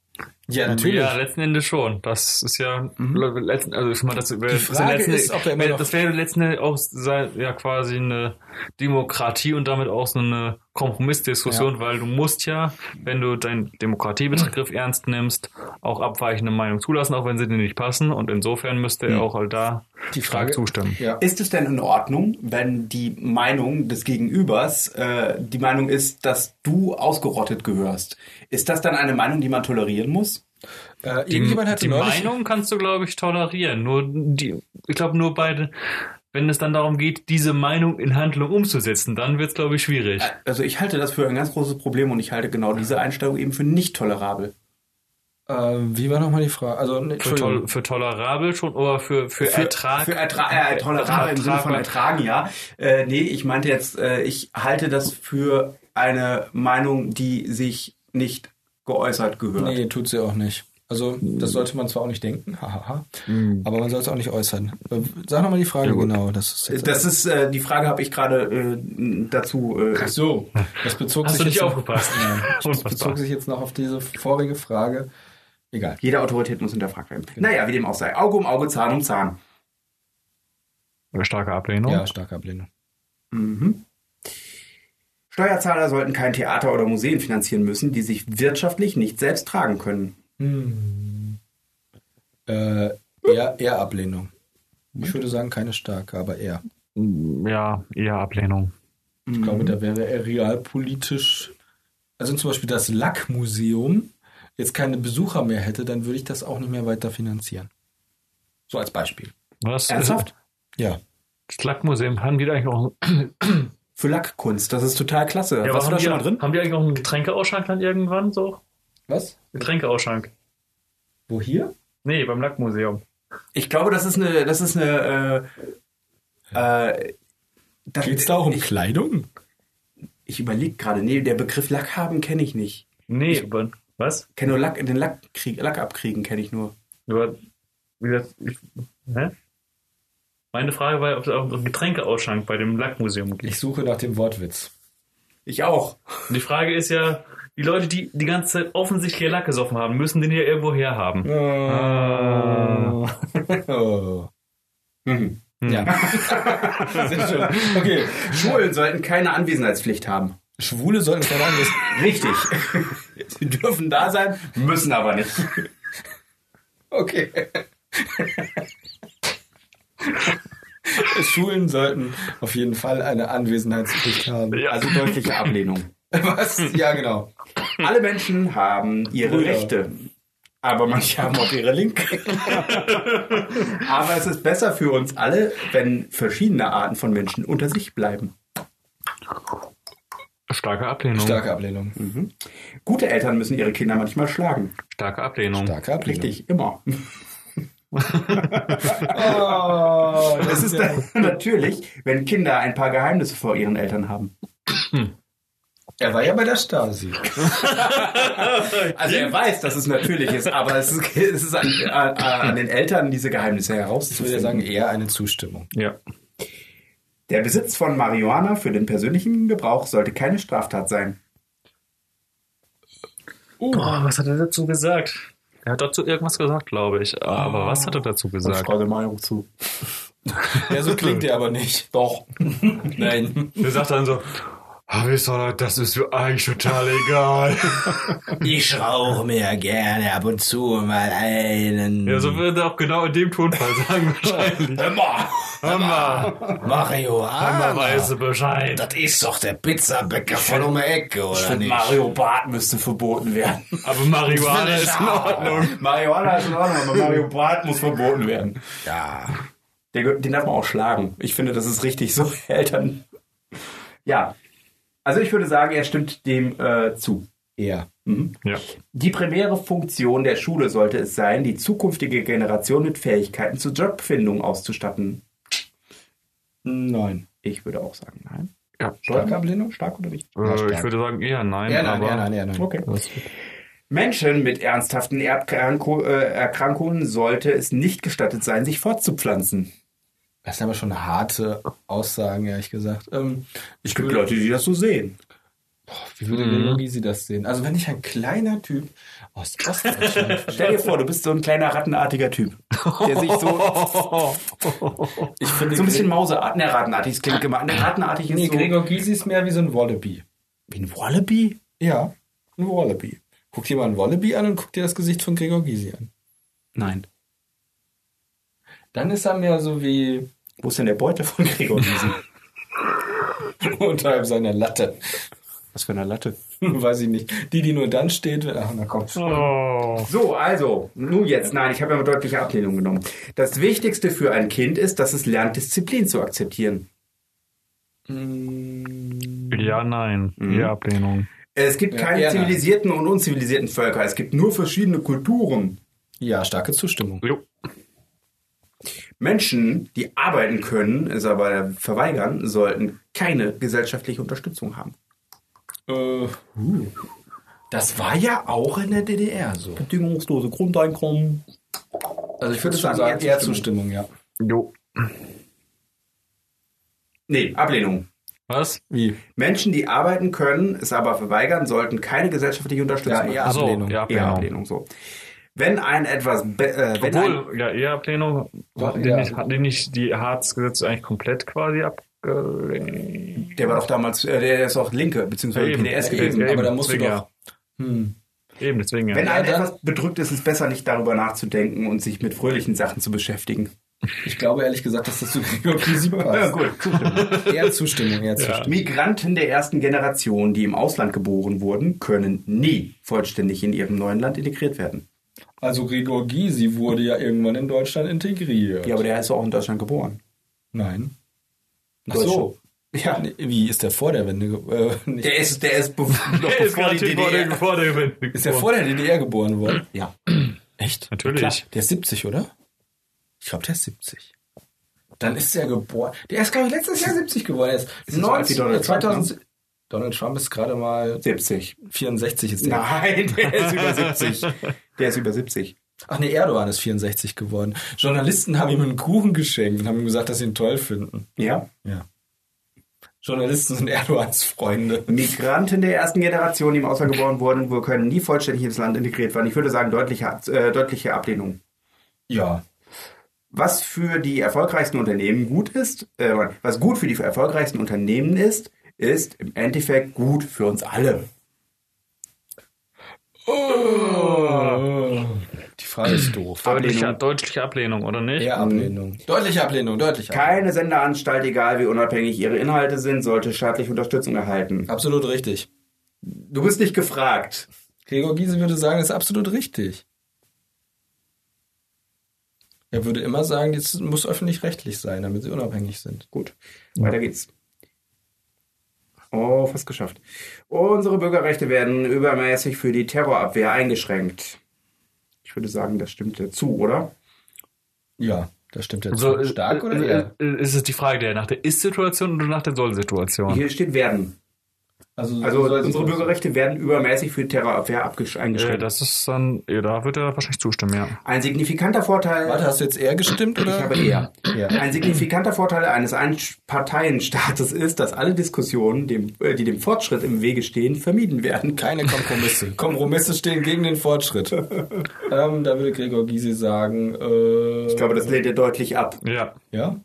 Ja, natürlich. Ja, letzten Endes schon. Das ist ja letzten, also ich meine, das wäre Die Frage letzten, ist, ob er immer noch- das wäre letzten Endes auch sein, ja quasi eine Demokratie und damit auch so eine Kompromissdiskussion, weil du musst ja, wenn du deinen Demokratiebegriff ernst nimmst, auch abweichende Meinungen zulassen, auch wenn sie dir nicht passen. Und insofern müsste er auch halt da Die Frage- zustimmen. Ja. Ist es denn in Ordnung, wenn die Meinung des Gegenübers äh, die Meinung ist, dass du ausgerottet gehörst? Ist das dann eine Meinung, die man tolerieren muss? Äh, Die, die Meinung kannst du, glaube ich, tolerieren. Nur die, ich glaube, nur bei, wenn es dann darum geht, diese Meinung in Handlung umzusetzen, dann wird es, glaube ich, schwierig. Also ich halte das für ein ganz großes Problem und ich halte genau diese Einstellung eben für nicht tolerabel. äh, wie war nochmal die Frage? Also, ne, Für, tol für tolerabel schon, oder für, für, Ertrag? Für Ertra äh, tolerabel im Sinne von ertragen, ja. Äh, nee, ich meinte jetzt, äh, ich halte das für eine Meinung, die sich nicht geäußert gehört. Nee, tut sie auch nicht. Also, das sollte man zwar auch nicht denken, hahaha, aber man soll es auch nicht äußern. Äh, Sag nochmal die Frage genau. Das ist jetzt Das ist äh, die Frage, habe ich gerade äh, dazu. Äh, Ach so, das bezog Hast sich du nicht jetzt aufgepasst? Nein, das bezog sich jetzt noch auf diese vorige Frage. Egal. jede Autorität muss hinterfragt werden. Naja, wie dem auch sei. Auge um Auge, Zahn um Zahn. Starke Ablehnung. Ja, starke Ablehnung. Mhm. Steuerzahler sollten kein Theater oder Museen finanzieren müssen, die sich wirtschaftlich nicht selbst tragen können. Äh, eher, eher Ablehnung. Ich würde sagen, keine starke, aber eher. Ja, eher Ablehnung. Ich glaube, da wäre er realpolitisch. Also zum Beispiel das Lackmuseum jetzt keine Besucher mehr hätte, dann würde ich das auch nicht mehr weiter finanzieren. So als Beispiel. Was? Ernsthaft? Ja. Das Lackmuseum haben die da eigentlich auch Für Lackkunst, das ist total klasse. ja, Warst du haben da die, schon mal drin? Haben die eigentlich noch einen Getränkeausschank dann irgendwann so? Was? Getränkeausschank. Wo hier? Nee, beim Lackmuseum. Ich glaube, das ist eine, das ist eine, äh, äh, das, Geht's da auch um ich, Kleidung? ich überlege gerade, nee, der Begriff Lack haben kenne ich nicht. Nee, aber was? Ich kenne nur Lack, den Lackkrieg, Lack abkriegen kenne ich nur. Aber, wie gesagt, ich, hä? Meine Frage war, ob es auch um einen Getränkeausschank bei dem Lackmuseum geht. Ich suche nach dem Wortwitz. Ich auch. Und die Frage ist ja, die Leute, die die ganze Zeit offensichtlich Lack gesoffen haben, müssen den ja irgendwo herhaben. Oh. oh. Mhm. Ja. Sehr schön. Okay. Schulen sollten keine Anwesenheitspflicht haben. Schwule sollten keine Angst. Richtig. Sie dürfen da sein, müssen aber nicht. Okay. Schulen sollten auf jeden Fall eine Anwesenheitspflicht haben. Also deutliche Ablehnung. Was? Ja, genau. Alle Menschen haben ihre Brüder. Rechte. Aber manche haben auch ihre Linke. aber es ist besser für uns alle, wenn verschiedene Arten von Menschen unter sich bleiben. Starke Ablehnung. Starke Ablehnung. Gute Eltern müssen ihre Kinder manchmal schlagen. Starke Ablehnung. Starke Ablehnung. Richtig, immer. Oh, Es ist dann natürlich, wenn Kinder ein paar Geheimnisse vor ihren Eltern haben. Er war ja bei der Stasi. Also er weiß, dass es natürlich ist, aber es ist, es ist an, an, an den Eltern, diese Geheimnisse Ich würde herauszufinden. sagen, eher eine Zustimmung. Ja. Der Besitz von Marihuana für den persönlichen Gebrauch sollte keine Straftat sein. Boah, was hat er dazu gesagt? Er hat dazu irgendwas gesagt, glaube ich. Aber was hat er dazu gesagt? Frage Meinung zu. Ja, so klingt er aber nicht. Doch. Nein. Er sagt dann so, ihr, das ist mir eigentlich total egal. Ich rauche mir gerne ab und zu mal einen. ja, so würde er auch genau in dem Tonfall sagen wahrscheinlich. Immer! Hammer, Marihuana. Hammer weiß Bescheid. Das ist doch der Pizzabäcker von um die Ecke, oder nicht? Mario Bart müsste verboten werden. Aber Marihuana ist in Ordnung. Marihuana ist in Ordnung, aber Mario Bart muss verboten werden. Ja. Den, den darf man auch schlagen. Ich finde, das ist richtig so. Eltern. Ja. Also ich würde sagen, er stimmt dem äh, zu. Eher. Ja. Die primäre Funktion der Schule sollte es sein, die zukünftige Generation mit Fähigkeiten zur Jobfindung auszustatten. Nein. Ich würde auch sagen, nein. ja. Starke Ablehnung? Stark oder nicht? Äh, ich würde sagen eher nein. Eher nein, aber eher nein, eher nein. Okay. Menschen mit ernsthaften Erbkranko äh, Erkrankungen sollte es nicht gestattet sein, sich fortzupflanzen. Das sind aber schon harte Aussagen, ehrlich gesagt. Ähm, ich Es gibt Leute, die das so sehen. wie würde Gregor Gysi das sehen? Also wenn ich ein kleiner Typ aus Ostdeutschland... Stell dir vor, du bist so ein kleiner rattenartiger Typ, der sich so, ich finde, so ein bisschen Mauseart, ne, rattenartig, das klingt immer, ne, rattenartig ist Nee, so, Gregor Gysi ist mehr wie so ein Wallaby. wie ein Wallaby? Ja, ein Wallaby. Guck dir mal ein Wallaby an und guck dir das Gesicht von Gregor Gysi an. Nein. Dann ist er mehr so wie Wo ist denn der Beutel von Gregor Gysi? unterhalb seiner Latte. Was für eine Latte. Weiß ich nicht. Die, die nur dann steht, wenn, ach, na komm. Oh. So, also, nun jetzt. Nein, ich habe ja eine deutliche Ablehnung genommen. Das Wichtigste für ein Kind ist, dass es lernt, Disziplin zu akzeptieren. Ja, nein. Ja, Ablehnung. Es gibt Ja, keine eher nein. zivilisierten und unzivilisierten Völker. Es gibt nur verschiedene Kulturen. Ja, starke Zustimmung. Jo. Menschen, die arbeiten können, es aber verweigern, sollten keine gesellschaftliche Unterstützung haben. Äh, das war ja auch in der DDR so. Bedingungslose Grundeinkommen. Also ich würde schon war sagen, eher eher Zustimmung, ja. Jo. Nee, Ablehnung. Was? Wie? Menschen, die arbeiten können, es aber verweigern, sollten keine gesellschaftliche Unterstützung Ja, eher haben. So, Ablehnung. ja, Eher Ablehnung. Ablehnung, so. Wenn ein etwas, äh, wenn ein, Obwohl, ja, eher. Doch, Hatten die, eher nicht, die nicht die Harzgesetze eigentlich komplett quasi abgelehnt? der war doch damals, äh, der ist auch Linke, beziehungsweise Ja. PDS Ja, gewesen. Aber da musst du doch. Hm. Eben, deswegen ja. Wenn ein dann- etwas bedrückt ist, ist es besser, nicht darüber nachzudenken und sich mit fröhlichen Sachen zu beschäftigen. Ich glaube ehrlich gesagt, dass das zu Gregor Gysi passt. gut. Eher Zustimmung, eher Zustimmung. Migranten der ersten Generation, die im Ausland geboren wurden, können nie vollständig in ihrem neuen Land integriert werden. Also Gregor Gysi wurde ja irgendwann in Deutschland integriert. Ja, aber der ist auch in Deutschland geboren. Nein. In Ach so. Ja. Wie ist der vor der Wende? ge- Äh. Der ist, der ist, be noch Der ist bevor die gerade vor der, DDR. vor der Gewinn. ist der vor der DDR geboren worden? Ja. Echt? Natürlich. Klar. Der ist 70, oder? Ich glaube, der ist 70. Dann ist der geboren. Der ist, glaube ich, letztes Jahr 70 geworden. Er ist Ist so alt wie 19, Donald Trump, 2000. Donald Trump ist gerade mal 70. 64 ist der. Nein, der ist über 70. Der ist über 70. Ach nee, Erdogan ist 64 geworden. Journalisten haben ihm einen Kuchen geschenkt und haben ihm gesagt, dass sie ihn toll finden. Ja. Ja. Journalisten sind Erdogans Freunde. Migranten der ersten Generation, die im Ausland geboren wurden, wo können nie vollständig ins Land integriert werden. Ich würde sagen, deutliche, äh, deutliche Ablehnung. Ja. Was für die erfolgreichsten Unternehmen gut ist, äh, was gut für die erfolgreichsten Unternehmen ist, ist im Endeffekt gut für uns alle. Die Frage ist doof. Deutliche, Ablehnung. deutliche Ablehnung, oder nicht? Eher Ablehnung. Deutliche Ablehnung, deutliche Ablehnung. Keine Sendeanstalt, egal wie unabhängig ihre Inhalte sind, sollte staatliche Unterstützung erhalten. Absolut richtig. Du bist nicht gefragt. Gregor Gysi würde sagen, das ist absolut richtig. Er würde immer sagen, es muss öffentlich-rechtlich sein, damit sie unabhängig sind. Gut, weiter geht's. Oh, fast geschafft. Unsere Bürgerrechte werden übermäßig für die Terrorabwehr eingeschränkt. Ich würde sagen, das stimmt dazu, oder? Ja, das stimmt jetzt. So, stark äh, oder äh, eher? äh, Ist es die Frage der nach der Ist-Situation oder nach der Soll-Situation? Hier steht werden. Also, Also soll- unsere Bürgerrechte werden übermäßig für die Terrorabwehr Äh, eingeschränkt. das ist dann, ja, da wird er wahrscheinlich zustimmen, ja. Ein signifikanter Vorteil. Warte, hast du jetzt eher gestimmt oder? Ich habe eher. Ja. Ein signifikanter Vorteil eines Einparteienstaates ist, dass alle Diskussionen, dem, äh, die dem Fortschritt im Wege stehen, vermieden werden. Keine Kompromisse. Kompromisse stehen gegen den Fortschritt. ähm, da würde Gregor Gysi sagen, äh, Ich glaube, das lehnt er deutlich ab. Ja. ja.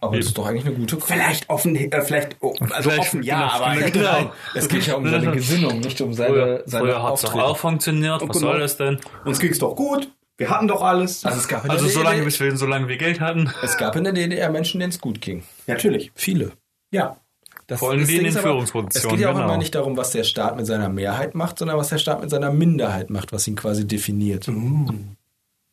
Aber das ist doch eigentlich eine gute Frage. Vielleicht offen, äh, vielleicht, oh, also Vielleicht- offen, ja, genau, aber genau. Es geht ja um seine Gesinnung, nicht um seine, Früher, seine früher hat es doch auch funktioniert. Was genau. soll das denn? uns ging's doch gut. Wir hatten doch alles. Also es gab in Also der solange, DDR, wir, solange wir Geld hatten. es gab in der DDR Menschen, denen es gut ging. Natürlich. Viele. Ja. Das, Vor allem das die in Führungspositionen, Es geht ja auch genau. immer nicht darum, was der Staat mit seiner Mehrheit macht, sondern was der Staat mit seiner Minderheit macht, was ihn quasi definiert.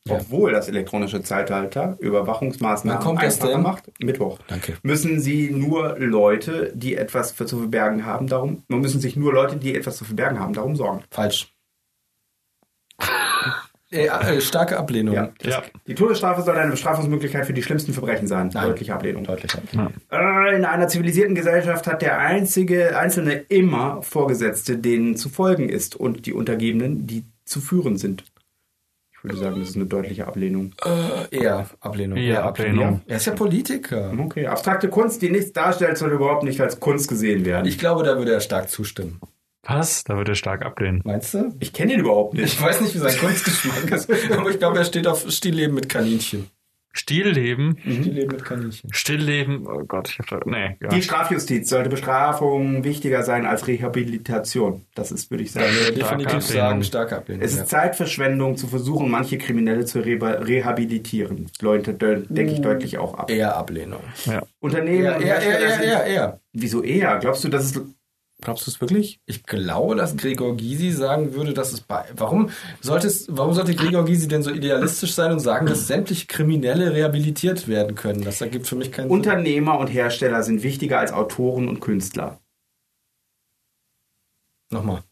Ja. Obwohl das elektronische Zeitalter Überwachungsmaßnahmen Wann kommt das einfacher denn? macht, Mittwoch. Danke. Müssen sie nur Leute, die etwas für zu verbergen haben, darum, müssen sich nur Leute, die etwas zu verbergen haben, darum sorgen. Falsch. äh, äh, starke Ablehnung. Ja. Ja. Die Todesstrafe soll eine Bestrafungsmöglichkeit für die schlimmsten Verbrechen sein. Nein. Deutliche Ablehnung. Deutlich Ablehnung. Äh, In einer zivilisierten Gesellschaft hat der einzige Einzelne immer Vorgesetzte, denen zu folgen ist und die Untergebenen, die zu führen sind. Ich würde sagen, das ist eine deutliche Ablehnung. Äh, eher Ablehnung. Eher Ablehnung. Er ist ja Politiker. Okay, abstrakte Kunst, die nichts darstellt, soll überhaupt nicht als Kunst gesehen werden. Ich glaube, da würde er stark zustimmen. Was? Da wird er stark ablehnen. Meinst du? Ich kenne ihn überhaupt nicht. Ich weiß nicht, wie sein Kunstgeschmack ist, aber ich glaube, er steht auf Stillleben mit Kaninchen. Stillleben. Stillleben mit Kaninchen. Stillleben. Oh Gott, ich hab da. Nee, ja. Die Strafjustiz sollte Bestrafung wichtiger sein als Rehabilitation. Das ist, würde ich sagen. würde definitiv sagen, starke Ablehnung. Es ist ja. Zeitverschwendung zu versuchen, manche Kriminelle zu reba- rehabilitieren. Leute, denke ich deutlich auch ab. Eher Ablehnung. ja. Unternehmen Eher, und eher, eher, sind- eher, eher. Wieso eher? Glaubst du, dass es Glaubst du es wirklich? Ich glaube, dass Gregor Gysi sagen würde, dass es bei. Warum warum sollte Gregor Gysi denn so idealistisch sein und sagen, dass sämtliche Kriminelle rehabilitiert werden können? Das ergibt für mich keinen Sinn. Unternehmer und Hersteller sind wichtiger als Autoren und Künstler. Nochmal.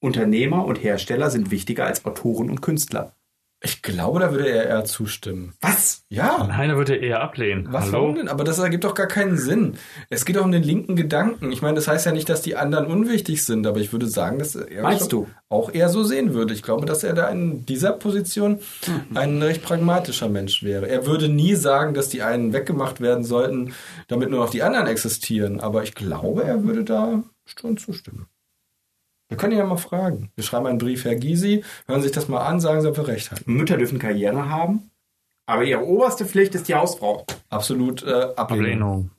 Unternehmer und Hersteller sind wichtiger als Autoren und Künstler. Ich glaube, da würde er eher zustimmen. Was? Ja. Heiner würde eher ablehnen. Was Hallo? warum denn? Aber das ergibt doch gar keinen Sinn. Es geht doch um den linken Gedanken. Ich meine, das heißt ja nicht, dass die anderen unwichtig sind, aber ich würde sagen, dass er Meinst du? auch eher so sehen würde. Ich glaube, dass er da in dieser Position Mhm. ein recht pragmatischer Mensch wäre. Er würde nie sagen, dass die einen weggemacht werden sollten, damit nur noch die anderen existieren. Aber ich glaube, er würde da schon zustimmen. Wir können ihn ja mal fragen. Wir schreiben einen Brief, Herr Gysi, hören sich das mal an, sagen Sie, ob wir recht haben. Mütter dürfen Karriere haben, aber ihre oberste Pflicht ist die Hausfrau. Absolut äh, Ablehnung. Ablehnung.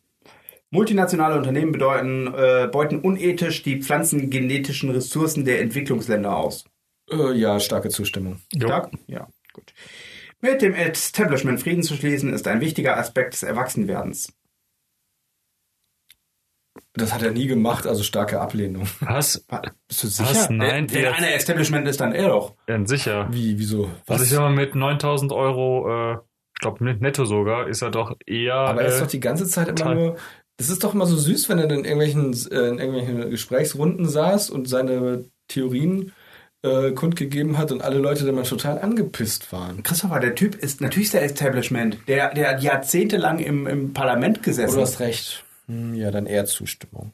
Multinationale Unternehmen bedeuten, äh, beuten unethisch die pflanzengenetischen Ressourcen der Entwicklungsländer aus. Äh, ja, starke Zustimmung. Stark? Ja, gut. Mit dem Establishment Frieden zu schließen, ist ein wichtiger Aspekt des Erwachsenwerdens. Das hat er nie gemacht, also starke Ablehnung. Was? Bist du Was? Nein, Wenn jetzt- einer Establishment ist, dann er doch. Ja, sicher. Wie, wieso? Was ist ja mal mit 9000 Euro, äh, ich glaube netto sogar, ist er doch eher. Aber er ist äh, doch die ganze Zeit immer nur. Das ist doch immer so süß, wenn er dann in irgendwelchen, äh, in irgendwelchen Gesprächsrunden saß und seine Theorien äh, kundgegeben hat und alle Leute dann mal total angepisst waren. Christopher, der Typ ist natürlich der Establishment. Der, der hat jahrzehntelang im, im Parlament gesessen. du hast recht. Hm, ja, dann eher Zustimmung.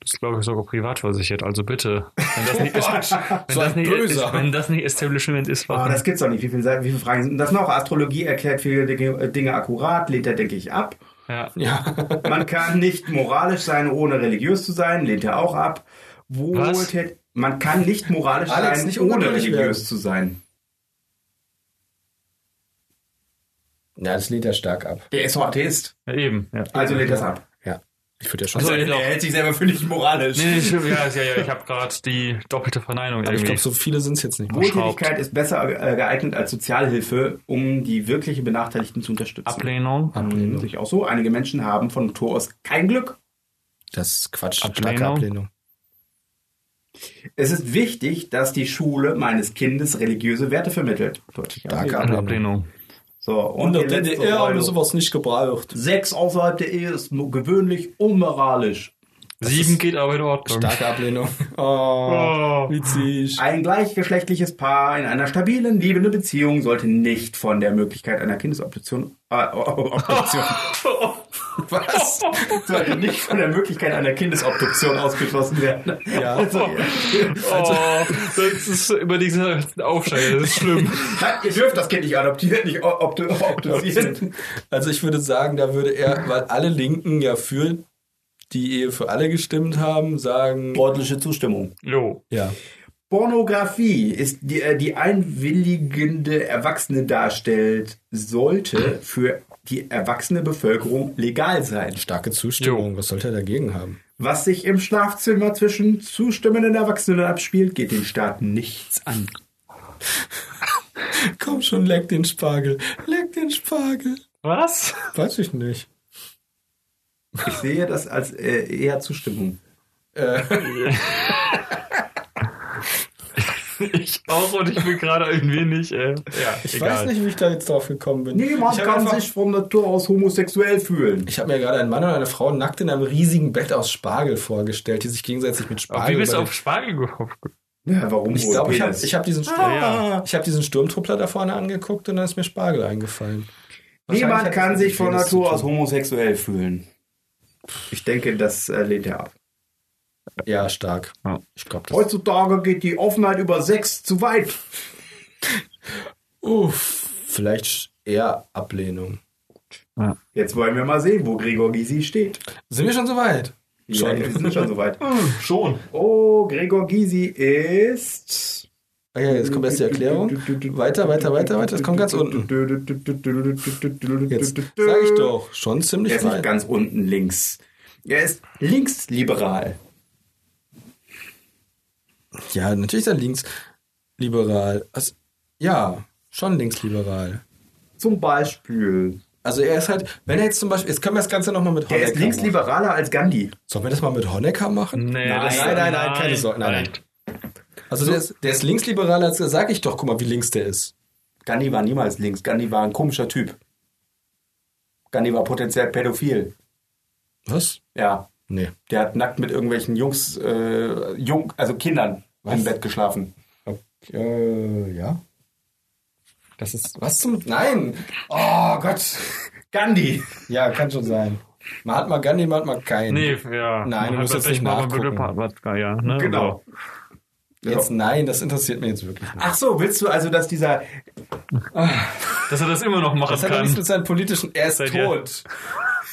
Das ist, glaube ich, sogar privat versichert. Also bitte. Wenn das nicht, ist, wenn So das nicht, ist, wenn das nicht Establishment ist, Aber warum? das gibt's doch nicht. Wie viele, Seiten- wie viele Fragen sind das noch? Astrologie erklärt viele Dinge, Dinge akkurat, lehnt er, denke ich, ab. ja. Ja. Man kann nicht moralisch sein, ohne religiös zu sein, lehnt er auch ab. Was? Wohltät Man kann nicht moralisch Alex, sein, nicht ohne religiös werden. zu sein. ja, das lehnt er stark ab. Der ist doch Atheist. ja, eben. Ja. Also lehnt das ab. Ich würde ja schon Ach so, sagen. er hält sich selber für nicht moralisch. Nee, stimmt, ja, ja, ja, ich habe gerade die doppelte Verneinung Aber ich glaube, so viele sind es jetzt nicht. Wohltätigkeit ist besser äh, geeignet als Sozialhilfe, um die wirkliche Benachteiligten zu unterstützen. Ablehnung. Ablehnung. Sich auch so. Einige Menschen haben von Natur aus kein Glück. Das ist Quatsch. Starke Ablehnung. Ablehnung. Es ist wichtig, dass die Schule meines Kindes religiöse Werte vermittelt. Deutlich Starke Ablehnung. Ablehnung. So, und die letzte Säule. sowas nicht gebraucht. Sex außerhalb der Ehe ist gewöhnlich unmoralisch. Sieben geht aber in Ordnung. Starke Ablehnung. Oh, Oh. witzig. Ein gleichgeschlechtliches Paar in einer stabilen, liebenden Beziehung sollte nicht von der Möglichkeit einer Kindesobduktion, äh, Obduktion, Was? sollte nicht von der Möglichkeit einer Kindesobduktion ausgeschlossen werden. Ja. Also, Oh, das ist über diese Aufsteiger, das ist schlimm. nein, ihr dürft das Kind nicht adoptieren, nicht obdu obduzieren. Also ich würde sagen, da würde er, weil alle Linken ja für die Ehe für alle gestimmt haben, sagen, Deutliche Zustimmung. Jo. ja. Pornografie ist die, äh, die einwilligende Erwachsene darstellt, sollte für die erwachsene Bevölkerung legal sein. Starke Zustimmung. Was sollte er dagegen haben? Was sich im Schlafzimmer zwischen zustimmenden Erwachsenen abspielt, geht den Staat nichts an. Komm schon, leck den Spargel. Leck den Spargel. Was? Weiß ich nicht. Ich sehe das als äh, eher Zustimmung. Äh, Ich auch und ich bin gerade irgendwie nicht, äh, ja, ich egal. weiß nicht, wie ich da jetzt drauf gekommen bin. Niemand kann einfach- sich von Natur aus homosexuell fühlen. Ich habe mir gerade einen Mann und eine Frau nackt in einem riesigen Bett aus Spargel vorgestellt, die sich gegenseitig mit Aber Spargel. wie bist du auf Spargel gekommen? Ja, warum Ich wohl? glaube, ich habe hab diesen, Sturm, ja. ich hab diesen Sturmtruppler da vorne angeguckt und dann ist mir Spargel eingefallen. Niemand kann sich von Natur aus homosexuell fühlen. Ich denke, das äh, lehnt er ab. Ja, stark. Ja. Ich glaube, das. Heutzutage geht die Offenheit über Sex zu weit. Uff, vielleicht eher Ablehnung. Jetzt wollen wir mal sehen, wo Gregor Gysi steht. Sind wir schon so weit? Ja, wir sind schon soweit. Schon. Oh, Gregor Gysi ist. Ah ja, jetzt kommt erst die Erklärung. Weiter, weiter, weiter, weiter. Das kommt ganz unten. Jetzt sag ich doch, schon Er ziemlich ist nicht weit. ganz unten links. Er ist linksliberal. Ja, natürlich ist er linksliberal. Also, ja, schon linksliberal. Zum Beispiel Also er ist halt, wenn er jetzt zum Beispiel, jetzt können wir das Ganze nochmal mit Der Honecker ist linksliberaler als Gandhi. machen. Sollen wir das mal mit Honecker machen? Nee, Nein, nein, nein, nein, keine Sorge, nein, nein. Also der ist, der ist linksliberaler als, sag ich doch, guck mal, wie links der ist. Gandhi war niemals links. Gandhi war ein komischer Typ. Gandhi war potenziell pädophil. Was? Ja. Nee. Der hat nackt mit irgendwelchen Jungs, äh, Jung, also Kindern Was? im Bett geschlafen. Okay, äh, ja. Das ist, was zum, nein! Oh Gott! Gandhi. Ja, kann schon sein. Man hat mal Gandhi, man hat mal keinen. Nee, ja. Nein, du Man musst hat jetzt nicht mal nachgucken. Wodka, ja, ne? Genau. Jetzt nein, das interessiert mich jetzt wirklich nicht. Ach so, willst du also, dass dieser Dass er das immer noch machen Das hat auch nichts kann. mit seinen politischen, er ist Seid ihr- tot.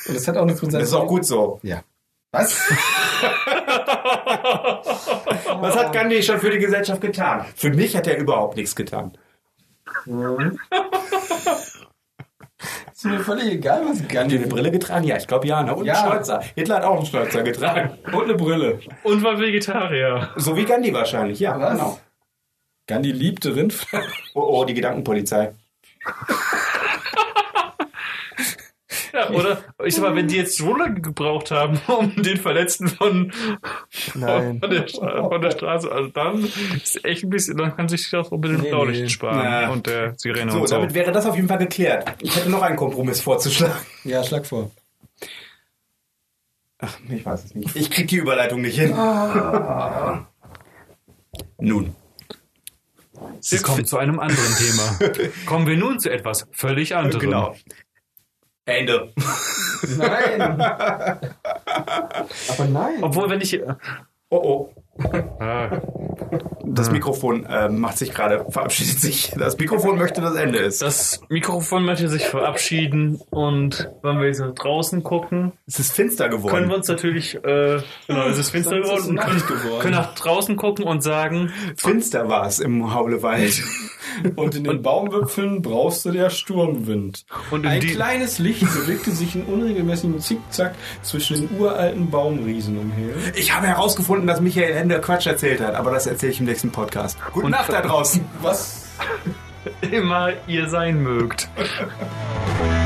Und das hat auch nichts mit seinen Das ist auch gut so. Ja. Was? Was hat Gandhi schon für die Gesellschaft getan? Für mich hat er überhaupt nichts getan. ist mir völlig egal, was Hat Gandhi er eine Brille getragen? Ja, ich glaube ja. Ne? Und Ja. einen Schnäuzer. Hitler hat auch einen Schnäuzer getragen. Und eine Brille. Und war Vegetarier. So wie Gandhi wahrscheinlich, ja. Was? Genau. Gandhi liebte Rindfleisch. Oh, oh, die Gedankenpolizei. Ja, oder? Ich sag mal, wenn die jetzt Stroller gebraucht haben, um den Verletzten von, Nein. von, der, von der Straße, also dann ist echt ein bisschen, dann kann sich das auch ein bisschen Nee, Blaulicht nee. sparen Na. und der Sirene So, und so. damit wäre das auf jeden Fall geklärt. Ich hätte noch einen Kompromiss vorzuschlagen. Ja, schlag vor. Ach, ich weiß es nicht. Ich krieg die Überleitung nicht hin. Nun. Wir kommen zu einem anderen Thema. Kommen wir nun zu etwas völlig anderem. Genau. Ende. Nein. Aber nein. Obwohl, wenn ich. Oh, oh. Das Mikrofon äh, macht sich gerade, verabschiedet sich. Das Mikrofon möchte, dass Ende ist. das Mikrofon möchte sich verabschieden und wenn wir so draußen gucken, Es ist finster geworden. können wir uns natürlich, äh, genau, es ist finster Sonst ist geworden, und können, geworden. können nach draußen gucken und sagen, finster war es im Haulewald. Und in den Baumwipfeln brauste der Sturmwind. Und in Ein kleines Licht bewegte sich in unregelmäßigem Zickzack zwischen den uralten Baumriesen umher. Ich habe herausgefunden, dass Michael Ende Quatsch erzählt hat, aber das erzähle ich im nächsten Podcast. Gute Nacht da draußen. Was? immer ihr sein mögt.